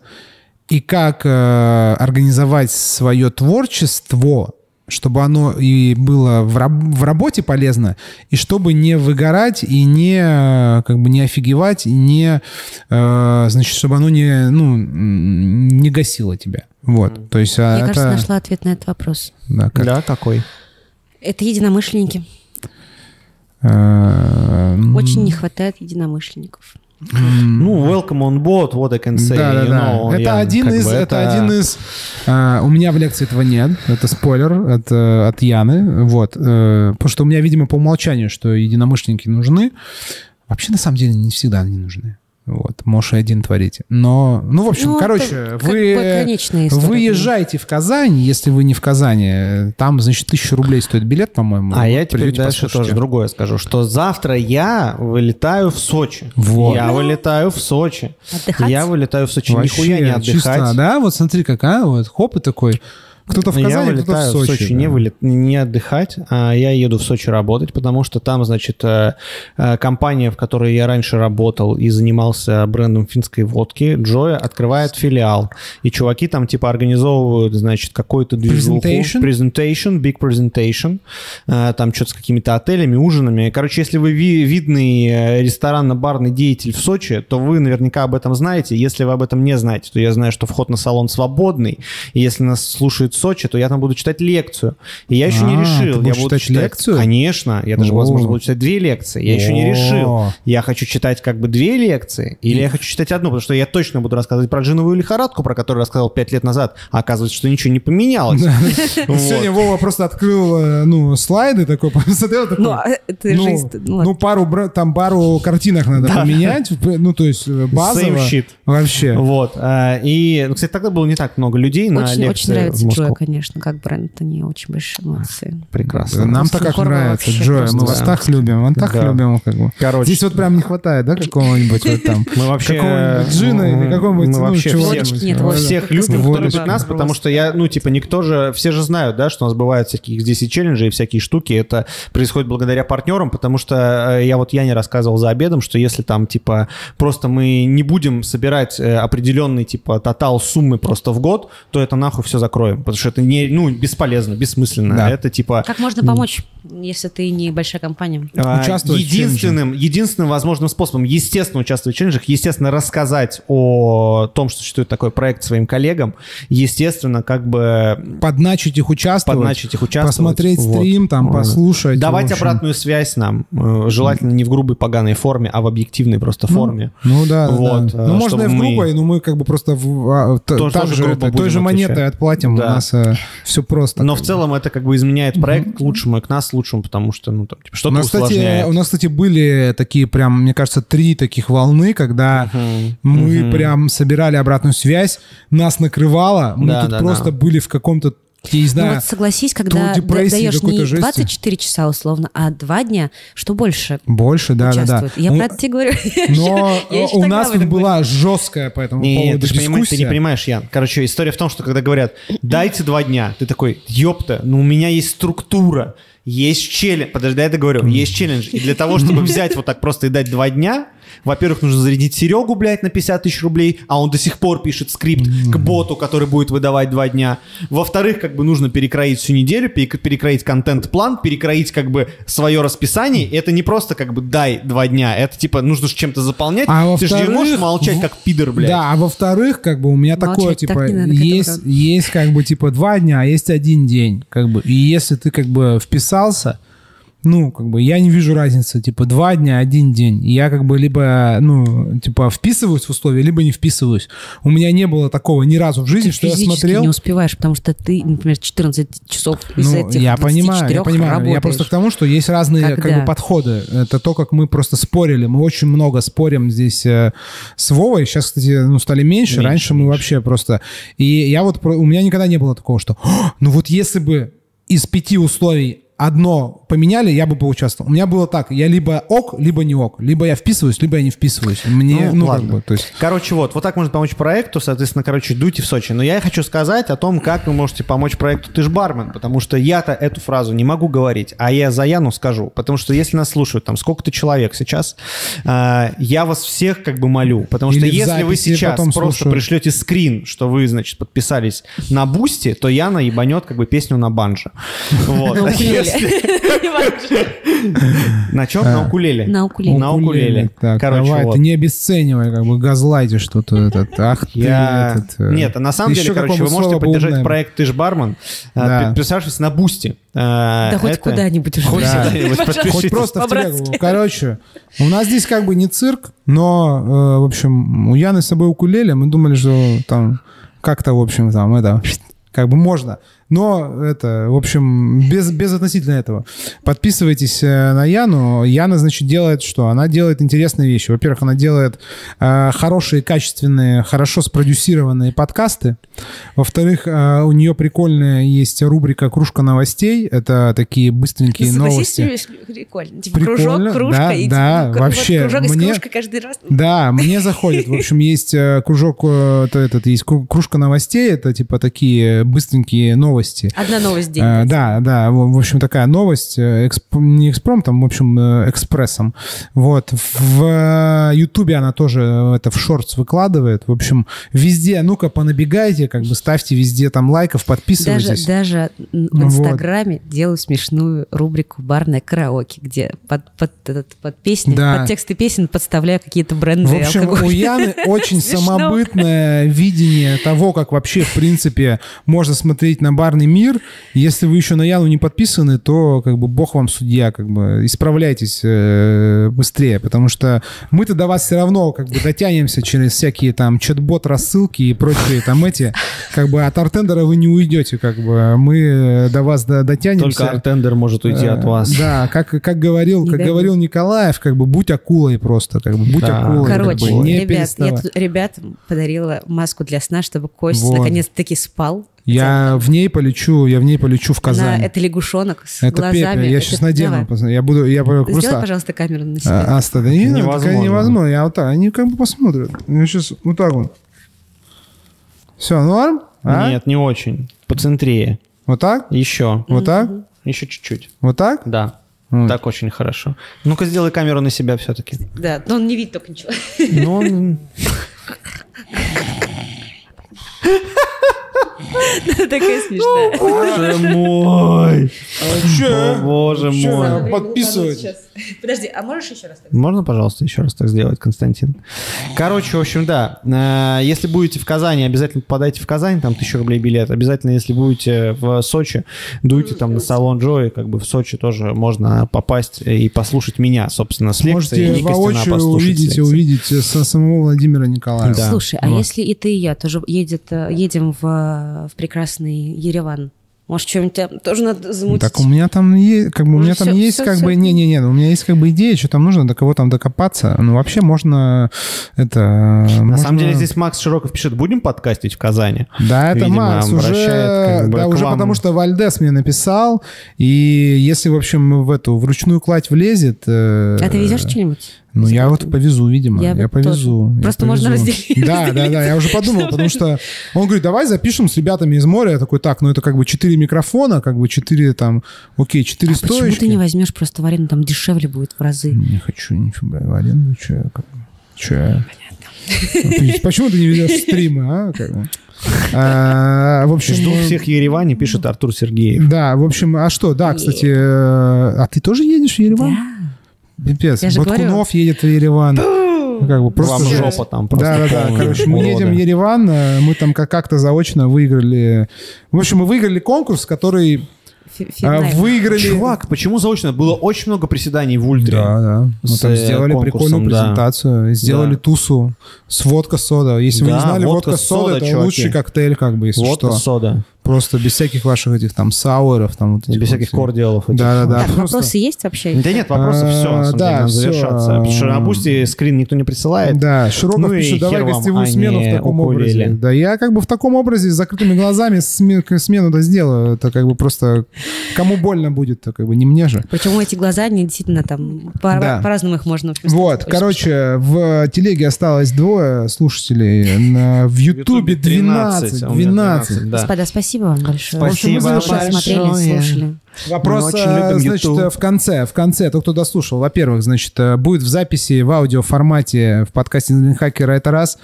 [SPEAKER 1] и как э, организовать свое творчество, чтобы оно и было в, раб- в работе полезно, и чтобы не выгорать и не э, как бы не офигевать, и не э, значит, чтобы оно не ну не гасило тебя. Вот, то есть а,
[SPEAKER 2] Я, кажется,
[SPEAKER 1] это
[SPEAKER 2] нашла ответ на этот вопрос.
[SPEAKER 1] да, как,
[SPEAKER 3] Да, какой?
[SPEAKER 2] Это единомышленники.
[SPEAKER 1] э,
[SPEAKER 2] Очень не хватает единомышленников.
[SPEAKER 3] Ну, welcome on board, what I can say.
[SPEAKER 1] Да, да, да.
[SPEAKER 3] know,
[SPEAKER 1] это
[SPEAKER 3] я
[SPEAKER 1] один из,
[SPEAKER 3] бы
[SPEAKER 1] это... один из. а, у меня в лекции этого нет. Это спойлер от, э, от Яны. Вот. э, потому что у меня, видимо, по умолчанию, что единомышленники нужны. Вообще, на самом деле, не всегда они нужны. Вот, можешь и один творите. Но, ну, в общем,
[SPEAKER 2] Ну,
[SPEAKER 1] короче, вы, вы езжайте в Казань, если вы не в Казани. Там, значит, тысячу рублей стоит билет, по-моему.
[SPEAKER 3] А я теперь дальше
[SPEAKER 1] послушайте.
[SPEAKER 3] тоже другое скажу, что завтра я вылетаю в Сочи.
[SPEAKER 1] Вот.
[SPEAKER 3] Я вылетаю в Сочи.
[SPEAKER 2] Отдыхать?
[SPEAKER 3] Я вылетаю в Сочи.
[SPEAKER 1] Вообще,
[SPEAKER 3] Нихуя не отдыхать.
[SPEAKER 1] чисто, да? Вот смотри, какая вот хоп и такой. Кто-то в
[SPEAKER 3] я
[SPEAKER 1] Казани, кто-то
[SPEAKER 3] вылетаю
[SPEAKER 1] в Сочи.
[SPEAKER 3] не,
[SPEAKER 1] да.
[SPEAKER 3] вылет, не отдыхать, а я еду в Сочи работать, потому что там, значит, э, э, компания, в которой я раньше работал и занимался брендом финской водки, Джоя, открывает филиал. И чуваки там типа организовывают, значит, какой-то движуху.
[SPEAKER 1] Presentation?
[SPEAKER 3] Presentation, big presentation. Э, Там что-то с какими-то отелями, ужинами. Короче, если вы ви- видный ресторанно-барный деятель в Сочи, то вы наверняка об этом знаете. Если вы об этом не знаете, то я знаю, что вход на салон свободный. И если нас слушает Сочи, то я там буду читать лекцию. И я еще не
[SPEAKER 1] А,
[SPEAKER 3] решил.
[SPEAKER 1] ты
[SPEAKER 3] я буду
[SPEAKER 1] читать лекцию?
[SPEAKER 3] Конечно. Я даже,
[SPEAKER 1] О.
[SPEAKER 3] возможно, буду читать две лекции. Я еще не
[SPEAKER 1] О.
[SPEAKER 3] решил. Я хочу читать как бы две лекции, или я хочу читать одну, потому что я точно буду рассказывать про джиновую лихорадку, про которую рассказал пять лет назад, а оказывается, что ничего не поменялось.
[SPEAKER 1] Сегодня Вова просто открыл, э, ну, слайды такой, посмотрел такой.
[SPEAKER 2] Ну, а
[SPEAKER 1] ну.
[SPEAKER 2] Ну,
[SPEAKER 1] ну, пару, там пару картинок надо поменять, в- ну, то есть э, базово.
[SPEAKER 3] Same shit.
[SPEAKER 1] Вообще.
[SPEAKER 3] Вот. а, И, ну, кстати, тогда было не так много людей на лекции
[SPEAKER 2] очень нравится
[SPEAKER 3] в.
[SPEAKER 2] Джоя, конечно, как бренд, они очень большие молодцы.
[SPEAKER 3] Прекрасно.
[SPEAKER 1] Нам так как нравится, Джоя, мы вас
[SPEAKER 3] Да.
[SPEAKER 1] так любим, вот так
[SPEAKER 3] Да.
[SPEAKER 1] любим, как бы.
[SPEAKER 3] Короче,
[SPEAKER 1] Здесь вот прям не хватает, да, какого-нибудь вот там,
[SPEAKER 3] мы вообще...
[SPEAKER 1] какого-нибудь джина
[SPEAKER 3] мы-
[SPEAKER 1] или какого-нибудь,
[SPEAKER 3] мы
[SPEAKER 1] ну,
[SPEAKER 3] вообще всех любим, кто любит нас, потому что я, ну, типа, никто же, все же знают, да, что у нас бывают всякие здесь и челленджи, и всякие штуки. Это происходит благодаря партнерам, потому что э, я вот я не рассказывал за обедом, что если там, типа, просто мы не будем собирать э, определенный, типа, тотал суммы просто в год, то это нахуй все закроем, потому что это не, ну, бесполезно, бессмысленно.
[SPEAKER 1] Да.
[SPEAKER 3] Это, типа,
[SPEAKER 2] Как можно помочь, если ты не большая компания?
[SPEAKER 3] А,
[SPEAKER 1] Участвовать в
[SPEAKER 3] единственным, единственным возможным способом, естественно, участвовать в челленджах, естественно, рассказать о том, что существует такой проект своим коллегам, естественно, как бы
[SPEAKER 1] Подначить их участвовать.
[SPEAKER 3] подначить их участвовать.
[SPEAKER 1] Посмотреть
[SPEAKER 3] Вот.
[SPEAKER 1] стрим, там,
[SPEAKER 3] Вот.
[SPEAKER 1] послушать.
[SPEAKER 3] Давать
[SPEAKER 1] в
[SPEAKER 3] обратную связь нам, э, желательно не в грубой поганой форме, а в объективной просто форме.
[SPEAKER 1] Ну да, да,
[SPEAKER 3] Вот,
[SPEAKER 1] да.
[SPEAKER 3] э,
[SPEAKER 1] Ну можно и в
[SPEAKER 3] мы-
[SPEAKER 1] грубой, но мы как бы просто в- а, т-
[SPEAKER 3] Тоже-
[SPEAKER 1] так же
[SPEAKER 3] грубо
[SPEAKER 1] это, той же монетой отплатим. У
[SPEAKER 3] Да.
[SPEAKER 1] Нас все просто.
[SPEAKER 3] Но в целом это как бы изменяет проект к лучшему и к нас лучшему, потому что, ну, там, типа,
[SPEAKER 1] У
[SPEAKER 3] что-то
[SPEAKER 1] нас, кстати,
[SPEAKER 3] усложняет.
[SPEAKER 1] у нас, кстати, были такие прям, мне кажется, три таких волны, когда
[SPEAKER 3] Мгм.
[SPEAKER 1] мы
[SPEAKER 3] Мгм.
[SPEAKER 1] прям собирали обратную связь, нас накрывало, мы
[SPEAKER 3] Да,
[SPEAKER 1] тут
[SPEAKER 3] да,
[SPEAKER 1] просто
[SPEAKER 3] да.
[SPEAKER 1] были в каком-то, я не
[SPEAKER 2] Ну
[SPEAKER 1] знаю,
[SPEAKER 2] вот согласись, когда даешь не
[SPEAKER 1] жести.
[SPEAKER 2] 24 часа условно, а 2 дня, что больше
[SPEAKER 1] больше, да, да, да.
[SPEAKER 2] Я
[SPEAKER 1] Ну,
[SPEAKER 2] про это тебе говорю.
[SPEAKER 1] Но у нас тут была жесткая по этому поводу
[SPEAKER 3] понимаешь, ты не
[SPEAKER 1] дискуссия.
[SPEAKER 3] понимаешь, Ян. Короче, история в том, что когда говорят, дайте два дня, ты такой, ёпта, ну у меня есть структура, есть челлендж. Подожди, я это говорю, есть челлендж. И для того, чтобы взять вот так просто и дать два дня, во-первых, нужно зарядить Серегу, блядь, на 50 тысяч рублей, а он до сих пор пишет скрипт к боту, который будет выдавать два дня. Во-вторых, как бы нужно перекроить всю неделю, перек- перекроить контент-план, перекроить как бы свое расписание. И это не просто как бы дай два дня, это типа нужно же чем-то заполнять.
[SPEAKER 1] А
[SPEAKER 3] Ты же не можешь молчать
[SPEAKER 1] в-
[SPEAKER 3] как пидор, блядь.
[SPEAKER 1] Да, а во-вторых, как бы у меня
[SPEAKER 2] Молчать
[SPEAKER 1] такое,
[SPEAKER 2] так
[SPEAKER 1] типа,
[SPEAKER 2] не надо,
[SPEAKER 1] есть, есть как бы типа два дня, а есть один день, как бы. И если ты как бы вписался, ну, как бы я не вижу разницы, типа два дня, один день. Я как бы либо, ну, типа вписываюсь в условия, либо не вписываюсь. У меня не было такого ни разу в жизни,
[SPEAKER 2] Ты
[SPEAKER 1] что я смотрел.
[SPEAKER 2] не успеваешь, потому что ты, например, 14 часов из
[SPEAKER 1] Ну,
[SPEAKER 2] этих
[SPEAKER 1] я понимаю, я
[SPEAKER 2] 24
[SPEAKER 1] понимаю. Я
[SPEAKER 2] работаешь.
[SPEAKER 1] просто к тому, что есть разные как
[SPEAKER 2] Когда?
[SPEAKER 1] бы подходы. Это то, как мы просто спорили. Мы очень много спорим здесь э, с Вовой. Сейчас, кстати, ну, стали меньше.
[SPEAKER 3] Меньше,
[SPEAKER 1] Раньше мы
[SPEAKER 3] меньше.
[SPEAKER 1] вообще просто... И я вот... У меня никогда не было такого, что... «О, Ну вот если бы из пяти условий одно поменяли, я бы поучаствовал. У меня было так, я либо ок, либо не ок. Либо я вписываюсь, либо я не вписываюсь. Мне, ну, как бы, то есть...
[SPEAKER 3] Короче, вот, вот так можно помочь проекту, соответственно, короче, дуйте в Сочи. Но я хочу сказать о том, как вы можете помочь проекту «Ты ж бармен», потому что я-то эту фразу не могу говорить, а я за Яну скажу, потому что если нас слушают там сколько-то человек сейчас, э, я вас всех как бы молю, потому что
[SPEAKER 1] Или в
[SPEAKER 3] если вы сейчас просто
[SPEAKER 1] слушают.
[SPEAKER 3] пришлете скрин, что вы, значит, подписались на Бусти, то Яна ебанет как бы песню на банджо. Вот.
[SPEAKER 2] На
[SPEAKER 3] А
[SPEAKER 2] укулеле.
[SPEAKER 3] На чем? На укулеле.
[SPEAKER 2] На укулеле.
[SPEAKER 3] На укулеле. Короче,
[SPEAKER 1] давай, ты не обесценивай, как бы газлайте что-то. Этот, ах ты,
[SPEAKER 3] Я...
[SPEAKER 1] этот, э,
[SPEAKER 3] Нет, а на самом деле, короче, вы можете поддержать проект «Ты ж бармен»,
[SPEAKER 1] да.
[SPEAKER 3] подписавшись на Бусти. Да
[SPEAKER 2] Да хоть куда-нибудь уже.
[SPEAKER 3] Хоть
[SPEAKER 1] просто в телегу. Короче, у нас здесь как бы не цирк, но, э, в общем, у Яны с собой укулеле, мы думали, что там как-то, в общем, там это, как бы можно. Но это, в общем, без, без относительно этого. Подписывайтесь э, на Яну. Яна, значит, делает что? Она делает интересные вещи. Во-первых, она делает э, хорошие, качественные, хорошо спродюсированные подкасты. Во-вторых, э, у нее прикольная есть рубрика «Кружка новостей». Это такие быстренькие
[SPEAKER 2] Согласись,
[SPEAKER 1] новости.
[SPEAKER 2] прикольно. Типа
[SPEAKER 1] Прикольно,
[SPEAKER 2] кружок, кружка.
[SPEAKER 1] да,
[SPEAKER 2] и
[SPEAKER 1] да,
[SPEAKER 2] типа, вот
[SPEAKER 1] вообще,
[SPEAKER 2] Кружок из
[SPEAKER 1] мне-
[SPEAKER 2] кружкой каждый раз.
[SPEAKER 1] Да, мне заходит. В общем, есть э, кружок, э, то этот, есть кру- кружка новостей, это типа такие быстренькие новости.
[SPEAKER 2] Одна новость в день.
[SPEAKER 1] Э, да, да, в общем, такая новость, э, эксп- не экспромтом, в общем, э, экспрессом. Вот. В Ютубе она тоже это в шортс выкладывает. В общем, везде, ну-ка, понабегайте, как бы ставьте везде там лайков,
[SPEAKER 2] Даже,
[SPEAKER 1] подписывайтесь.
[SPEAKER 2] даже в
[SPEAKER 1] Ну вот.
[SPEAKER 2] Инстаграме делаю смешную рубрику «Барное караоке», где под, под, этот- под песни,
[SPEAKER 1] Да.
[SPEAKER 2] под тексты песен подставляю какие-то бренды
[SPEAKER 1] В общем,
[SPEAKER 2] алкоголя.
[SPEAKER 1] у Яны очень самобытное видение того, как вообще, в принципе, можно смотреть на барный мир. Если вы еще на Яну не подписаны, то как бы бог вам судья, как бы исправляйтесь э, быстрее, потому что мы-то до вас все равно как бы дотянемся через всякие там чат-бот, рассылки и прочие там эти, как бы от артендера вы не уйдете, как бы мы до вас до- дотянемся.
[SPEAKER 3] Только артендер может уйти от
[SPEAKER 1] Э,
[SPEAKER 3] вас.
[SPEAKER 1] Да, как, как говорил, как говорил Николаев, как бы будь акулой просто, как бы будь
[SPEAKER 3] Да.
[SPEAKER 1] акулой. как
[SPEAKER 2] Короче,
[SPEAKER 1] бы, не
[SPEAKER 2] ребят, я
[SPEAKER 1] переставай.
[SPEAKER 2] тут ребятам подарила маску для сна, чтобы Кость
[SPEAKER 1] Вот.
[SPEAKER 2] наконец-таки спал.
[SPEAKER 1] Я в ней полечу, я в ней полечу в Казань.
[SPEAKER 2] Она, это лягушонок с
[SPEAKER 1] это
[SPEAKER 2] глазами.
[SPEAKER 1] Пепе, я
[SPEAKER 2] Это-
[SPEAKER 1] сейчас надену.
[SPEAKER 2] давай.
[SPEAKER 1] Я буду, я
[SPEAKER 2] Сделай,
[SPEAKER 1] просто...
[SPEAKER 2] пожалуйста, камеру на себя.
[SPEAKER 1] А, Аста, да не,
[SPEAKER 3] Невозможно.
[SPEAKER 1] такая невозможно. Я вот так, они как бы посмотрят. Я сейчас вот так вот. Все, норм? А?
[SPEAKER 3] Нет, не очень. Поцентрее.
[SPEAKER 1] Вот так?
[SPEAKER 3] Еще.
[SPEAKER 1] Вот так?
[SPEAKER 3] Еще чуть-чуть.
[SPEAKER 1] Вот так?
[SPEAKER 3] Да.
[SPEAKER 1] Вот.
[SPEAKER 3] Так очень хорошо. Ну-ка, сделай камеру на себя все-таки.
[SPEAKER 2] Да, но он не видит только ничего.
[SPEAKER 3] Ну, он-
[SPEAKER 2] Такая смешная.
[SPEAKER 3] Боже мой. О, боже мой.
[SPEAKER 1] Подписывайтесь.
[SPEAKER 2] Подожди, а можешь еще раз? так?
[SPEAKER 3] Можно, пожалуйста, еще раз так сделать, Константин? Короче, в общем, да. Э, Если будете в Казани, обязательно попадайте в Казань, там тысяча рублей билет. Обязательно, если будете в Сочи, дуйте там на салон Джои, как бы в Сочи тоже можно попасть и послушать меня, собенно, с лекцией.
[SPEAKER 1] Можете воочию увидеть, увидеть э, со самого Владимира Николаева.
[SPEAKER 2] Слушай, а если и ты, и я тоже едет, э, едем в, в прекрасный Ереван? Может, что-нибудь там тоже надо замутить?
[SPEAKER 1] Так у меня там есть, как бы у
[SPEAKER 2] Уже
[SPEAKER 1] меня там
[SPEAKER 2] всё-
[SPEAKER 1] есть
[SPEAKER 2] всё-
[SPEAKER 1] как
[SPEAKER 2] всё.
[SPEAKER 1] бы, не-не-не, у меня есть как бы идея, что там нужно, до кого там докопаться. Ну, вообще можно это...
[SPEAKER 3] На самом деле здесь Макс Широков пишет, будем подкастить в Казани?
[SPEAKER 1] Да, это
[SPEAKER 3] Видимо,
[SPEAKER 1] Макс уже,
[SPEAKER 3] как бы
[SPEAKER 1] да, уже
[SPEAKER 3] вам.
[SPEAKER 1] потому что Вальдес мне написал, и если, в общем, в эту вручную кладь влезет... э,
[SPEAKER 2] А ты везешь что-нибудь?
[SPEAKER 1] Ну, я вот повезу, видимо.
[SPEAKER 2] Я
[SPEAKER 1] Я,
[SPEAKER 2] вот
[SPEAKER 1] повезу.
[SPEAKER 2] тоже.
[SPEAKER 1] я
[SPEAKER 2] Просто можно
[SPEAKER 1] повезу.
[SPEAKER 2] разделить-
[SPEAKER 1] Да, да, да. Я уже подумал, потому что он говорит, давай запишем с ребятами из моря. Я такой, так, ну это как бы четыре микрофона, как бы четыре там, окей, четыре
[SPEAKER 2] А почему
[SPEAKER 1] стоечки.
[SPEAKER 2] ты не возьмешь просто в аренду, там дешевле будет в разы?
[SPEAKER 1] Не хочу нифига в аренду, что я как бы... Че я? Ты- Почему ты не ведешь стримы, а? Как бы? А, В общем,
[SPEAKER 3] Жду всех в Ереване, пишет Артур Сергеев.
[SPEAKER 1] Да, в общем, а что, да, кстати, э, а ты тоже едешь в Ереван? Пипец,
[SPEAKER 2] Я же
[SPEAKER 1] Баткунов едет в Ереван. Ну, Как бы просто
[SPEAKER 3] Вам жопа там просто
[SPEAKER 1] Да, да, да. Короче, мы едем в Ереван, э, мы там как- как-то заочно выиграли. В общем, мы выиграли конкурс, который
[SPEAKER 2] Фи-
[SPEAKER 1] э,
[SPEAKER 2] фигня.
[SPEAKER 1] выиграли.
[SPEAKER 3] Чувак, почему заочно? Было очень много приседаний в ультре.
[SPEAKER 1] Да, да. Мы
[SPEAKER 3] С,
[SPEAKER 1] там
[SPEAKER 3] э,
[SPEAKER 1] сделали прикольную
[SPEAKER 3] да.
[SPEAKER 1] презентацию, сделали
[SPEAKER 3] Да.
[SPEAKER 1] тусу с водка-сода. Если вы
[SPEAKER 3] Да,
[SPEAKER 1] не знали,
[SPEAKER 3] водка
[SPEAKER 1] водка-сода
[SPEAKER 3] сода,
[SPEAKER 1] это
[SPEAKER 3] чуваки.
[SPEAKER 1] лучший коктейль, как бы, если
[SPEAKER 3] Вот
[SPEAKER 1] что.
[SPEAKER 3] сода.
[SPEAKER 1] Просто без всяких ваших этих там сауэров, там вот
[SPEAKER 3] без
[SPEAKER 1] вот
[SPEAKER 3] всяких кордиалов.
[SPEAKER 1] Да, да, да.
[SPEAKER 2] Так,
[SPEAKER 1] просто-
[SPEAKER 2] вопросы есть вообще?
[SPEAKER 3] Да нет, вопросов
[SPEAKER 1] А,
[SPEAKER 3] все, самом
[SPEAKER 1] да,
[SPEAKER 3] завершаться. Потому что на Бусти скрин никто не присылает.
[SPEAKER 1] Да, Широков
[SPEAKER 3] Ну
[SPEAKER 1] пишет, давай гостевую
[SPEAKER 3] а
[SPEAKER 1] смену в таком образе. Да, я как бы в таком образе с закрытыми глазами сме- смену-то сделаю. Это как бы просто кому больно будет, то как бы не мне же.
[SPEAKER 2] Причем эти глаза, они действительно там по-
[SPEAKER 1] Да.
[SPEAKER 2] по-разному их можно.
[SPEAKER 1] Вот, короче, в телеге осталось двое слушателей, на- в Ютубе 12.
[SPEAKER 3] а у меня
[SPEAKER 1] 12.
[SPEAKER 3] да.
[SPEAKER 2] Господа, спасибо вам большое.
[SPEAKER 3] Спасибо
[SPEAKER 2] Что
[SPEAKER 3] большое.
[SPEAKER 2] смотрели, слушали.
[SPEAKER 1] Вопрос, э,
[SPEAKER 3] любим
[SPEAKER 1] значит,
[SPEAKER 3] YouTube.
[SPEAKER 1] э, в конце, в конце, тот, кто дослушал, во-первых, значит, э, будет в записи в аудиоформате в подкасте Хакера это раз,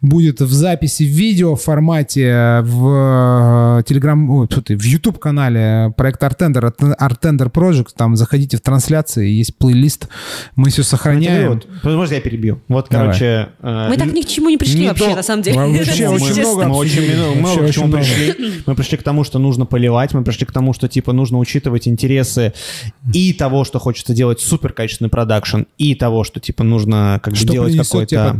[SPEAKER 1] будет в записи в видеоформате в э, Телеграм, ой, тьфу ты, в YouTube канале проект Артендер, Артендер Project, там заходите в трансляции, есть плейлист, мы все сохраняем.
[SPEAKER 3] Вот, Можно я перебью? Вот,
[SPEAKER 1] Давай.
[SPEAKER 3] короче... э,
[SPEAKER 2] Мы так ни к чему не пришли
[SPEAKER 3] не
[SPEAKER 2] вообще,
[SPEAKER 3] до-
[SPEAKER 2] на самом деле.
[SPEAKER 1] Вообще очень много
[SPEAKER 3] Мы очень много, к чему пришли. Мы пришли к тому, что нужно поливать, мы пришли к тому, что типа нужно учитывать интересы и того, что хочется делать супер качественный продакшн, и того, что типа нужно как бы
[SPEAKER 1] Что
[SPEAKER 3] делать какой-то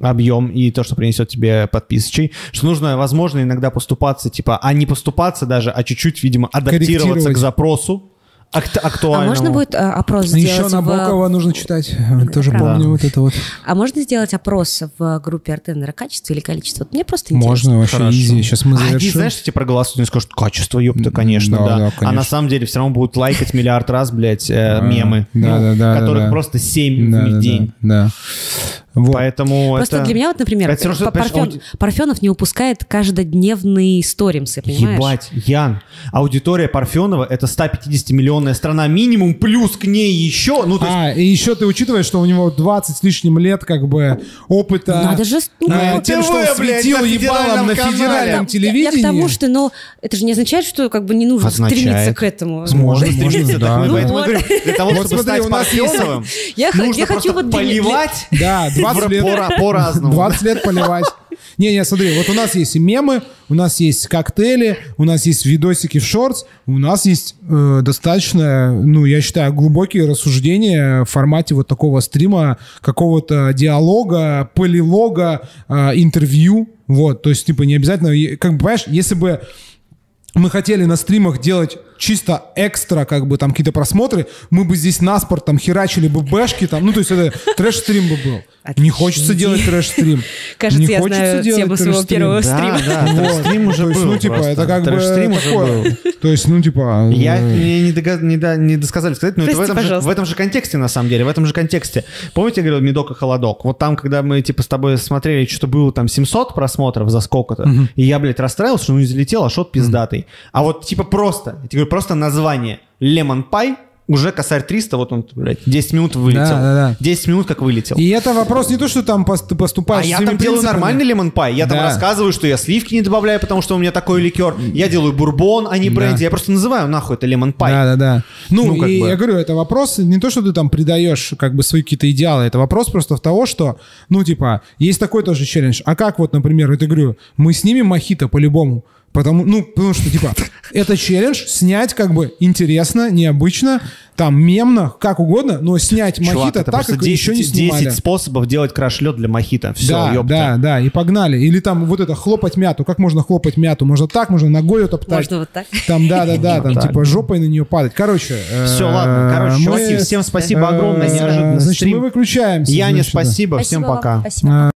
[SPEAKER 3] объем и то, что принесет тебе подписчий, что нужно, возможно, иногда поступаться, типа, а не поступаться даже, а чуть-чуть, видимо, адаптироваться к запросу акт-
[SPEAKER 2] А
[SPEAKER 3] актуальному.
[SPEAKER 2] можно будет а, опрос сделать
[SPEAKER 1] Еще
[SPEAKER 2] в-
[SPEAKER 1] Набокова нужно читать, тоже
[SPEAKER 2] правда.
[SPEAKER 1] помню вот это вот.
[SPEAKER 2] А можно сделать опрос в группе Артенера качество или количество? Вот Мне просто интересно.
[SPEAKER 1] Можно вообще
[SPEAKER 3] Хорошо.
[SPEAKER 1] изи. Сейчас мы
[SPEAKER 3] А они,
[SPEAKER 1] завершим.
[SPEAKER 3] знаешь, что тебе проголосуют, они скажут, качество, ёпта, конечно,
[SPEAKER 1] Да,
[SPEAKER 3] да.
[SPEAKER 1] да,
[SPEAKER 3] А
[SPEAKER 1] конечно.
[SPEAKER 3] на самом деле все равно будут лайкать миллиард раз, блядь, э,
[SPEAKER 1] А,
[SPEAKER 3] мемы,
[SPEAKER 1] да,
[SPEAKER 3] ну,
[SPEAKER 1] да, да,
[SPEAKER 3] которых
[SPEAKER 1] да, да.
[SPEAKER 3] просто 7
[SPEAKER 1] Да,
[SPEAKER 3] в
[SPEAKER 1] да,
[SPEAKER 3] день.
[SPEAKER 1] Да. да. Вот.
[SPEAKER 3] Поэтому
[SPEAKER 2] Просто
[SPEAKER 3] это...
[SPEAKER 2] для меня вот, например,
[SPEAKER 3] Это равно,
[SPEAKER 2] Парфен- Парфенов не упускает каждодневные сторимсы, понимаешь?
[SPEAKER 3] Ебать, Ян, аудитория Парфенова это 150-миллионная страна минимум, плюс к ней еще, ну то есть
[SPEAKER 1] А, и еще ты учитываешь, что у него 20 с лишним лет как бы опыта.
[SPEAKER 2] Надо же... ну,
[SPEAKER 1] э,
[SPEAKER 3] Ну,
[SPEAKER 1] тем,
[SPEAKER 3] ТВ,
[SPEAKER 1] что он
[SPEAKER 3] блядь,
[SPEAKER 1] светил
[SPEAKER 3] на
[SPEAKER 1] ебалом на федеральном телевидении.
[SPEAKER 2] Я, к тому, что, ну, это же не означает, что как бы не нужно
[SPEAKER 3] Означает.
[SPEAKER 2] стремиться к этому.
[SPEAKER 1] Можно,
[SPEAKER 3] стремиться,
[SPEAKER 1] да. Ну
[SPEAKER 3] для того, чтобы стать Парфеновым,
[SPEAKER 2] Я хочу
[SPEAKER 3] просто
[SPEAKER 2] вот
[SPEAKER 3] поливать
[SPEAKER 1] Да, 20
[SPEAKER 3] в-
[SPEAKER 1] лет.
[SPEAKER 3] по- по-разному.
[SPEAKER 1] 20 лет поливать. Не-не, смотри, вот у нас есть и мемы, у нас есть коктейли, у нас есть видосики в шортс, у нас есть э, достаточно, ну, я считаю, глубокие рассуждения в формате вот такого стрима, какого-то диалога, полилога, э, интервью. Вот, то есть, типа, не обязательно, как бы, понимаешь, если бы мы хотели на стримах делать чисто экстра, как бы там какие-то просмотры, мы бы здесь на спорт там херачили бы бэшки там, ну то есть это трэш-стрим бы был. Не хочется делать трэш-стрим.
[SPEAKER 2] Кажется,
[SPEAKER 1] Не
[SPEAKER 2] я
[SPEAKER 1] хочется
[SPEAKER 2] знаю
[SPEAKER 1] делать
[SPEAKER 2] тему своего первого
[SPEAKER 3] Да,
[SPEAKER 2] стрима.
[SPEAKER 3] да,
[SPEAKER 1] Вот.
[SPEAKER 3] трэш-стрим уже
[SPEAKER 1] есть,
[SPEAKER 3] был
[SPEAKER 1] Ну, типа,
[SPEAKER 3] просто.
[SPEAKER 1] это как бы
[SPEAKER 3] Трэш-стрим уже
[SPEAKER 1] такое.
[SPEAKER 3] был.
[SPEAKER 1] То есть, ну, типа...
[SPEAKER 3] Я мне не, дога- не, да- не досказали сказать, но это в этом, же, в этом же контексте, на самом деле, в этом же контексте. Помните, я говорил, медок и холодок? Вот там, когда мы, типа, с тобой смотрели, что-то было там 700 просмотров за сколько-то, и я, блядь, расстраивался, что ну не залетел, а шот пиздатый. А вот, типа, просто, я тебе говорю, просто название Lemon Pie, уже косарь 300, вот он, блядь, 10 минут вылетел.
[SPEAKER 1] Да, да, да.
[SPEAKER 3] 10 минут как вылетел.
[SPEAKER 1] И это вопрос не то, что там ты
[SPEAKER 3] А
[SPEAKER 1] поступаешь
[SPEAKER 3] я
[SPEAKER 1] своими
[SPEAKER 3] там делаю
[SPEAKER 1] принципами.
[SPEAKER 3] нормальный лемон пай. Я там
[SPEAKER 1] Да.
[SPEAKER 3] рассказываю, что я сливки не добавляю, потому что у меня такой ликер. Я делаю бурбон, а не
[SPEAKER 1] Да.
[SPEAKER 3] бренди. Я просто называю нахуй это лемон пай.
[SPEAKER 1] Да, да, да. Ну,
[SPEAKER 3] Ну, как
[SPEAKER 1] и
[SPEAKER 3] бы.
[SPEAKER 1] я говорю, это вопрос не то, что ты там придаешь как бы свои какие-то идеалы, это вопрос просто в того, что, ну, типа, есть такой тоже челлендж. А как вот, например, вот я говорю, мы снимем мохито по-любому. Потому, ну, потому что, типа, это челлендж, снять как бы интересно, необычно, там, мемно, как угодно, но снять мохито так, как еще не
[SPEAKER 3] 10,
[SPEAKER 1] снимали.
[SPEAKER 3] 10 способов делать краш-лед для мохито. Все,
[SPEAKER 1] да,
[SPEAKER 3] ёпта.
[SPEAKER 1] да, да, и погнали. Или там вот это хлопать мяту. Как можно хлопать мяту? Можно так, можно ногой топтать.
[SPEAKER 2] Можно вот так.
[SPEAKER 1] Там, да, да, да, там типа жопой на нее падать. Короче.
[SPEAKER 3] Все,
[SPEAKER 1] э,
[SPEAKER 3] ладно. Короче,
[SPEAKER 1] мы,
[SPEAKER 3] всем спасибо огромное.
[SPEAKER 1] э,
[SPEAKER 3] Неожиданно
[SPEAKER 1] Значит, мы выключаемся.
[SPEAKER 3] Яне,
[SPEAKER 1] значит, да.
[SPEAKER 3] спасибо. Всем
[SPEAKER 2] вам,
[SPEAKER 3] пока.
[SPEAKER 2] Спасибо.